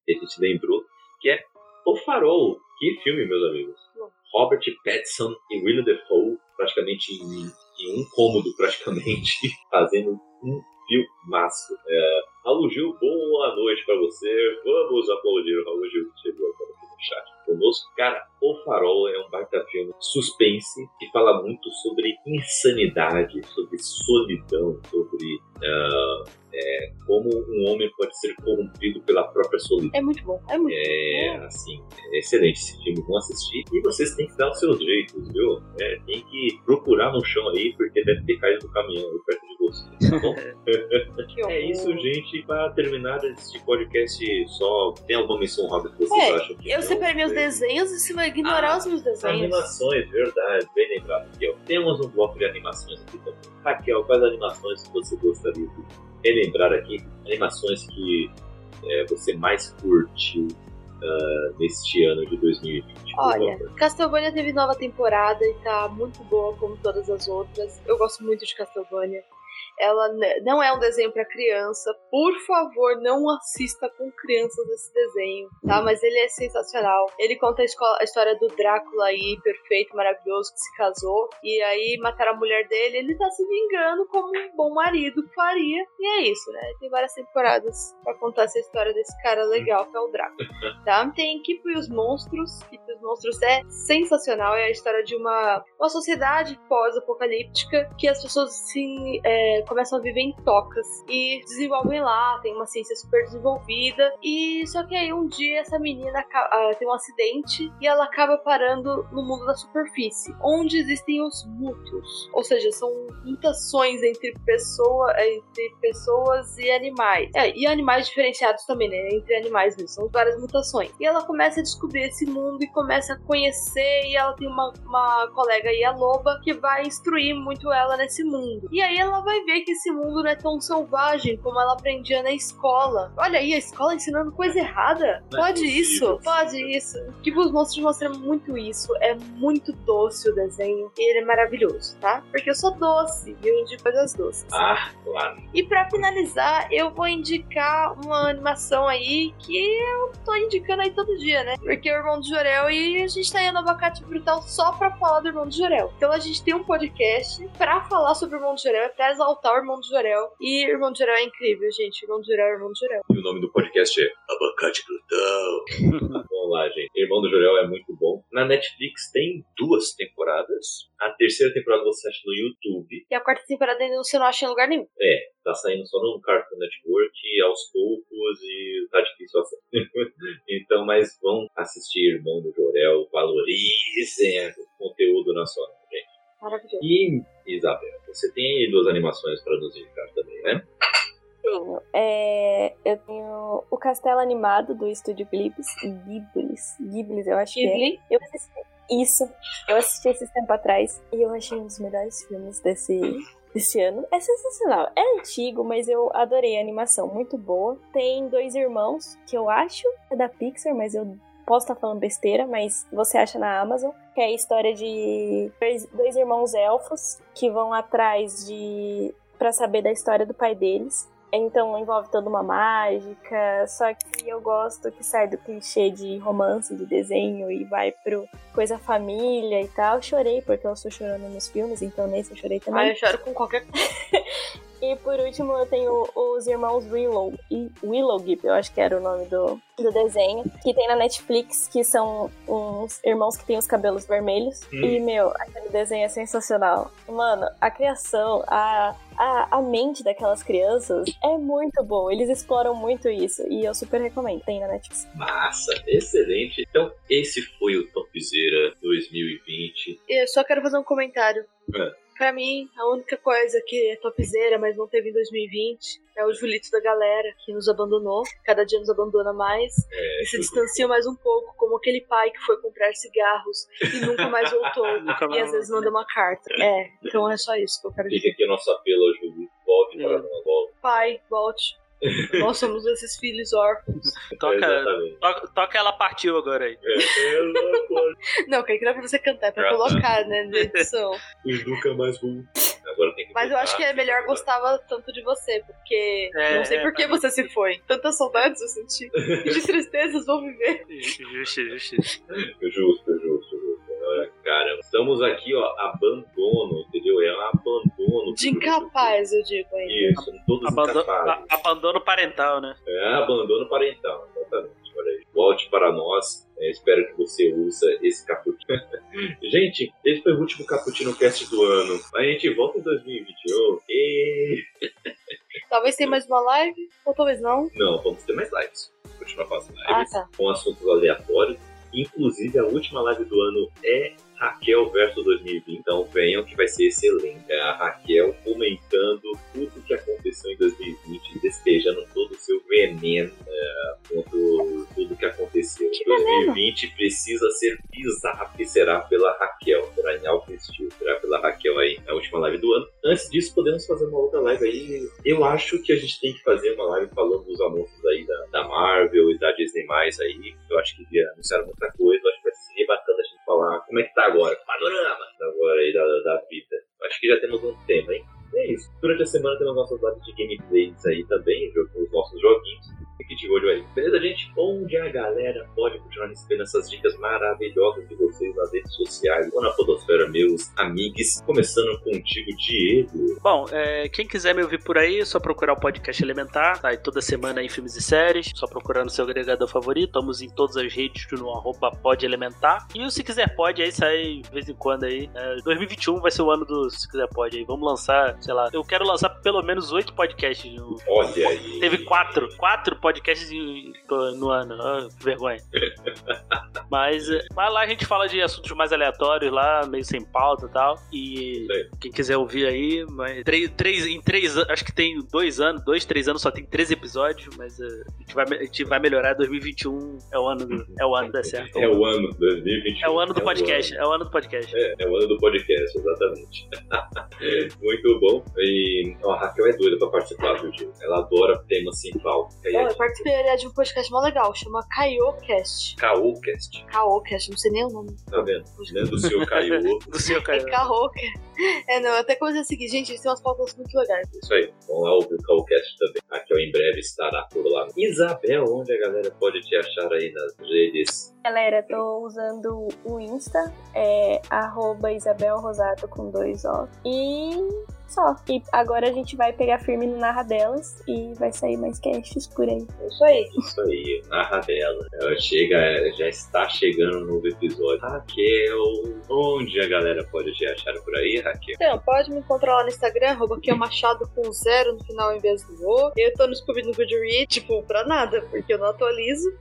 que a gente lembrou, que é O Farol. Que filme, meus amigos. Robert Pattinson e Willem Dafoe praticamente em, em um cômodo, praticamente, fazendo um filmaço. É, Raul Gil, boa noite pra você. Vamos aplaudir o Raul Gil que chegou agora chat conosco. Cara, O Farol é um baita filme suspense que fala muito sobre insanidade, sobre solidão, sobre ah, é, como um homem pode ser corrompido pela própria solidão. É muito bom, é muito É, assim, é excelente esse filme, vão assistir. E vocês têm que dar os seus jeitos, viu? É, tem que procurar no chão aí, porque deve ter caído do caminhão perto de tá bom? É isso, gente. Pra terminar esse podcast, só tem alguma menção rápida que vocês É, acham que Eu não separei meus foi? desenhos e você vai ignorar Ah, os meus desenhos. Animações, verdade, bem lembrado, Raquel. Temos um bloco de animações aqui também. Raquel, quais animações que você gostaria de relembrar aqui? Animações que é, você mais curtiu ah, neste ano de 2020? por Olha? Castlevania teve nova temporada e tá muito boa como todas as outras. Eu gosto muito de Castlevania. Ela não é um desenho pra criança. Por favor, não assista com crianças esse desenho, tá? Mas ele é sensacional. Ele conta a, história do Drácula aí, perfeito, maravilhoso, que se casou. E aí mataram a mulher dele. Ele tá se vingando como um bom marido faria. E é isso, né? Tem várias temporadas pra contar essa história desse cara legal que é o Drácula tá? Tem Keep e os Monstros. Keep e os Monstros é sensacional. É a história de uma, uma sociedade pós-apocalíptica que as pessoas se, é, começam a viver em tocas e desenvolvem lá. Tem uma ciência super desenvolvida. E só que aí um dia essa menina ah, tem um acidente e ela acaba parando no mundo da superfície, onde existem os mutos. Ou seja, são mutações entre, pessoa, entre pessoas e animais. É, e animais diferenciados também, né? Entre animais mesmo. São várias mutações. E ela começa a descobrir esse mundo e começa a conhecer. E ela tem uma, uma colega aí, a loba, que vai instruir muito ela nesse mundo. E aí ela vai ver que esse mundo não é tão selvagem como ela aprendia na escola. Olha aí, a escola ensinando coisa errada. Não é Pode possível. isso, pode isso. Tipo, os monstros mostram muito isso. É muito doce o desenho. E ele é maravilhoso, tá? Porque eu sou doce e eu indico coisas doces. Ah, claro. E pra finalizar, eu vou indicar uma animação aí que eu tô indicando aí todo dia, né? Porque é o Irmão do Jorel e a gente tá aí no Abacate Brutal só pra falar do Irmão do Jorel. Então a gente tem um podcast pra falar sobre o Irmão do Jorel, pra exaltar total Irmão do Jorel. E Irmão do Jorel é incrível, gente. Irmão do Jorel, Irmão do Jorel. E o nome do podcast é Abacate Glutão. Vamos lá, gente. Irmão do Jorel é muito bom. Na Netflix tem duas temporadas. A terceira temporada você acha no YouTube. E a quarta temporada ainda você não acha em lugar nenhum. É, tá saindo só no Cartoon Network aos poucos e tá difícil assim. então, mas vão assistir Irmão do Jorel, valorizem o conteúdo nacional. Maravilhoso. E, Isabel, você tem aí duas animações para nos indicar também, né? Tenho. É, eu tenho o Castelo Animado do estúdio Ghiblis. Ghiblis. Ghiblis, eu acho que é. Ghibli. Eu assisti, isso. Eu assisti esses tempo atrás e eu achei um dos melhores filmes desse, desse ano. É sensacional. É antigo, mas eu adorei a animação. Muito boa. Tem dois irmãos que eu acho é da Pixar, mas eu posso estar falando besteira, mas você acha na Amazon. Que é a história de dois, irmãos elfos que vão atrás de. pra saber da história do pai deles. Então envolve toda uma mágica, só que eu gosto que sai do clichê de romance, de desenho e vai pro coisa família e tal. Chorei porque eu estou chorando nos filmes, então nesse eu chorei também. Ah, eu choro com qualquer E por último eu tenho os irmãos Willow e Willowgip, eu acho que era o nome do, do desenho, que tem na Netflix, que são uns irmãos que têm os cabelos vermelhos. Hum. E, meu, aquele desenho é sensacional. Mano, a criação, a, a, a mente daquelas crianças é muito boa. Eles exploram muito isso. E eu super recomendo. Tem na Netflix. Massa, excelente. Então, esse foi o Topzera 2020. Eu só quero fazer um comentário. É. Pra mim, a única coisa que é topzera, mas não teve em 2020, é o Julito da galera, que nos abandonou. Cada dia nos abandona mais. É, E se distancia mais um pouco, como aquele pai que foi comprar cigarros e nunca mais voltou. Nunca e mais às vezes manda uma carta. É, então é só isso que eu quero dizer. Fica aqui o nosso apelo ao Júlio. Volte para É. nós, volte. Pai, volte. Nós somos esses filhos órfãos. Toca, Exatamente. toca, toca ela partiu agora aí. É, pode. Não, que não é pra você cantar, é pra colocar, né, na edição. Os nunca mais que Mas eu acho que é melhor gostar. gostava tanto de você, porque É, não sei é, por que mas- você se foi. Tantas saudades eu senti. E de tristezas vou viver. Justo, justo. Justo, justo, justo. Olha, Cara, estamos aqui, ó, abandono, entendeu? É um abandono. De incapaz, eu digo ainda. Isso, todos Abandono, incapazes. abandono parental, né? É, abandono parental, exatamente. Olha aí. Volte para nós. É, espero que você ouça esse cappuccino. gente, esse foi o último Cappuccino Cast do ano. A gente volta em 2021. E... Talvez tenha mais uma live, ou talvez não. Não, vamos ter mais lives. Continuar fazendo Ah, lives tá. com assuntos aleatórios. Inclusive, a última live do ano é Raquel versus 2020. Então venham que vai ser excelente. A Raquel comentando tudo que aconteceu em 2020, despejando todo o seu veneno é, contra tudo que aconteceu. Que 2020 precisa ser pisado e será pela Raquel. Será em alto estilo. Será pela Raquel aí, a última live do ano. Antes disso, podemos fazer uma outra live aí. Eu acho que a gente tem que fazer uma live falando dos anúncios aí da, da Marvel e da Disney mais aí. Eu acho que anunciaram muita coisa. Eu acho que vai ser bacana a gente falar como é que tá agora. Panorama agora aí da, da vida. Eu acho que já temos um tema, hein? É isso. Durante a semana temos nossas lives de gameplays aí também, os nossos joguinhos. Fique de olho aí. Beleza, gente? Onde a galera pode continuar recebendo essas dicas maravilhosas de vocês nas redes sociais ou na Podosfera, meus amigos. Começando contigo, Diego. Bom, é, quem quiser me ouvir por aí, é só procurar o podcast Elementar. Tá aí toda semana em filmes e séries. Só procurar no seu agregador favorito. Estamos em todas as redes no arroba pode elementar. E o Se Quiser Pode aí sai de vez em quando aí. É, 2021 vai ser o ano do Se Quiser Pode aí. Vamos lançar, sei lá. Eu quero lançar pelo menos oito podcasts. Olha aí. Teve quatro. Quatro podcasts em- no ano. Ah, que vergonha. Mas, é, mas lá a gente fala de assuntos mais aleatórios lá, meio sem pauta e tal. E quem quiser ouvir aí, mas três, três, em três anos, acho que tem dois anos, dois, três anos, só tem três episódios, mas é, a, gente vai, a gente vai melhorar. 2021 é o ano, do, é o ano da certo. É o ano 2021. É o ano do É podcast, ano. é o ano do podcast. É, é o ano do podcast, exatamente. Muito bom. E ó, a Raquel é doida pra participar, viu? Ela adora temas sem pauta. Eu participei aliás, de um podcast mó legal, chama Caiocast. Caocast, Caocast, não sei nem o nome. tá vendo? Dentro do seu Caio. Do seu É cara. Caoca. É, não, eu até comecei a seguir. Gente, eles têm umas pautas muito legais. Isso aí. Vão lá ouvir o Caocast também. A Raquel em breve estará por lá. Isabel, onde a galera pode te achar aí nas redes? Galera, tô usando o Insta, é arroba Isabel Rosato com dois O. E Só. E agora a gente vai pegar firme no Narra Delas e vai sair mais casts por aí. É isso aí. Isso aí, narra dela. Ela chega, já está chegando no novo episódio. Raquel, onde a galera pode te achar por aí, Raquel? Então, pode me encontrar lá no Instagram, arroba que é Machado com zero no final em vez do O. Eu tô no Scooby no Goodreads, tipo, pra nada, porque eu não atualizo.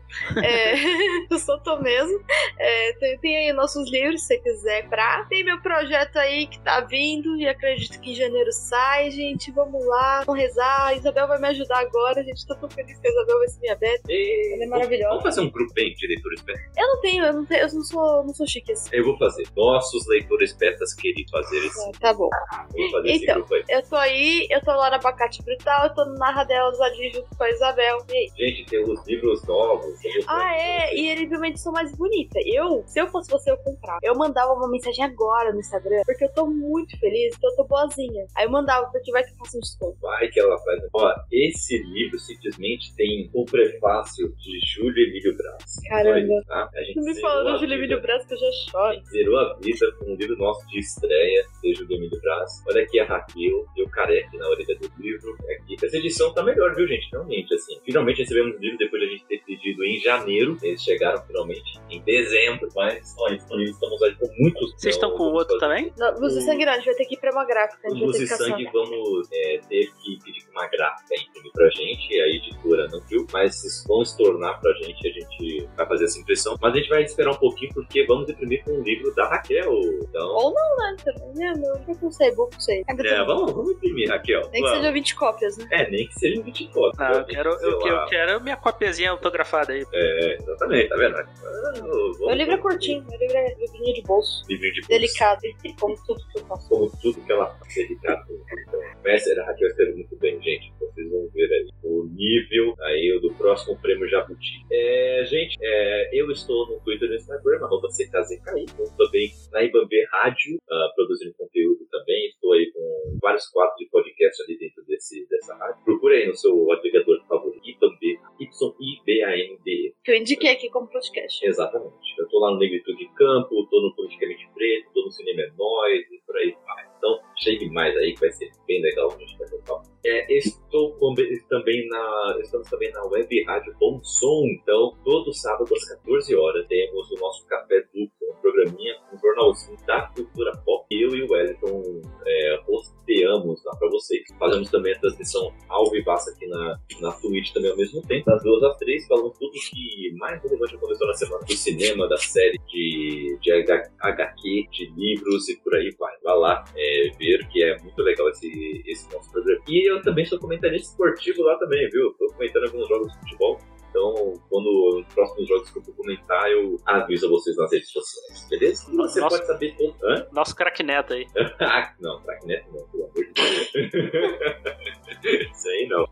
É, eu só tô mesmo. É, tem, tem aí nossos livros, se você quiser pra. Tem meu projeto aí que tá vindo e acredito que em janeiro sai, gente. Vamos lá, vamos rezar. A Isabel vai me ajudar agora, gente. Tô tão feliz que a Isabel vai ser minha beta. E... Ela é maravilhosa. Vamos fazer um grupinho de leitores betas? Eu não tenho, eu não tenho, eu não sou, não sou chique assim. Eu vou fazer. Nossos leitores betas queriam fazer esse, Ah, Tá bom. vou fazer esse Então, grupo aí. Eu tô aí, eu tô lá no Abacate Brutal, eu tô no Narra Delas ali junto com a Isabel. E? Gente, tem os livros novos. Ah, é, e ele viu uma edição mais bonita. Eu, se eu fosse você, eu comprava. Eu mandava uma mensagem agora no Instagram, porque eu tô muito feliz, então eu tô boazinha. Aí eu mandava, porque vai que eu faço um desconto. Vai que ela faz. Ó, esse livro simplesmente tem o prefácio de Júlio Emílio Braz. Caramba. Tá? A gente Não me a do Júlio. Emílio Braço que eu já A choro. gente zerou a vida com um livro nosso de estreia, de Júlio Emílio Braz. Olha aqui a Raquel e o Careque na orelha do livro. É Aqui. Essa edição tá melhor, viu, gente? Realmente, assim. Finalmente recebemos o livro depois de a gente ter pedido em janeiro. Eles chegaram finalmente em dezembro. Mas, ó, disponíveis estamos aí com muitos. Vocês estão com o outro fazer- também? Não, Luz de Sangue não, a gente vai ter que ir pra uma gráfica, a gente vai Luz e caçar. Sangue vamos é, ter que pedir que uma gráfica imprimir pra gente, a editora não viu, mas se vão se tornar pra gente, a gente vai fazer essa impressão. Mas a gente vai esperar um pouquinho porque vamos imprimir com um livro da Raquel. Então, Ou não, né? Também, é, meu, eu não sei, bom, não sei. É, vamos, vamos imprimir, Raquel. Nem que Vamos. seja 20 cópias, né? É, nem que seja um 24. Ah, eu quero, eu, sei eu quero minha copiazinha autografada aí. É, exatamente, tá vendo? Ah, Meu livro é curtinho, meu livro é livrinho de bolso. Livrinho de bolso. Delicado, como tudo que eu faço. como tudo que ela faz delicado. Então, Mestre a Raquel escreve muito bem, gente. Vocês vão ver aí o nível aí do próximo prêmio Jabuti. É, gente, é, eu estou no Twitter e no Instagram, arroba CKZKI, estou também na Ibambe Rádio, ah, produzindo conteúdo também. Estou aí com vários quadros de podcast ali dentro desse, dessa rádio. Procure aí no seu agregador favorito, Ibambe, Y-I-B-A-M-B. Que eu indiquei aqui como podcast. Exatamente. Eu tô lá no Negritude de Campo, tô no Politicamente Preto, tô no Cinema é Nós e por aí vai. Então, chegue mais aí que vai ser bem legal a gente vai um papo. É, estou também na, estamos também na Web Rádio Bom Som. Então, todo sábado às 14 horas temos o nosso Café Duplo, um programinha, um jornalzinho da cultura pop. Eu e o Wellington é, hosteamos lá pra vocês. Fazemos também a transmissão ao vivaço aqui na, na Twitch também ao mesmo tempo. Das duas às três, falamos tudo que mais relevante aconteceu na semana. Do cinema, da série, de, de HQ, de livros e por aí vai. Vá lá é, ver que é muito legal esse, esse nosso programa. E eu também sou comentarista esportivo lá também, viu? Tô comentando alguns jogos de futebol. Então, quando os próximos jogos que eu for comentar, eu aviso a vocês nas redes sociais, beleza? E você Nossa. pode saber todo. Hã? Nosso craque neto aí. Ah, não, Tracknet não, pelo amor de Deus. isso aí não.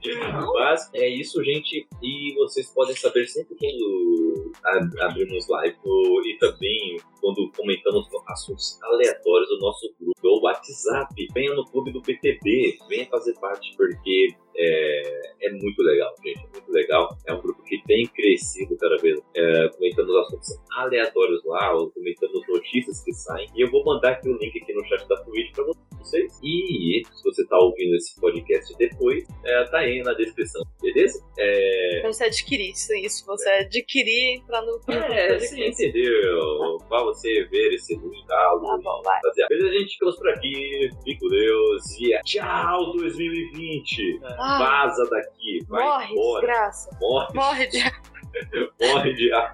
Mas é isso, gente. E vocês podem saber sempre quando ab- abrimos live e também quando comentamos assuntos aleatórios do nosso grupo do WhatsApp. Venha no clube do PTB, venha fazer parte, porque é, é muito legal, gente. É muito legal. É um grupo que tem crescido cada vez, é, assuntos aleatórios lá, ou comentando as notícias que saem. E eu vou mandar aqui o link aqui no chat da Twitch pra vocês. E se você tá ouvindo esse podcast depois, é, tá aí na descrição, beleza? É, você adquirir isso, isso. Você adquirir e entrar no é, você entendeu? Você ver esse link, tá? Tá bom, vai. Rapaziada. Beleza, gente? Ficamos por aqui. Fique com Deus. E é tchau 2020. Ah, Vaza daqui. Vai morre, embora. desgraça. Morre, Morre de morre de ar.